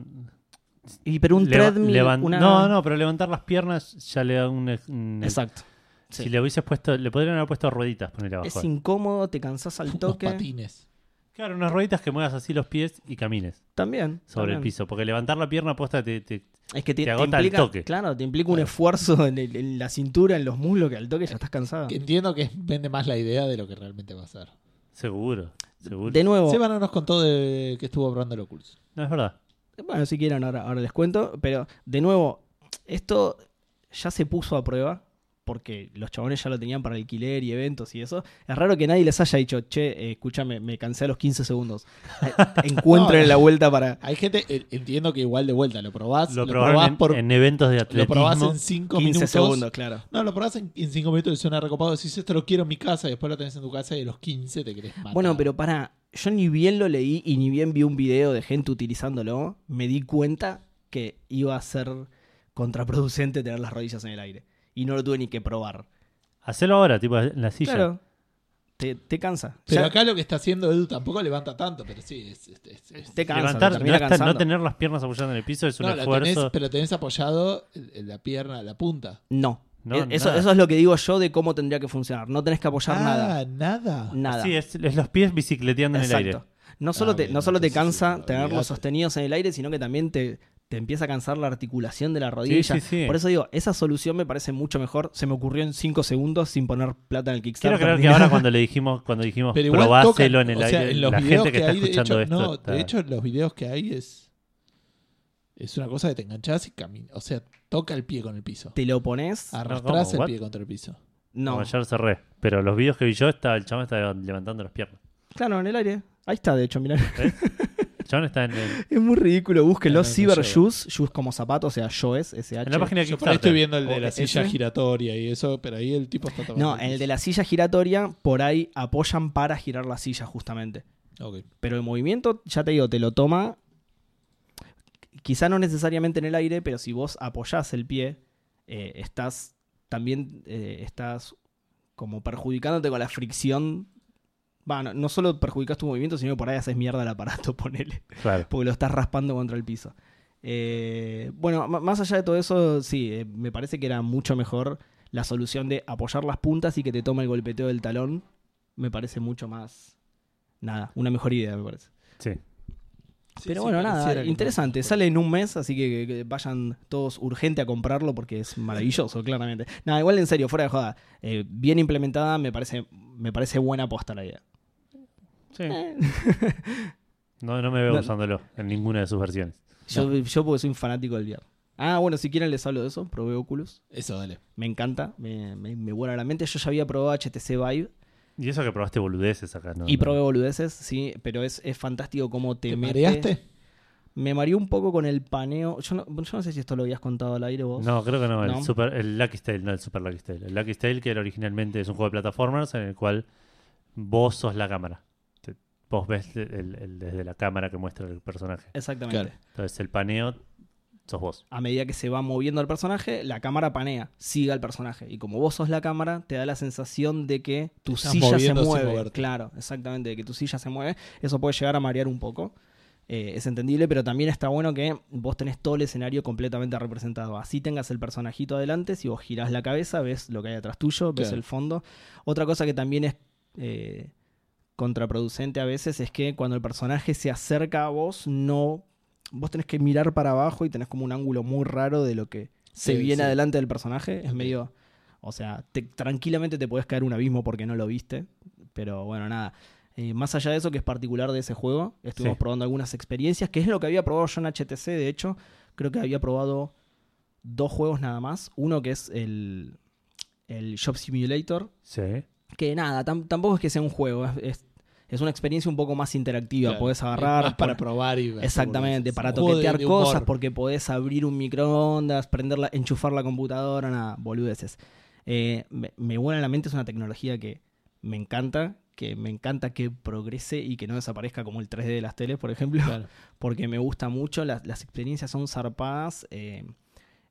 Y pero un leva- treadmill, una- No, no, pero levantar las piernas ya le da un. un- Exacto. Si le hubieses puesto. Le podrían haber puesto rueditas, poner abajo. Es incómodo, te cansás al Unos toque. patines. Claro, unas rueditas que muevas así los pies y camines También. sobre el piso. Porque levantar la pierna posta te, te- Es que te, Te te agota el implica, toque. Claro, te implica un Claro. esfuerzo en, el- en la cintura, en los muslos, que al toque ya estás cansado. Entiendo que vende más la idea de lo que realmente va a ser. Seguro, seguro. De nuevo, Seba no nos contó de que estuvo probando el Oculus. No, es verdad. bueno, si quieren ahora, ahora les cuento, pero de nuevo, esto ya se puso a prueba porque los chabones ya lo tenían para alquiler y eventos y eso. Es raro que nadie les haya dicho, che, eh, escúchame, me cansé a los 15 segundos. Eh, Encuentren No, la vuelta para... Hay gente, eh, entiendo que igual de vuelta lo probás. Lo, Lo, probás en, por. en eventos de lo atletismo. probás en 5 15 minutos. segundos, claro. No, lo probás en 5 minutos y suena recopado. Decís, esto lo quiero en mi casa y después lo tenés en tu casa y a los 15 te querés matar. Bueno, pero para, yo ni bien lo leí y ni bien vi un video de gente utilizándolo, me di cuenta que iba a ser contraproducente tener las rodillas en el aire. Y no lo tuve ni que probar. Hacelo ahora, tipo en la silla. Claro, te, te cansa. Pero Ya acá lo que está haciendo Edu tampoco levanta tanto, pero sí, es, es- es- es- te cansa, Levantar, te no, termina cansando. tener las piernas apoyadas en el piso es un No, la tenés, esfuerzo. pero tenés apoyado el- el- la pierna, la punta. No. No, Eh, eso, nada. eso es lo que digo yo de cómo tendría que funcionar. No tenés que apoyar nada. Ah, nada. Nada. Sí, es, es los pies bicicleteando en el aire. Exacto. No solo, Ah, te, no solo te entonces sí, cansa olvidate. tenerlos sostenidos en el aire, sino que también te, te empieza a cansar la articulación de la rodilla. sí, sí. Por eso digo, esa solución me parece mucho mejor. Se me ocurrió en 5 segundos sin poner plata en el Quiero Kickstarter. creer ni que ahora cuando le dijimos, cuando dijimos Pero igual probáselo en el o sea, aire, en los la videos gente que, está hay, de escuchando hecho, esto. no, está- de hecho, los videos que hay es es una cosa que te enganchás y caminas, o sea, toca el pie con el piso. Te lo pones. Arrastrás ¿cómo? el pie contra el piso. No. Como ayer cerré. Pero los videos que vi yo, está, el chabón está levantando las piernas. Claro, en el aire. Ahí está, de hecho, mirá. El chabón está en, el- Es muy ridículo. Búsquenlo. No, no, no Cyber. Shoes. Shoes como zapato, o sea, Shoes, SH. en la página de Yo por ahí Kickstarter. estoy viendo el de ¿O la ese? silla giratoria y eso, pero ahí el tipo está tomando. No, el de la silla giratoria, por ahí apoyan para girar la silla, justamente. Ok. Pero el movimiento, ya te digo, te lo toma. Quizá no necesariamente en el aire, pero si vos apoyás el pie, eh, estás también eh, estás como perjudicándote con la fricción. Bueno, no solo perjudicas tu movimiento, sino que por ahí haces mierda al aparato, ponele. Claro. Porque lo estás raspando contra el piso. Eh, bueno, más allá de todo eso, sí, eh, me parece que era mucho mejor la solución de apoyar las puntas y que te tome el golpeteo del talón. Me parece mucho más. Nada, una mejor idea, me parece. Sí. Sí, Pero sí, bueno, nada, interesante. no. Sale en un mes, así que, que vayan todos urgente a comprarlo porque es maravilloso, claramente. Nada, igual en serio, fuera de joda. eh, bien implementada, me parece, me parece buena aposta la idea. Sí. No, no me veo No. usándolo en ninguna de sus versiones. Yo, yo porque soy un fanático del VR. Ah, bueno, si quieren les hablo de eso. Probé Oculus. Eso, dale. Me encanta, me, me, me vuela la mente. Yo ya había probado HTC Vive Y eso que probaste boludeces acá, ¿no? y probé boludeces, sí, pero es, es fantástico cómo te, ¿Te mete- mareaste? Me mareó un poco con el paneo. Yo no, yo no sé si esto lo habías contado al aire vos. No, creo que no. ¿No? El, super, el Lucky Tale, no el Super Lucky Tale. El Lucky Tale, que era originalmente es un juego de plataformas en el cual vos sos la cámara. Vos ves el- el- desde la cámara que muestra el personaje. Exactamente. Claro. Entonces el paneo sos vos. A medida que se va moviendo el personaje, la cámara panea, sigue al personaje. Y como vos sos la cámara, te da la sensación de que tu Estás silla se mueve. Claro, exactamente, de que tu silla se mueve. Eso puede llegar a marear un poco. Eh, es entendible, pero también está bueno que vos tenés todo el escenario completamente representado. Así tengas el personajito adelante, si vos girás la cabeza, ves lo que hay atrás tuyo, ves Claro. el fondo. Otra cosa que también es eh, contraproducente a veces es que cuando el personaje se acerca a vos, no. Vos tenés que mirar para abajo y tenés como un ángulo muy raro de lo que se Sí, viene sí. adelante del personaje. Es medio. O sea, te- tranquilamente te podés caer un abismo porque no lo viste. Pero bueno, nada. Eh, más allá de eso, que es particular de ese juego, estuvimos Sí. probando algunas experiencias, que es lo que había probado yo en HTC. De hecho, creo que había probado dos juegos nada más. Uno que es el, el Shop Simulator, Sí. Que nada, tam- tampoco es que sea un juego, es, es, es una experiencia un poco más interactiva. Claro. Podés agarrar. más para probar y ver Exactamente, para de- toquetear de cosas, porque podés abrir un microondas, prenderla, enchufar la computadora, nada, boludeces. Eh, me, me vuela en la mente, es una tecnología que me encanta, que me encanta que progrese y que no desaparezca como el 3D de las teles, por ejemplo, Claro. porque me gusta mucho, las, las experiencias son zarpadas. eh,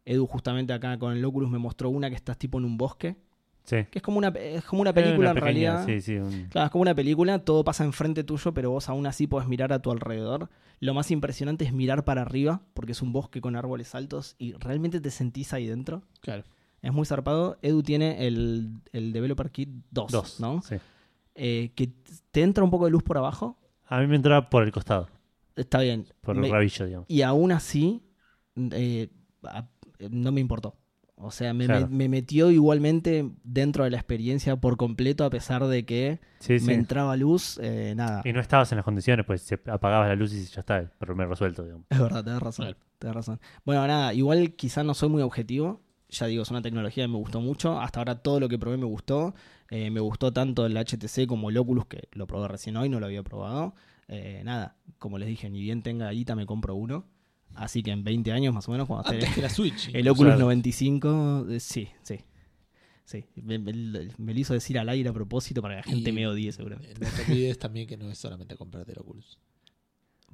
Edu justamente acá con el Oculus me mostró una que estás tipo en un bosque, Sí. que es como una, es como una película una en pequeña, realidad. Sí, sí. un- Claro, es como una película, todo pasa enfrente tuyo, pero vos aún así podés mirar a tu alrededor. Lo más impresionante es mirar para arriba, porque es un bosque con árboles altos y realmente te sentís ahí dentro. Claro. Es muy zarpado. Edu tiene el, el Developer Kit 2, Dos. ¿no? Sí. Eh, que te entra un poco de luz por abajo. A mí me entraba por el costado, Está bien. por Me- el rabillo, digamos. y aún así, eh, no me importó. O sea, me, Claro. me- me metió igualmente dentro de la experiencia por completo, a pesar de que Sí, sí. me entraba luz. eh, nada. Y no estabas en las condiciones, pues se apagabas la luz y ya está, el problema resuelto, digamos. Es verdad, tenés razón. Claro. tenés razón. Bueno, nada, igual quizá no soy muy objetivo. Ya digo, es una tecnología que me gustó mucho. Hasta ahora todo lo que probé me gustó. Eh, me gustó tanto el HTC como el Oculus, que lo probé recién hoy, no lo había probado. Eh, nada, como les dije, ni bien tenga guita me compro uno. Así que en 20 años más o menos, cuando esté Antes que la Switch. el. Oculus Claro. 95, eh, sí, sí. Sí, me, me- me lo hizo decir al aire a propósito para que la gente Y- me odie seguramente. No te olvides también que no es solamente comprarte el Oculus.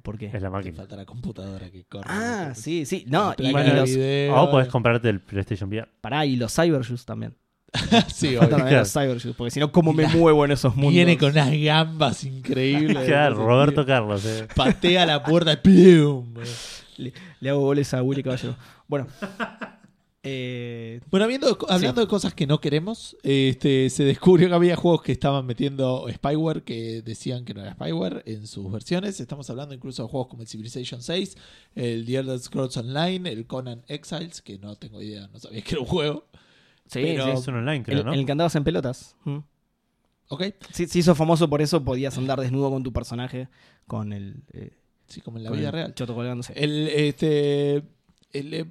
¿Por qué? Es la Te máquina. falta la computadora que corre. Ah, sí, sí. No, y, y los, video. O podés comprarte el PlayStation VR. pará, y los Cyberjuice también. sí, obvio. Claro. los Cyberjuice, porque si no, ¿cómo me La- muevo en esos mundos? Viene con unas gambas increíbles. Claro, Roberto. Carlos. eh. Patea la puerta y ¡pum! Le, le hago goles a Willy Caballero. Bueno. Eh, Bueno, habiendo, hablando de cosas que no queremos, este, se descubrió que había juegos que estaban metiendo spyware que decían que no era spyware en sus versiones. Estamos hablando incluso de juegos como el Civilization 6, el The Elder Scrolls Online, el Conan Exiles, que no tengo idea, no sabía que era un juego. sí, Pero- sí. Es un online, creo, El, ¿no? el que andabas en pelotas. Mm. ¿Ok? Sí, se hizo famoso por eso, podías andar desnudo con tu personaje, con el, eh, Sí, como en la con vida el real. choto colgándose. El, este, el, eh,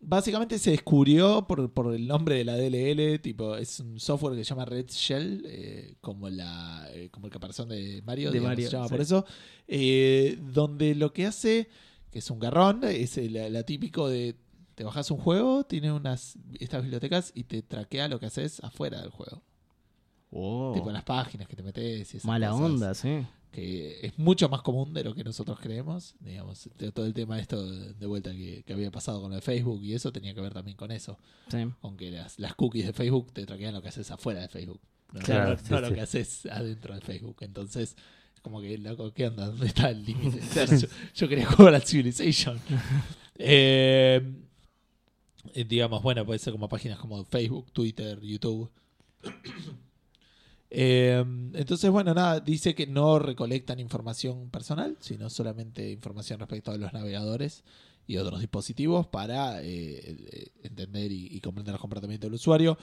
básicamente se descubrió por, por el nombre de la DLL, tipo, es un software que se llama Red Shell, eh, como, la, eh, como el caparazón de Mario, De digamos, Mario, se llama sí. por eso, eh, donde lo que hace, que es un garrón, es el- la, típico de, te bajas un juego, tiene unas estas bibliotecas y te traquea lo que haces afuera del juego. Oh, Tipo en las páginas que te metes y esas mala cosas onda, sí. Que es mucho más común de lo que nosotros creemos. Digamos, de- todo el tema esto de vuelta que, que había pasado con lo de Facebook y eso tenía que ver también con eso. sí. Aunque las, las cookies de Facebook te traquean lo que haces afuera de Facebook. No, Claro, No- sí, no lo que haces adentro de Facebook. Entonces, es como que, loco, ¿qué onda? ¿Dónde está el límite? Yo, yo quería jugar al Civilization. Eh, eh, digamos, bueno, puede ser como páginas como Facebook, Twitter, YouTube. Eh, entonces, bueno, nada, dice que no recolectan información personal, sino solamente información respecto a los navegadores y otros dispositivos para eh, eh, entender y, comprender los comportamientos del usuario.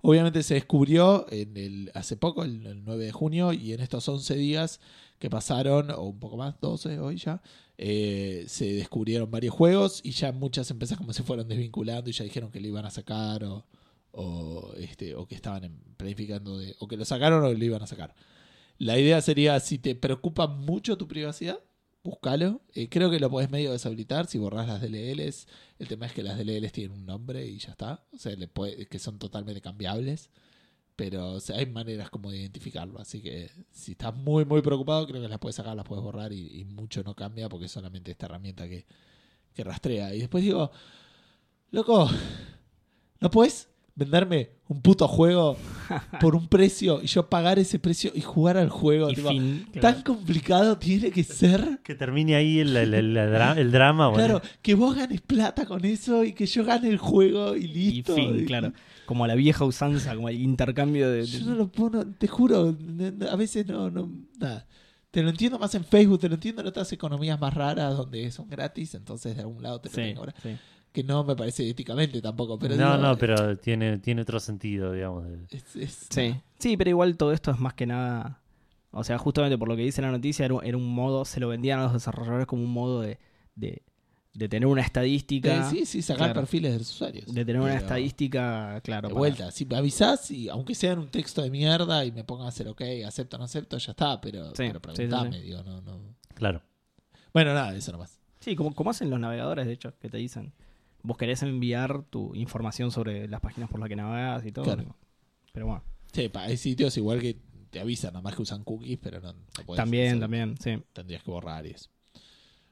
Obviamente se descubrió en el, hace poco, el, el 9 de junio, y en estos 11 días que pasaron, o un poco más, 12 hoy ya, eh, se descubrieron varios juegos y ya muchas empresas como se fueron desvinculando y ya dijeron que lo iban a sacar o, o, este, o que estaban planificando de, o que lo sacaron o lo iban a sacar. La idea sería, si te preocupa mucho tu privacidad, Búscalo. Eh, creo que lo podés medio deshabilitar si borrás las DLLs. El tema es que las DLLs tienen un nombre y ya está. O sea, que son totalmente cambiables. Pero hay maneras como de identificarlo. Así que si estás muy, muy preocupado, creo que las puedes sacar, las puedes borrar y, y mucho no cambia porque es solamente esta herramienta que, que rastrea. Y después digo, loco, ¿no puedes venderme un puto juego por un precio y yo pagar ese precio y jugar al juego? Y Tipo, fin. claro. ¿Tan complicado tiene que ser? Que termine ahí el, el- el- el dra- el drama. bueno. Claro, que vos ganes plata con eso y que yo gane el juego y Y listo. fin, claro. Como la vieja usanza, como el intercambio de. Yo no lo puedo, te juro, a veces no, no, nada. Te lo entiendo más en Facebook, te lo entiendo en otras economías más raras donde son gratis, entonces de algún lado te lo Sí, cobrar. sí. Que no me parece éticamente tampoco, pero no, digo, no, pero tiene, tiene otro sentido, digamos. de- es- es- Sí. Sí, pero igual todo esto es más que nada. O sea, justamente por lo que dice la noticia, era, un- era un modo, se lo vendían a los desarrolladores como un modo de, de, de tener una estadística. Eh, sí, sí, sacar Claro. perfiles de los usuarios. De tener una estadística, claro. De para- vuelta, si me avisás, y aunque sea en un texto de mierda y me pongan a hacer ok, acepto o no acepto, ya está, pero, Sí, pero sí, sí, preguntame, sí. digo, no, no. Claro. Bueno, nada, eso nomás. Sí, como, como hacen los navegadores, de hecho, que te dicen. Vos querés enviar tu información sobre las páginas por las que navegas y todo. Claro. Pero bueno, Sí, pa, hay sitios igual que te avisan, nada más que usan cookies, pero no, no podés también, hacer- también, sí. Tendrías que borrar y eso.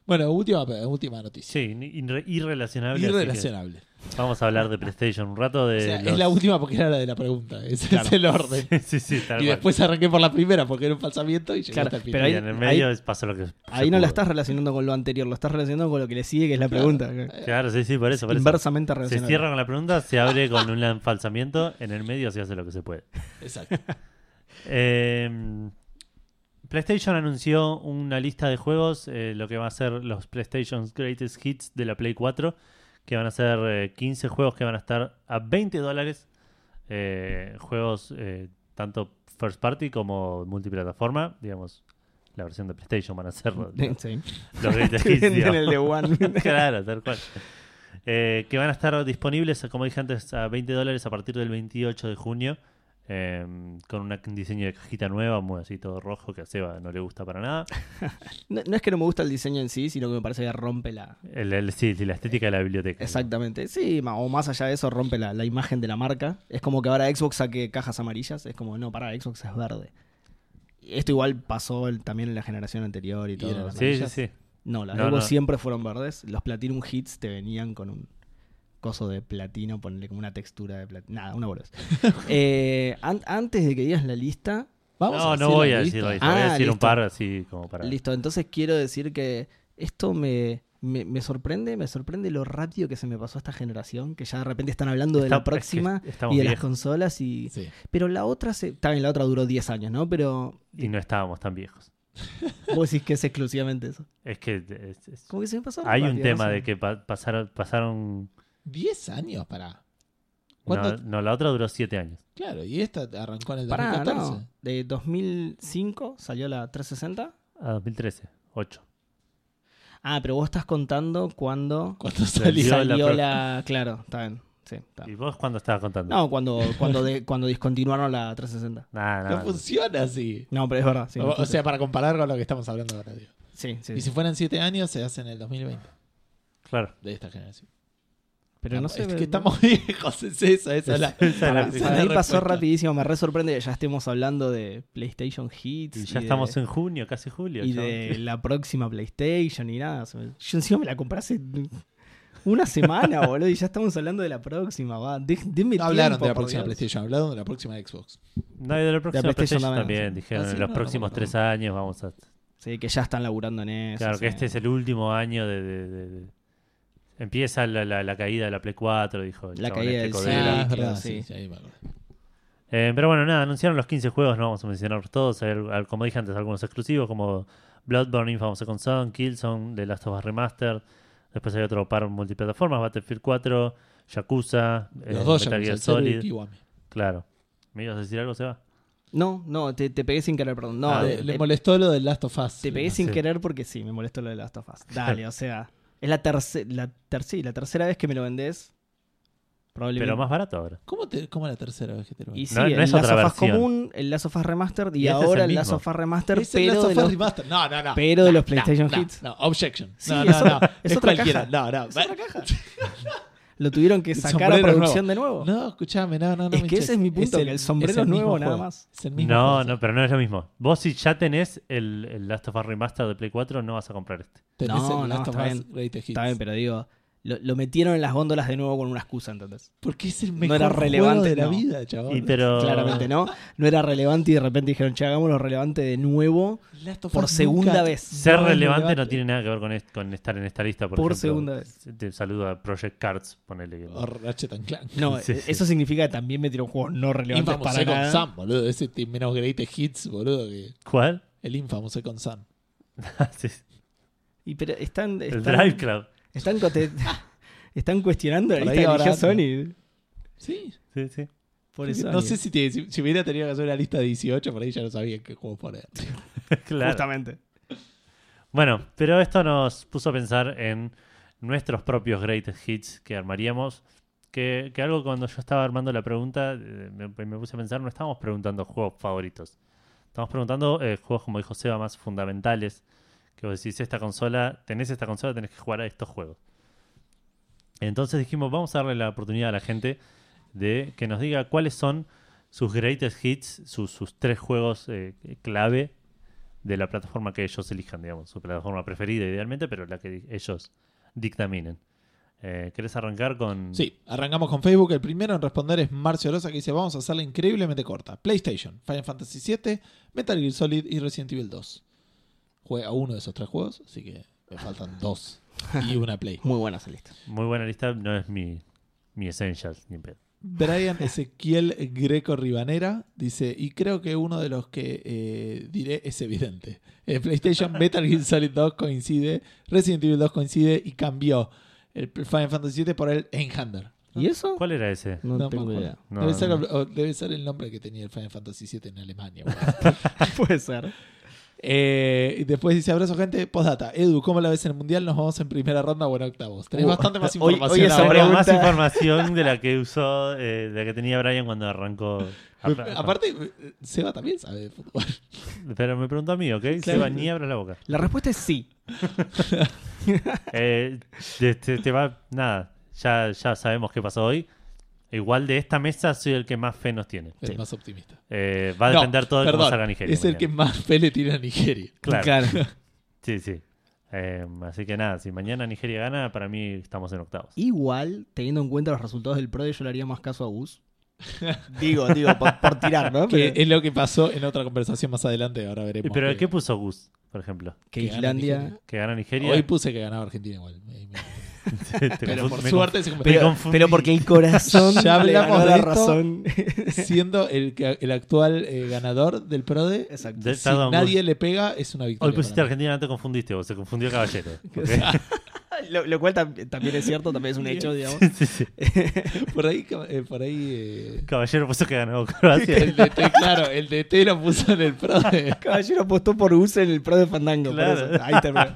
Bueno, última, última noticia. Sí, irre- irrelacionable. Irrelacionable. Vamos a hablar de PlayStation un rato. De O sea, los- es la última porque era la de la pregunta. Ese Claro. es el orden. sí, sí, tal Y cual. después arranqué por la primera porque era un falsamiento y llegué Claro, hasta el pero Y ahí- en el medio es- pasó lo que. se Ahí no la estás relacionando con lo anterior, lo estás relacionando con lo que le sigue, que es la pregunta. Claro, sí, sí, por eso. Por eso. Inversamente Se relacionado. cierra con la pregunta, se abre con un enfalsamiento, en el medio se hace lo que se puede. Exacto. Eh, PlayStation anunció una lista de juegos, eh, lo que va a ser los PlayStation's Greatest Hits de la Play 4, que van a ser eh, 15 juegos que van a estar a 20 dólares. eh, juegos eh, tanto first party como multiplataforma, digamos, la versión de PlayStation van a ser los, Sí. los Greatest Te Hits. digamos. el de One. claro, tal cual. Eh, que van a estar disponibles, como dije antes, a 20 dólares a partir del 28 de junio. Eh, con una- un diseño de cajita nueva, muy así todo rojo, que a Seba no le gusta para nada. No, no es que no me gusta el diseño en sí, sino que me parece que rompe la. El, el- sí, sí, la estética de la biblioteca. Exactamente. Sí, o más allá de eso, rompe la, la imagen de la marca. Es como que ahora Xbox saque cajas amarillas. Es como, no, para, Xbox es verde. Esto igual pasó el- también en la generación anterior y ¿Y todo. Sí, sí, sí. No, las No, Xbox no. siempre fueron verdes. Los Platinum Hits te venían con un coso de platino, ponerle como una textura de platino. Nada, una boludez. Eh, an- antes de que digas la lista, Vamos No, no voy a decir la lista, voy a Ah, decir un par así como para. listo. Entonces quiero decir que esto me, me, me sorprende, me sorprende lo rápido que se me pasó esta generación, que ya de repente están hablando de la próxima es que estamos y de las consolas y... Sí. Pero la otra, se... también la otra duró 10 años, ¿no? Pero Y no estábamos tan viejos. vos decís que es exclusivamente eso. Es que es- es- Como que se me pasó hay un tema no sé. de que pa- pasaron, pasaron 10 años para. no, no, la otra duró 7 años. Claro, y esta arrancó en el Pará, 2014. no. De 2005 salió la 360. A 2013, 8. Ah, pero vos estás contando cuando Cuando Salió salió. la la... Claro, está bien. Sí, está ¿Y vos cuándo estabas contando? No, cuando, cuando, de- cuando discontinuaron la 360. Nada, No nada. funciona así. No, pero es verdad. Sí, o, o sea, para comparar con lo que estamos hablando ahora. Digo. sí, sí. Y si fueran 7 años, se hace en el 2020 Claro. de esta generación. Pero no sé. es que estamos viejos, es eso, esa es la. Esa es la- Para, esa es para la mí pasó rapidísimo, me re sorprende que ya estemos hablando de PlayStation Hits. Y ya de- estamos en junio, casi julio. Y de la próxima PlayStation y nada. Yo encima me la compré hace una semana, boludo, y ya estamos hablando de la próxima. Va. De- denme No hablaron tiempo, de la próxima Dios. PlayStation, hablaron de la próxima Xbox. No, y de la próxima PlayStation PlayStation también. Dijeron, Ah, sí, en los no, próximos no, tres no. años vamos a... Sí, que ya están laburando en eso. Claro, que este es el último año de... Empieza la, la- la caída de la Play 4, dijo. el La caída este del es claro, verdad, sí. ahí acuerdo. Eh, pero bueno, nada, anunciaron los 15 juegos, no vamos a mencionarlos todos. Al- como dije antes, algunos exclusivos como Bloodborne, Infamous Second Son, Killzone, The Last of Us Remastered. Después hay otro par multiplataformas, Battlefield 4, Yakuza, eh, Los dos Metal Gear el Solid. Claro. ¿Me ibas a decir algo, Seba? No, no, te, te pegué sin querer, perdón. No, Ah, eh, Le, le molestó lo del Last of Us. te pegué No sin querer porque sí, me molestó lo de Last of Us. Dale, o sea, es la, tercera la, ter- sí, la tercera vez que me lo vendés Probablemente. pero más barato ahora. ¿Cómo, te, ¿Cómo la tercera vez que te lo Y sí, No- no el es Last otra of Us común, el Last of Us Remastered y, Y este es ahora el el Last of Us Remastered, Es el pero, Last de of Us los, Remaster. No, no, no. pero de los No, PlayStation no, Hits. No, Objection. Sí, no, es no, otra- no. es Es, otra cualquiera. caja. No, no. Es otra caja. Lo tuvieron que sacar a producción de nuevo. No, escuchame, no, no, no. Es que ese es mi punto, que el sombrero es nuevo nada juego. más. Es el mismo No, juego. no, pero no es lo mismo. Vos si ya tenés el, el Last of Us Remaster de Play 4, no vas a comprar este. Tenés No, el no, Last of está Us. Está bien, pero digo, lo, lo metieron en las góndolas de nuevo con una excusa, entonces. Porque es el No mejor era juego relevante, de la no. vida, chaval. Y pero Claramente no. No era relevante y de repente dijeron, che, hagámoslo relevante de nuevo por segunda vez. ser no relevante no tiene nada que ver con, est- con estar en esta lista. Por, Por ejemplo. segunda vez. Te saludo a Project Cards, ponele. que- O Ratchet and Clank. No, Sí, sí. eso significa que también metieron juegos no relevantes Infamous para Second nada. Sun, boludo. Ese tiene menos Greatest Hits, boludo, que ¿Cuál? el Infamous Second Sun. Sí, Y pero están, el Drive Club. están, cuestionando la lista que eligió Sony. Sí. Sí, sí. Por eso. no sé si, te- si, si hubiera tenido que hacer una lista de 18, por ahí ya no sabía qué juego poner. claro. Justamente. Bueno, pero esto nos puso a pensar en nuestros propios greatest hits que armaríamos. Que, que algo cuando yo estaba armando la pregunta, eh, me, me puse a pensar, no estábamos preguntando juegos favoritos. Estamos preguntando eh, juegos, como dijo Seba, más fundamentales. Que vos decís, esta consola, tenés esta consola, tenés que jugar a estos juegos. Entonces dijimos, vamos a darle la oportunidad a la gente de que nos diga cuáles son sus greatest hits, sus, sus tres juegos eh, clave de la plataforma que ellos elijan, digamos, su plataforma preferida idealmente, pero la que ellos dictaminen. Eh, ¿Querés arrancar con...? Sí, arrancamos con Facebook. El primero en responder es Marcio Rosa que dice: Vamos a hacerla increíblemente corta. PlayStation, Final Fantasy VII, Metal Gear Solid y Resident Evil 2. Juega uno de esos tres juegos, así que me faltan dos y una Play. Muy buena esa lista. Muy buena lista, no es mi, mi Essentials, ni en pedo. Brian Ezequiel Greco Ribanera dice, y creo que uno de los que eh, diré es evidente. El PlayStation Metal Gear Solid 2 coincide, Resident Evil 2 coincide y cambió el Final Fantasy VII por el Einhander. ¿Y eso? ¿Cuál era ese? No, No me tengo acuerdo. idea. No, debe, ser, no. debe ser el nombre que tenía el Final Fantasy VII en Alemania. Puede ser. Eh, y después dice, abrazo gente, postdata. Edu, ¿cómo la ves en el Mundial? ¿Nos vamos en primera ronda o en octavos? Tenés Uh, bastante más hoy- información hoy esa pregunta- más información de la que usó, eh, de la que tenía Brian cuando arrancó. Aparte, eh, Seba también sabe de fútbol. Pero me preguntó a mí, ¿ok? Seba, ni abra la boca. La respuesta es sí. Eh, te, te- te va, nada, ya, ya sabemos qué pasó hoy. Igual de esta mesa soy el que más fe nos tiene. El Sí. más optimista. Eh, va a No, depender todo de cómo salga Nigeria. Es el mañana. que más fe le tiene a Nigeria. Claro. Sí, sí. Eh, así que nada, si mañana Nigeria gana, para mí estamos en octavos. Igual, teniendo en cuenta los resultados del Pro, yo le haría más caso a Gus. digo, digo, por, por tirar, ¿no? Que Pero- es lo que pasó en otra conversación más adelante. Ahora veremos. Pero que- ¿qué puso Gus, por ejemplo? que Islandia. Nigeria. ¿Que gana Nigeria? Hoy puse que ganaba Argentina igual. Te Pero por me suerte se Pero, pero porque el corazón Ya hablamos de la razón. siendo el, que- el actual eh, ganador del PRODE. Exacto. De- Si nadie le pega, es una victoria. Hoy pusiste. Argentina, no te confundiste vos, se confundió Caballero. Lo, lo cual tam- también es cierto, también es un hecho, digamos. Sí, sí. Por ahí, eh, por ahí eh, Caballero puso que ganó Croacia. el DT, claro, el DT lo puso en el PRODE. Caballero apostó por Gus en el Pro de Fandango. por Claro. eso. Ahí terminó.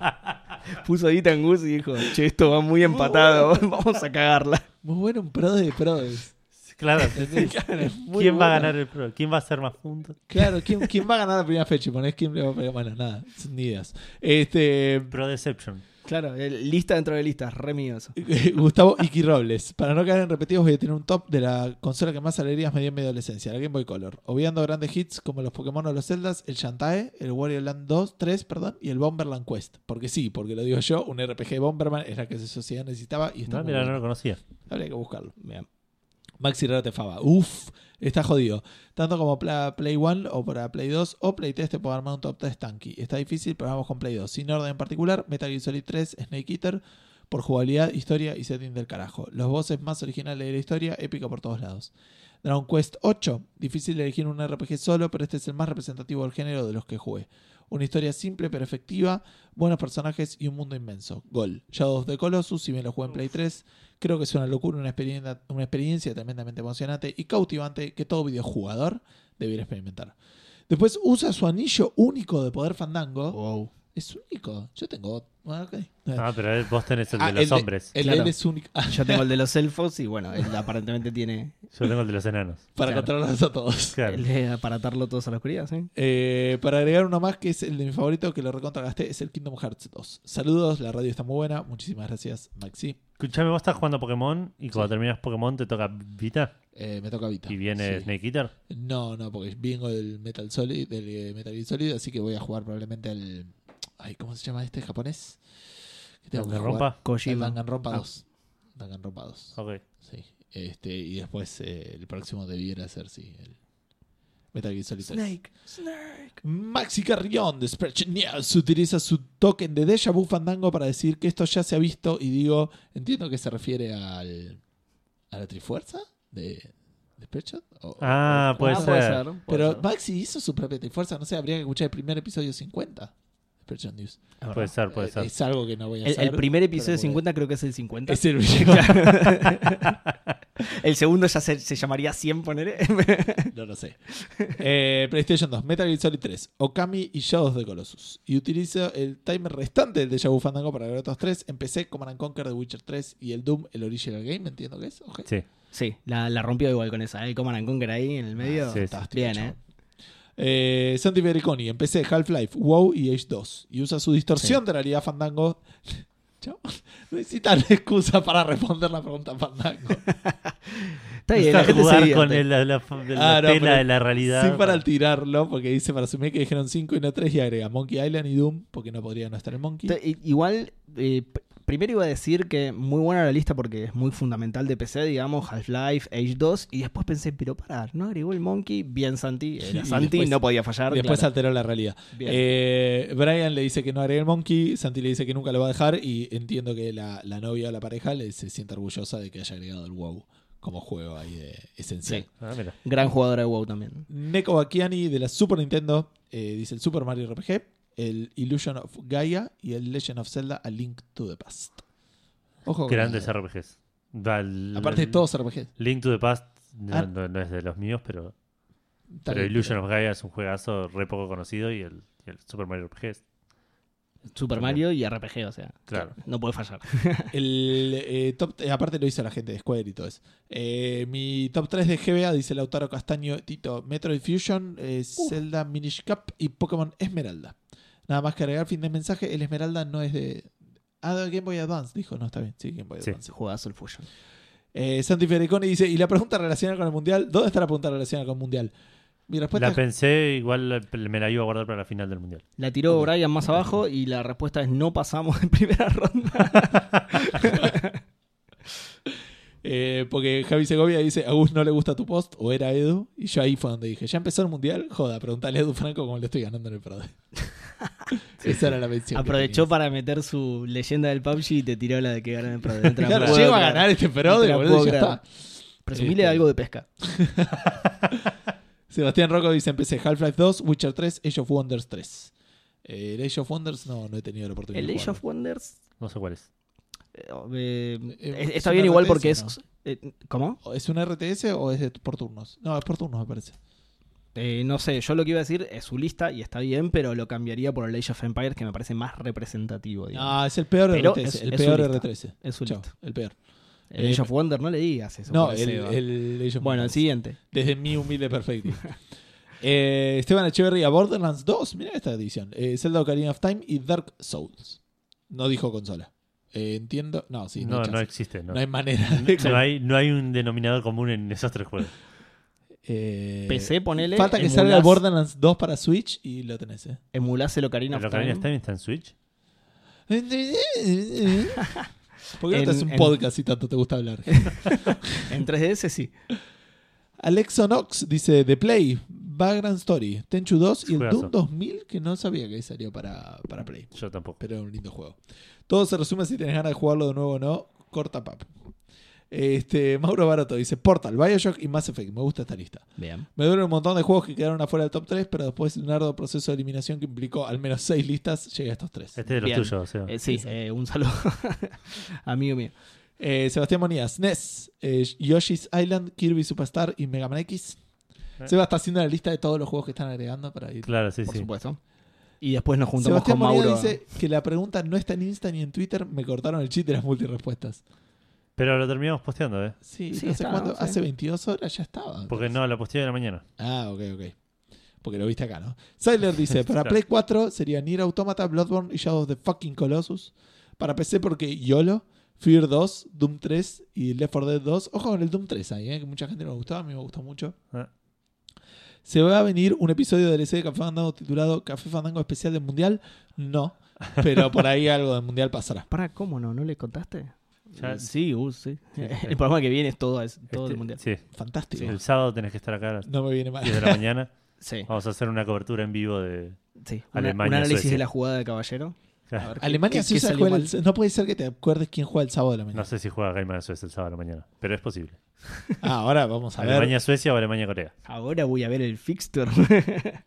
Puso Dita en Gus y dijo, che, esto va muy empatado, vamos a cagarla. Muy bueno un PRODE de PRODES. Claro. ¿Quién va a ganar el pro? ¿Quién va a hacer más puntos? Claro, ¿quién, quién va a ganar la primera fecha? Ponés quién le va a pegar. Bueno, nada, ni ideas. Este, Pro Deception. Claro, lista dentro de listas, re mío eso. Gustavo Iki Robles. Para no caer en repetidos, voy a tener un top de la consola que más alegrías me dio en mi adolescencia, la Game Boy Color. Obviando grandes hits como los Pokémon o los Zeldas, el Shantae, el Wario Land 2, 3, perdón, y el Bomberland Quest. Porque sí, porque lo digo yo, un RPG de Bomberman es la que esa sociedad necesitaba y está No, mira, no lo conocía. Habría que buscarlo. Bien. Maxi Rate Fava. Uf, está jodido. Tanto como Play 1 o para Play 2 o Play 3 te puedo armar un top 3 tanky. Está difícil, pero vamos con Play 2. Sin orden en particular, Metal Gear Solid 3, Snake Eater, por jugabilidad, historia y setting del carajo. Los bosses más originales de la historia, épico por todos lados. Dragon Quest 8, difícil de elegir un RPG solo, pero este es el más representativo del género de los que jugué. Una historia simple pero efectiva, buenos personajes y un mundo inmenso. Gol. Shadow of the Colossus, si bien lo jugué en Play 3, creo que es una locura, una experiencia, una experiencia tremendamente emocionante y cautivante que todo videojugador debiera experimentar. Después usa su anillo único de poder fandango Wow. Es único. Yo tengo. Ah, ok. Ah, pero vos tenés el de Ah, los de- hombres. El Claro. de él es único. Ah, Yo tengo el de los elfos y bueno, él aparentemente tiene Yo tengo el de los enanos. para Claro. controlarlos a todos. Claro. el de aparatarlo todos a la oscuridad, ¿sí? Eh, para agregar uno más, que es el de mi favorito, que lo recontra gasté, es el Kingdom Hearts 2. Saludos, la radio está muy buena. Muchísimas gracias, Maxi. Escuchame, vos estás jugando Pokémon y cuando Sí. terminas Pokémon te toca Vita Eh, me toca Vita. y viene Sí. Snake Eater. No, no, porque vengo del Metal Solid, del eh, Metal Gear Solid, así que voy a jugar probablemente al. Ay, ¿cómo se llama este japonés? ¿Danganronpa? Kojima. Danganronpa Ah. 2. Danganronpa 2. Ok. Sí. Este, y después eh, el próximo debiera ser, sí, el Metal Gear Solid 3. Snake. Maxi Carrión de News utiliza su token de Deja Vu Fandango para decir que esto ya se ha visto y digo, entiendo que se refiere al, a la Trifuerza de. O- Ah, o- puede Ah, o- ser. puede Pero ser. Maxi hizo su propia Trifuerza, no sé, habría que escuchar el primer episodio 50 de News. Verdad. Puede ser, puede Eh, ser. Es algo que no voy a El, hacer. el primer episodio de pero 50 creo que es el 50. Es el el segundo ya se, se llamaría 100, ponele. No lo sé. Eh, PlayStation 2, Metal Gear Solid 3, Okami y Shadows of the Colossus. Y utilizo el timer restante del Deja Vu Fandango para grabar otros tres. Empecé Command and Conquer The Witcher 3 y el Doom, el Original Game, entiendo que es. Ok. Sí. sí, la, la rompió igual con esa. ¿eh? El Command and Conquer ahí en el medio. Sí, sí. Fantástico, Bien. ¿eh? Eh, Santi Bericoni, empecé Half-Life, WoW y Age 2. Y usa su distorsión de realidad Fandango. Chabón, necesitan excusa para responder la pregunta Fandango. Está bien, la gente jugar con el- la, la- la Ah, tela de la realidad. Sin para tirarlo, porque dice para asumir que dijeron 5 y no 3 y agrega Monkey Island y Doom, porque no podría no estar el Monkey. Igual, eh, primero iba a decir que muy buena la lista porque es muy fundamental de PC, digamos, Half-Life, Age 2. Y después pensé, pero pará, ¿no agregó el Monkey? Bien, Santi. Era Santi, después- no podía fallar. Después claro. alteró la realidad. Eh, Brian le dice que no agregue el monkey, Santi le dice que nunca lo va a dejar y entiendo que la, la novia o la pareja le, se siente orgullosa de que haya agregado el WoW como juego ahí de esencial. Sí. Ah, mira. Gran jugadora de WoW también. Neko Bakiani de la Super Nintendo eh, dice el Super Mario RPG, el Illusion of Gaia y el Legend of Zelda A Link to the Past. Ojo. con Grandes RPGs. Aparte de todos RPG. Link to the Past no, Ah. no- no es de los míos, pero, pero Illusion of Gaia es un juegazo re poco conocido y el, y el Super Mario RPG es- Super Mario y RPG, o sea. Claro. No puede fallar. El eh, top, eh, aparte lo hizo la gente de Square y todo eso. Eh, mi top 3 de GBA dice Lautaro Castaño, Tito, Metroid Fusion, eh, Zelda Minish Cap y Pokémon Esmeralda. Nada más que agregar fin de mensaje, el Esmeralda no es de... Ah, de Game Boy Advance, dijo, no, está bien, sí, Game Boy Sí. Advance. Juegazo el Fusion. Eh, Santi Fericoni dice, y la pregunta relacionada con el Mundial, ¿dónde está la pregunta relacionada con el Mundial? Mi respuesta La es pensé, igual me la iba a guardar para la final del mundial. La tiró Ok. Brian más abajo y la respuesta es no pasamos en primera ronda. Eh, porque Javi Segovia dice, a Gus no le gusta tu post, o era Edu, y yo ahí fue donde dije, ¿ya empezó el mundial? Joda, preguntale a Edu Franco cómo le estoy ganando en el Prode. Esa era la mención. Aprovechó para meter su leyenda del PUBG y te tiró la de que ganan el Pro. No te la Claro, puedo llego a ganar este No te Prode, la boludo, ya está. Presumile Este- algo de pesca. Sebastián Rocco dice, empecé Half-Life 2, Witcher 3, Age of Wonders 3. Eh, el Age of Wonders no, no he tenido la oportunidad El de Age of. Wonders No sé cuál es. eh, eh, está ¿es bien igual RTS, porque es... no? eh, ¿Cómo? ¿Es un RTS o es por turnos? No, es por turnos me parece. Eh, no sé, yo lo que iba a decir es su lista y está bien, pero lo cambiaría por el Age of Empires que me parece más representativo. digamos. No, es el peor Pero RTS. es- el es peor lista. RTS. es su lista. el peor. El Age of Wonder no le digas eso. No, el, el Age of Bueno, el siguiente. Desde mi humilde perspectiva. Eh, Esteban Echeverría, Borderlands 2. Mira esta edición. Eh, Zelda Ocarina of Time y Dark Souls. No dijo consola. Eh, entiendo. No, sí, no, no, hay no chance. existe. No, No hay manera. de- No hay, no hay un denominador común en esos tres juegos. Eh, PC, ponele. Falta que emulás- salga el Borderlands 2 para Switch y lo tenés. Eh. Emulás el Ocarina ¿El of Ocarina of Time. Time está en Switch? ¿Por qué no En- te haces un en- podcast si tanto te gusta hablar? En 3DS sí. Alexo Nox dice The Play, Background Story, Tenchu 2 y el. Doom 2000 que no sabía que salió para, para Play. Yo tampoco. Pero es un lindo juego. Todo se resume si tenés ganas de jugarlo de nuevo o no. Corta pap. Este, Mauro Baroto dice Portal, Bioshock y Mass Effect. Me gusta esta lista. Bien. Me duele un montón de juegos que quedaron afuera del top 3, pero después de un arduo proceso de eliminación que implicó al menos 6 listas, llegué a estos 3. Este es de los tuyos, o sea. Eh, sí, eh, un saludo. Amigo mío. Eh, Sebastián Monías, NES, eh, Yoshi's Island, Kirby Superstar y Mega Man X. Eh. Seba está haciendo la lista de todos los juegos que están agregando para ir. Claro, sí, Por sí. supuesto. Y después nos juntamos Sebastián con Moneda Mauro. dice que la pregunta no está en Insta ni en Twitter. Me cortaron el cheat de las multirespuestas. Pero lo terminamos posteando, ¿eh? Sí, Sí, no sé cuándo. Hace 22 horas ya estaba. Porque no, la posteé de la mañana. Ah, ok, ok. Porque lo viste acá, ¿no? Siler dice, para Claro. Play 4 sería Nier Automata, Bloodborne y Shadow of the fucking Colossus. Para PC porque YOLO, Fear 2, Doom 3 y Left 4 Dead 2. Ojo con el Doom 3 ahí, ¿eh? que mucha gente no me gustó, a mí me gustó mucho. Ah. ¿Se va a venir un episodio de DLC de Café Fandango titulado Café Fandango especial del Mundial? No, pero por ahí algo del Mundial pasará. Para, ¿cómo no? ¿No le contaste? Ya- Sí, uh, sí. Sí, sí. El programa que viene es todo, es todo Este, el mundial. Sí, Fantástico. el sábado tenés que estar acá a las No me viene mal. 10 de la mañana. Sí, Vamos a hacer una cobertura en vivo de... sí. Una- Alemania, un análisis Suecia. de la jugada de caballero. Alemania qué- sí juega el- No puede ser que te acuerdes quién juega el sábado de la mañana. No sé si juega of Suecia el sábado de la mañana, pero es posible. Ah, ahora vamos a ver. Alemania-Suecia o Alemania-Corea. Ahora voy a ver el fixture.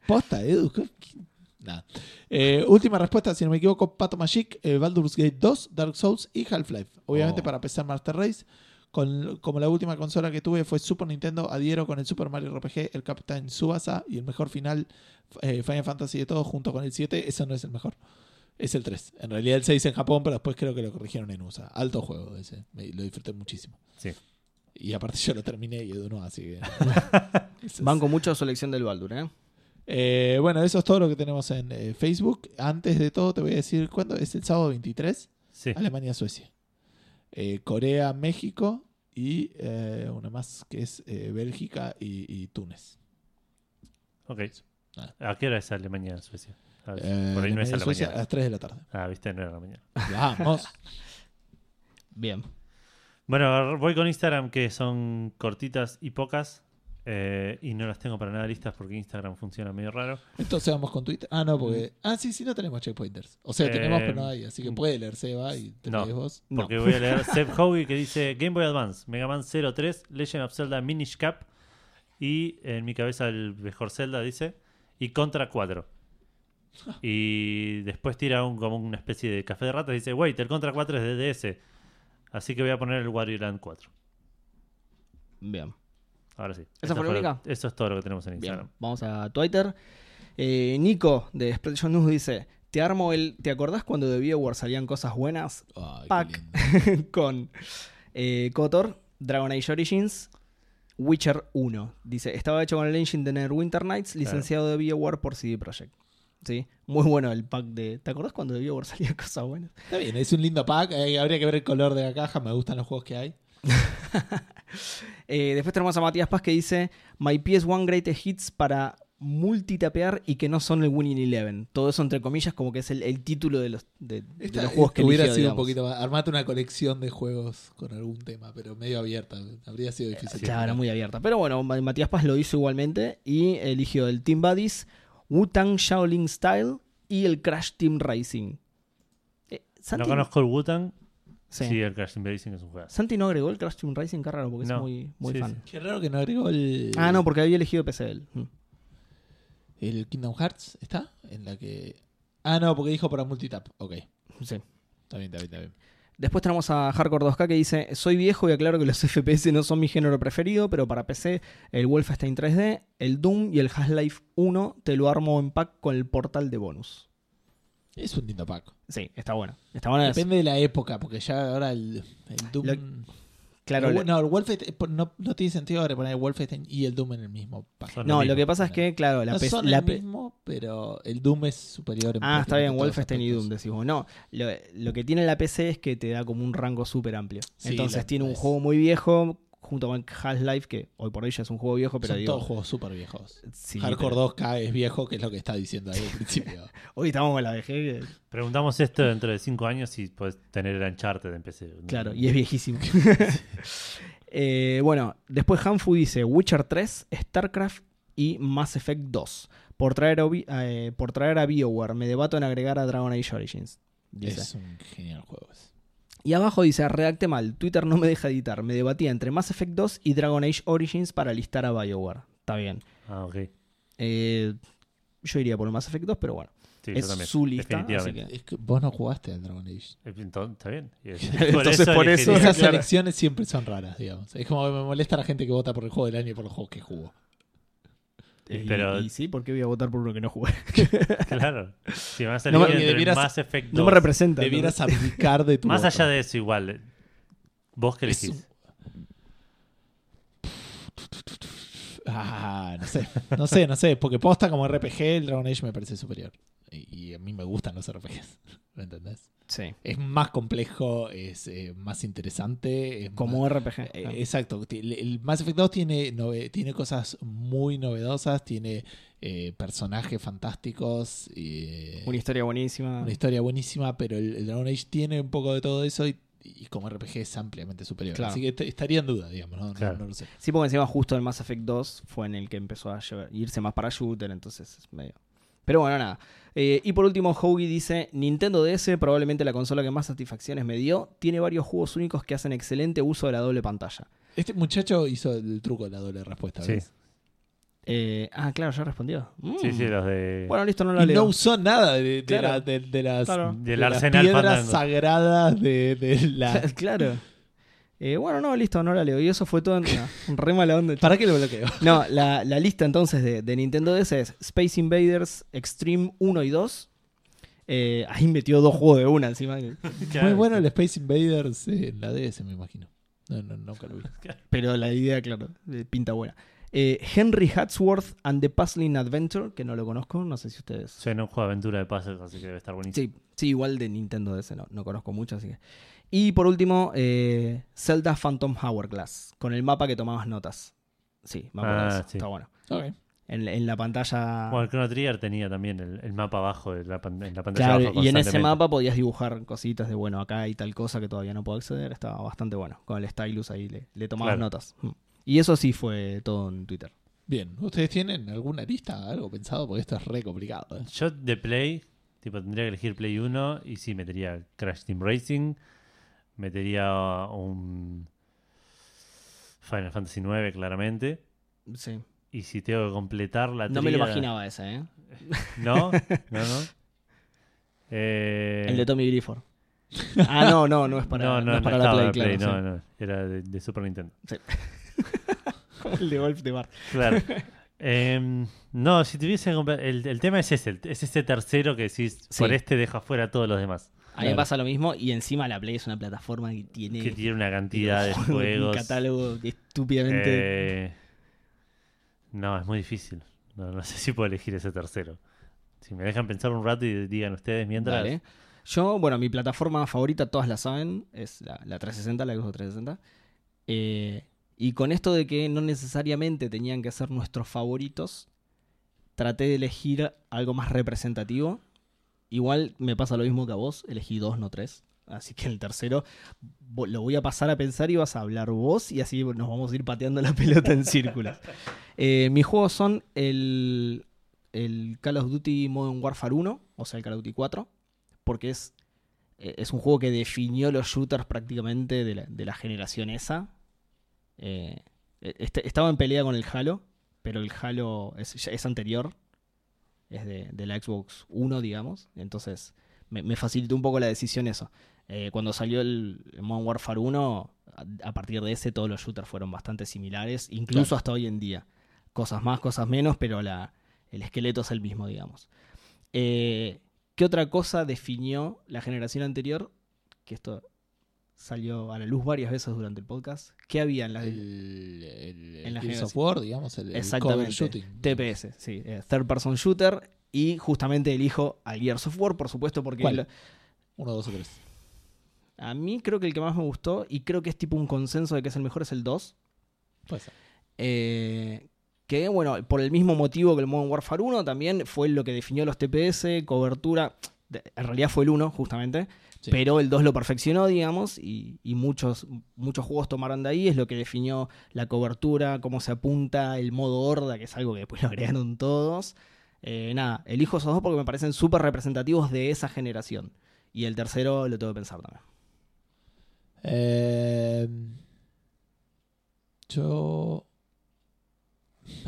Posta, Edu. ¿qué- qué? Nada. Eh, última respuesta, si no me equivoco, Pato Magic, eh, Baldur's Gate 2, Dark Souls y Half-Life. Obviamente Oh. para PC Master Race. Con, como la última consola que tuve fue Super Nintendo, adhiero con el Super Mario RPG, el Captain Subasa y el mejor final eh, Final Fantasy de todo junto con el 7. Ese no es el mejor. Es el 3. En realidad el 6 en Japón, pero después creo que lo corrigieron en USA. Alto juego ese. Me- lo disfruté muchísimo. Sí. Y aparte yo lo terminé y Edu no, así que... Eso Banco mucho selección del Baldur, ¿eh? Eh, bueno, eso es todo lo que tenemos en eh, Facebook. Antes de todo, te voy a decir cuándo es el sábado 23. Sí. Alemania-Suecia. Eh, Corea-México y eh, una más que es eh, Bélgica y, y Túnez. Ok. Nada. ¿A qué hora es Alemania-Suecia? A Eh, Por ahí no es a la Alemania-Suecia a mañana. las 3 de la tarde. Ah, viste, no era a la mañana. Vamos. Bien. Bueno, voy con Instagram, que son cortitas y pocas. Eh, y no las tengo para nada listas porque Instagram funciona medio raro. Entonces vamos con Twitter. Ah, no, porque. Ah, sí, sí, no tenemos checkpointers. O sea, tenemos, Eh, pero no hay. Así que puede leer Seba y te no. lees vos. No. Porque voy a leer Seb Howie que dice Game Boy Advance, Mega Man 03, Legend of Zelda Minish Cap y en mi cabeza el mejor Zelda dice y Contra 4. Y después tira un, como una especie de café de ratas y dice, wait, el Contra 4 es de DS. Así que voy a poner el Wario Land 4. Bien. Ahora sí. ¿Esa Eso fue la lo- única? Eso es todo lo que tenemos en Bien. Instagram. Vamos a Twitter. Eh, Nico de Spreadshot News dice: Te armo el. ¿Te acordás cuando de BioWare salían cosas buenas? Ay, qué Pack. lindo. con eh, Kotor, Dragon Age Origins, Witcher 1. Dice, estaba hecho con el engine de Neverwinter Nights, licenciado de BioWare por CD Projekt. ¿Sí? Muy bueno el pack de... ¿Te acordás cuando de BioWare salían cosas buenas? Está bien, es un lindo pack. eh, habría que ver el color de la caja. Me gustan los juegos que hay. Eh, después tenemos a Matías Paz que dice, My PS1 Greatest Hits para multitapear y que no son el Winning Eleven. Todo eso entre comillas como que es el, el título de los, de, los juegos que hubiera eligió, sido un poquito más. Armate una colección de juegos con algún tema, pero medio abierta. Habría sido difícil. Claro, era muy abierta. Pero bueno, Ma- Matías Paz lo hizo igualmente y eligió el Team Buddies, Wu-Tang Shaolin Style y el Crash Team Racing. Eh, No conozco el Wutan. Sí. Sí, el Crash Team Racing es un juego. Santi no agregó el Crash Team Racing, qué raro, porque No. es muy, muy Sí, fan. Qué raro que no agregó el. Ah, no, porque había elegido PC él. Mm. El Kingdom Hearts está en la que. Ah, no, porque dijo para multitap. Ok. Sí. Está bien, está bien, está bien. Después tenemos a Hardcore 2K que dice: Soy viejo y aclaro que los FPS no son mi género preferido, pero para PC, el Wolfenstein 3D, el Doom y el Half-Life 1 te lo armo en pack con el portal de bonus. Es un lindo pack. Sí, está bueno. Está bueno. Depende de la época, porque ya ahora el, el Doom. Lo- Claro, el- no, el Wolfenstein. No, no tiene sentido ahora poner el Wolfenstein y el Doom en el mismo pack. No, lo que pasa es que, claro, la no PC son la el mismo, pero el Doom es superior en Ah, está bien, Wolfenstein y Doom, decimos. No, lo, lo que tiene la PC es que te da como un rango súper amplio. Sí, Entonces tiene un es- juego muy viejo, junto con Half-Life, que hoy por hoy ya es un juego viejo, pero Son digo. todos juegos súper viejos. sí, Hardcore pero 2K es viejo, que es lo que está diciendo ahí al principio. Hoy estamos con la VG, Preguntamos esto dentro de 5 años y puedes tener el Uncharted en PC. claro, y es viejísimo. Eh, bueno, después Hanfu dice Witcher 3, StarCraft y Mass Effect 2. Por traer, a, eh, por traer a BioWare, me debato en agregar a Dragon Age Origins. Dice. es un genial juego. ese. Y abajo dice, redacte mal, Twitter no me deja editar. Me debatía entre Mass Effect 2 y Dragon Age Origins para listar a BioWare. Está bien. Ah, ok. Eh, yo iría por el Mass Effect 2, pero bueno. Sí, Es su lista, así Es que vos no jugaste al Dragon Age. Eh, Entonces, está bien. Entonces, por eso- elegiría- Esas claro. elecciones siempre son raras, digamos. Es como me molesta la gente que vota por el juego del año y por los juegos que jugó. Y, Pero- y sí, ¿por qué voy a votar por uno que no jugué? Claro. Si me va a No salir me- entre debieras- Mass Effect No me 2. representa. Debieras abdicar de tu Más voto. allá de eso, igual. ¿Vos qué Es elegís? Ah, no sé. No sé, no sé. Porque posta como RPG, el Dragon Age me parece superior. Y, y a mí me gustan los RPGs. ¿Lo entendés? Sí. Es más complejo, es eh, más interesante. es Como más- RPG. Eh, claro. Exacto. El Mass Effect 2 tiene, nove- tiene cosas muy novedosas, tiene eh, personajes fantásticos, eh, Una historia buenísima. una historia buenísima, pero el, el Dragon Age tiene un poco de todo eso y, y como RPG es ampliamente superior. Claro. Así que est- estaría en duda, digamos. No, No- Claro. no lo sé. Sí, porque encima justo el Mass Effect 2 fue en el que empezó a llevar- irse más para shooter, entonces es medio... Pero bueno, nada. Eh, y por último, Hoagie dice, Nintendo DS, probablemente la consola que más satisfacciones me dio, tiene varios juegos únicos que hacen excelente uso de la doble pantalla. Este muchacho hizo el truco de la doble respuesta. Sí. Eh, ah, claro, ya respondió. Mm. Sí, sí, los de. Bueno, listo, no la Y leo. no usó nada de, de Claro. la- de- de las, Claro. Del las piedras sagradas de, de la... claro. Eh, bueno, no, listo, no la leo. Y eso fue todo en no, re mala onda. ¿Para qué lo bloqueo? No, la, la lista entonces de, de Nintendo DS es Space Invaders Extreme 1 y 2. Eh, ahí metió dos juegos de una encima. Claro. Muy bueno el Space Invaders en la DS, me imagino. No, no, nunca lo vi. Pero la idea, claro, pinta buena. Eh, Henry Hatsworth and the Puzzling Adventure, que no lo conozco, no sé si ustedes. Suena un juego de aventura de puzzles, así que debe estar buenísimo. Sí, sí, igual de Nintendo DS no, no conozco mucho, así que. Y por último, eh, Zelda Phantom Hourglass, con el mapa que tomabas notas. Sí, me acuerdo de Ah, eso, sí. Está bueno. En, en la pantalla. Bueno, el Chrono Trigger tenía también el, el mapa abajo de la, pan- en la pantalla. Claro, abajo y en ese mapa podías dibujar cositas de, bueno, acá hay tal cosa que todavía no puedo acceder. Estaba bastante bueno. Con el stylus ahí le, le tomabas Claro. notas. Mm. Y eso sí fue todo en Twitter. Bien, ¿ustedes tienen alguna lista, algo pensado? Porque esto es re complicado. ¿eh? Yo de Play, tipo, tendría que elegir Play 1 y sí, metería Crash Team Racing, metería un Final Fantasy 9 claramente. Sí. Y si tengo que completar la No me lo imaginaba ese, ¿eh? ¿No? No, no. Eh, El de Tommy Grifford. Ah, no, no, no es para, no, no, no, es no para la Play, en claro. no, no, era de, de Super Nintendo. sí. El de golf de bar. Claro. Em, no, si tuviese que comprar- el, el tema es ese, es ese tercero que decís, Sí. por este dejo afuera a todos los demás. A mí me pasa lo mismo y encima la Play es una plataforma que tiene, Que tiene una cantidad de un juegos. catálogo que estúpidamente... Eh, no, es muy difícil. No, no sé si puedo elegir ese tercero. Si me dejan pensar un rato y digan ustedes mientras. Dale. Yo, bueno, mi plataforma favorita, todas la saben, es la, la 360, la Xbox 360. Eh, y con esto de que no necesariamente tenían que ser nuestros favoritos, traté de elegir algo más representativo. Igual me pasa lo mismo que a vos, elegí dos, no tres. Así que el tercero lo voy a pasar a pensar y vas a hablar vos y así nos vamos a ir pateando la pelota en círculos. Eh, mis juegos son el, el Call of Duty Modern Warfare 1, o sea, el Call of Duty 4, porque es, eh, es un juego que definió los shooters prácticamente de la, de la generación esa. Eh, este- estaba en pelea con el Halo, pero el Halo es, anterior, es de, de la Xbox 1, digamos, entonces me, me facilitó un poco la decisión eso. Eh, cuando salió el Modern Warfare 1, a, a partir de ese todos los shooters fueron bastante similares, incluso Claro. hasta hoy en día. Cosas más, cosas menos, pero la, el esqueleto es el mismo, digamos. Eh, ¿Qué otra cosa definió la generación anterior? Que esto salió a la luz varias veces durante el podcast. ¿Qué había en la El, el, En la of. War, digamos, el, el Exactamente. shooting. TPS? Sí, eh, Third Person Shooter. Y justamente elijo al Gears of War, por supuesto, porque ¿Cuál? lo- Uno, dos o tres. a mí creo que el que más me gustó, y creo que es tipo un consenso de que es el mejor, es el 2. Puede ser. Eh, que bueno, por el mismo motivo que el Modern Warfare 1 también fue lo que definió los TPS, cobertura. En realidad fue el 1, justamente. Sí. Pero el 2 lo perfeccionó, digamos, y, y muchos, muchos juegos tomaron de ahí. Es lo que definió la cobertura, cómo se apunta, el modo horda, que es algo que después lo agregaron todos. Eh, nada, elijo esos dos porque me parecen súper representativos de esa generación. Y el tercero lo tengo que pensar también. Eh, yo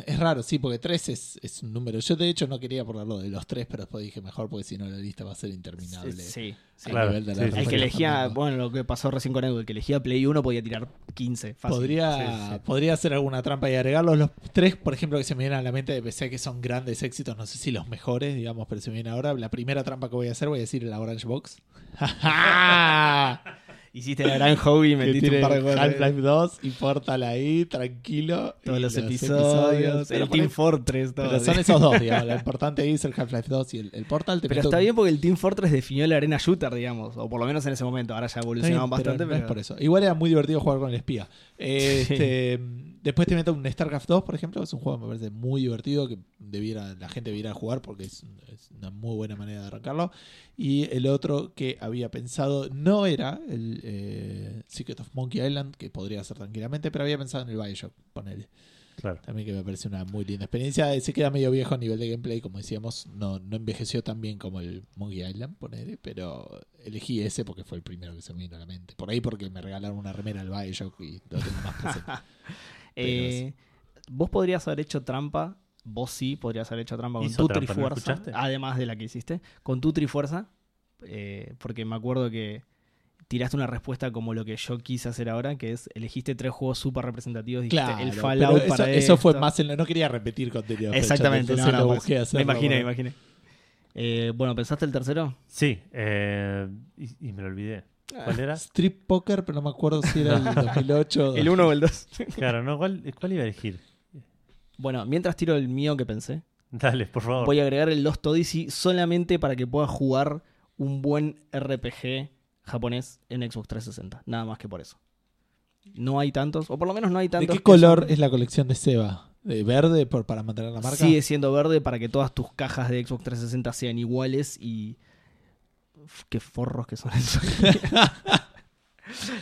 Es raro, sí, porque 3 es, es un número. Yo de hecho no quería ponerlo de los 3, pero después dije mejor porque si no la lista va a ser interminable. Sí, sí. A Claro, nivel de sí, la sí, sí. El que elegía, bueno, lo que pasó recién con Edu, el que elegía Play 1 podía tirar 15. Fácil. Podría, Sí, sí. podría hacer alguna trampa y agregarlos. Los tres, por ejemplo, que se me vienen a la mente de PC que son grandes éxitos, no sé si los mejores, digamos, pero se me viene ahora. La primera trampa que voy a hacer, voy a decir la Orange Box. Hiciste la gran hobby metiste. Half-Life 2 y Portal ahí, tranquilo. Todos los episodios, el Team Fortress, todo. Pero son esos dos, digamos. Lo importante es el Half-Life 2 y el, el Portal. Te Pero está un- bien porque el Team Fortress definió la arena shooter, digamos. O por lo menos en ese momento. Ahora ya evolucionaron pero bastante. no Pero, es por eso. Igual era muy divertido jugar con el espía. Este, después te meto un StarCraft 2, por ejemplo. Es un juego que me parece muy divertido que debiera, la gente debiera jugar porque es, es una muy buena manera de arrancarlo. Y el otro que había pensado no era el eh, Secret of Monkey Island, que podría ser tranquilamente, pero había pensado en el Bioshock, ponele. Claro. También que me parece una muy linda experiencia. Se queda medio viejo a nivel de gameplay, como decíamos. No, no envejeció tan bien como el Monkey Island, ponele, pero elegí ese porque fue el primero que se me vino a la mente. Por ahí porque me regalaron una remera al Bioshock y lo tengo más presente. Eh, vos podrías haber hecho trampa. Vos sí podrías haber hecho trampa con tu trampa, ¿no Trifuerza. además de la que hiciste. Con tu Trifuerza. eh, porque me acuerdo que tiraste una respuesta como lo que yo quise hacer ahora, que es elegiste tres juegos súper representativos. Dijiste claro, el pero Fallout eso, para eso fue más en lo, no quería repetir contenido. fecha, Exactamente, entonces no, lo no, busqué me hacerlo imaginé, me imaginé. Eh, bueno, ¿pensaste el tercero? Sí, eh, y, y me lo olvidé. ¿Cuál era? Strip Poker, pero no me acuerdo si era el 2008 o El 1 o el 2. Claro, ¿no? ¿Cuál, cuál iba a elegir? bueno, mientras tiro el mío que pensé, Dale, por favor. voy a agregar el Lost Odyssey solamente para que puedas jugar un buen RPG japonés en Xbox 360. Nada más que por eso. No hay tantos, o por lo menos no hay ¿De tantos. qué que color son- es la colección de Seba? ¿De verde por, para mantener la marca? Sigue siendo verde para que todas tus cajas de Xbox 360 sean iguales y. Qué forros que son esos.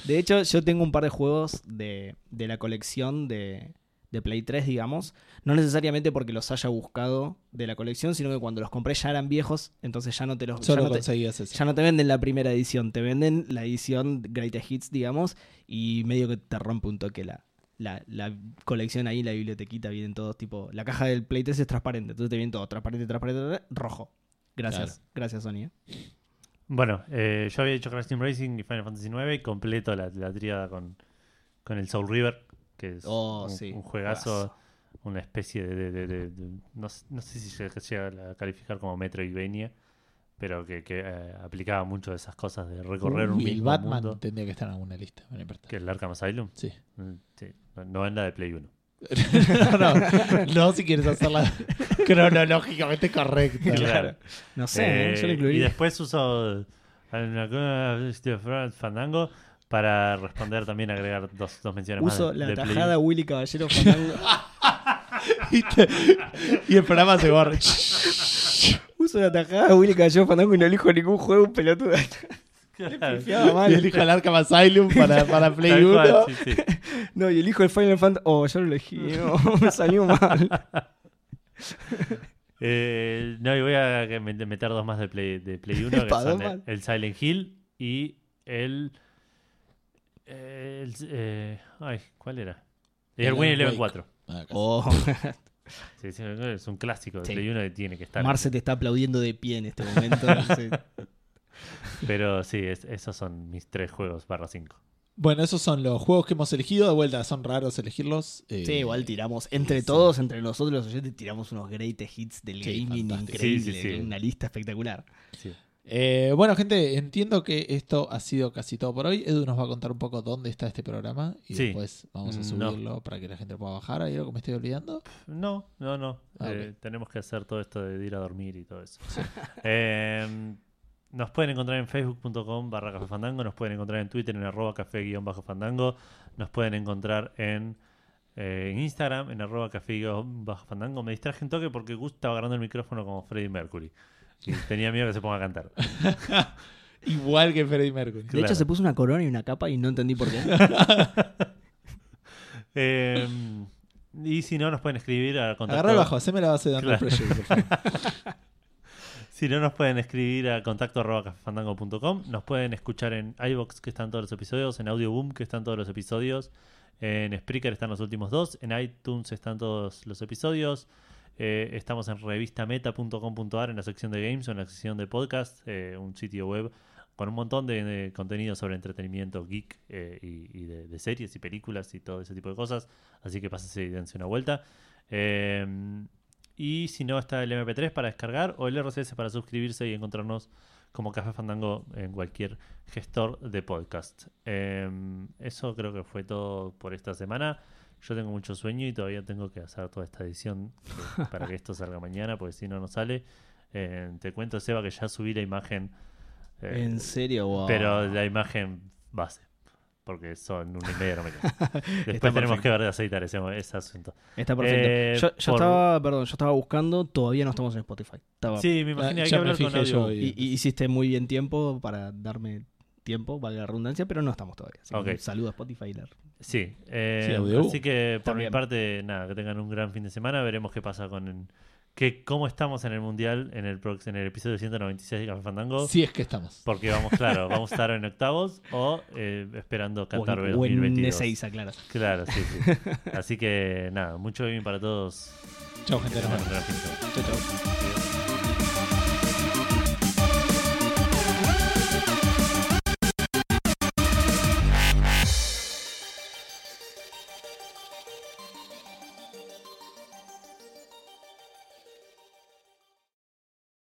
de hecho, yo tengo un par de juegos de, de la colección de, de Play 3, digamos. No necesariamente porque los haya buscado de la colección, sino que cuando los compré ya eran viejos, entonces ya no te los. ya no te- ya no te venden la primera edición, te venden la edición Greatest Hits, digamos, y medio que te rompe un toque la, la, la colección ahí, la bibliotequita, vienen todos tipo. La caja del Play 3 es transparente, entonces te vienen todo transparente, transparente, rojo. Gracias, Claro. gracias, Sony. Bueno, eh, yo había hecho Crash Team Racing y Final Fantasy IX y completo la, la tríada con, con el Soul River, que es Oh, un, sí, un juegazo, juegazo. una especie de... de- de- de- de- no, no sé si se llega a calificar como Metroidvania, pero que, que, eh, aplicaba mucho de esas cosas de recorrer un Uy, el Batman mundo, tendría que estar en alguna lista. me que el Arkham Asylum. Sí. Mm, sí, no- la de Play 1. no, no, no si quieres hacerla cronológicamente correcta. Claro. No sé, Eh, ¿eh? yo le y incluiría. después uso Fandango para responder también, agregar dos, dos menciones Uso más. de- la de Play tajada Willy Caballero Fandango. y, te- y el programa se borra. Uso la tajada Willy Caballero Fandango y no elijo ningún juego pelotudo. Claro. Pifiaba mal. y elijo el Arkham Asylum para, para Play Tal 1. cual, sí, sí. No, y elijo el Final Fantasy. Oh, yo lo elegí. No, me salió mal. Eh, no, y voy a meter dos más de Play, de Play 1, que son el, el Silent Hill y el... el eh, ay, ¿cuál era? El El Win Eleven Wake. 4. Ah, casi. Oh, Sí, sí, es un clásico de Sí. Play 1 que tiene que estar. Marce te está aplaudiendo de pie en este momento. Sí. Pero sí, es- esos son mis tres juegos barra 5. Bueno, esos son los juegos que hemos elegido. De vuelta, son raros elegirlos. Eh, Sí, igual tiramos, entre sí. todos, entre nosotros los oyentes, tiramos unos great hits del Sí, gaming fantástico. increíble, Sí, sí, sí. una lista espectacular. Sí. Eh, bueno, gente, entiendo que esto ha sido casi todo por hoy. Edu nos va a contar un poco dónde está este programa y Sí. después vamos a Mm, no. subirlo para que la gente pueda bajar. ¿Hay algo que me estoy olvidando? No, no, no. Ah, Eh. Tenemos que hacer todo esto de ir a dormir y todo eso. Eh, nos pueden encontrar en facebook.com barra café fandango, nos pueden encontrar en Twitter en arroba café guion bajo fandango, nos pueden encontrar en, eh, en Instagram en arroba café guion bajo fandango. Me distraje un toque porque Gus estaba agarrando el micrófono como Freddie Mercury. Y tenía miedo que se ponga a cantar. Igual que Freddie Mercury. De Claro. hecho, se puso una corona y una capa y no entendí por qué. Eh, y si no, nos pueden escribir a contacto. Agarra el bajo, haceme la base de Under Claro. Pressure, por favor. Si no, nos pueden escribir a contacto arroba cafefandango.com. Nos pueden escuchar en iBox, que están todos los episodios, en Audioboom, que están todos los episodios, En Spreaker están los últimos dos. En iTunes están todos los episodios. Eh, estamos en revistameta.com.ar en la sección de games o en la sección de podcast, eh, un sitio web con un montón de, de contenido sobre entretenimiento geek eh, y, y de, de series y películas y todo ese tipo de cosas. Así que pásense y dense una vuelta. Y si no, está el MP3 para descargar o el RSS para suscribirse y encontrarnos como Café Fandango en cualquier gestor de podcast. Eh, eso creo que fue todo por esta semana. Yo tengo mucho sueño y todavía tengo que hacer toda esta edición eh, para que esto salga mañana, porque si no, no sale. Eh, te cuento, Seba, que ya subí la imagen. eh, ¿En serio? Wow. pero la imagen base. Porque son un y media no me queda. Después tenemos que ver de aceitar ese, ese asunto. Está perfecto. Eh, yo yo por- estaba, perdón, yo estaba buscando, todavía no estamos en Spotify. Estaba, Sí, me imagino Ah, hay que hablar con audio. y- y, hiciste muy bien tiempo para darme tiempo, valga la redundancia, pero no estamos todavía. Así que Ok. un saludo a Spotify. la- Sí, eh, Sí, así que por mi parte, nada, que tengan un gran fin de semana. Veremos qué pasa con el- que, cómo estamos en el Mundial en el, en el episodio 196 de Café Fandango. Si es que estamos. Porque vamos, claro, vamos a estar en octavos o eh, esperando Qatar en, o en 2022. Ezeiza, claro. Claro, sí, sí. Así que nada, mucho bien para todos. Chao, gente.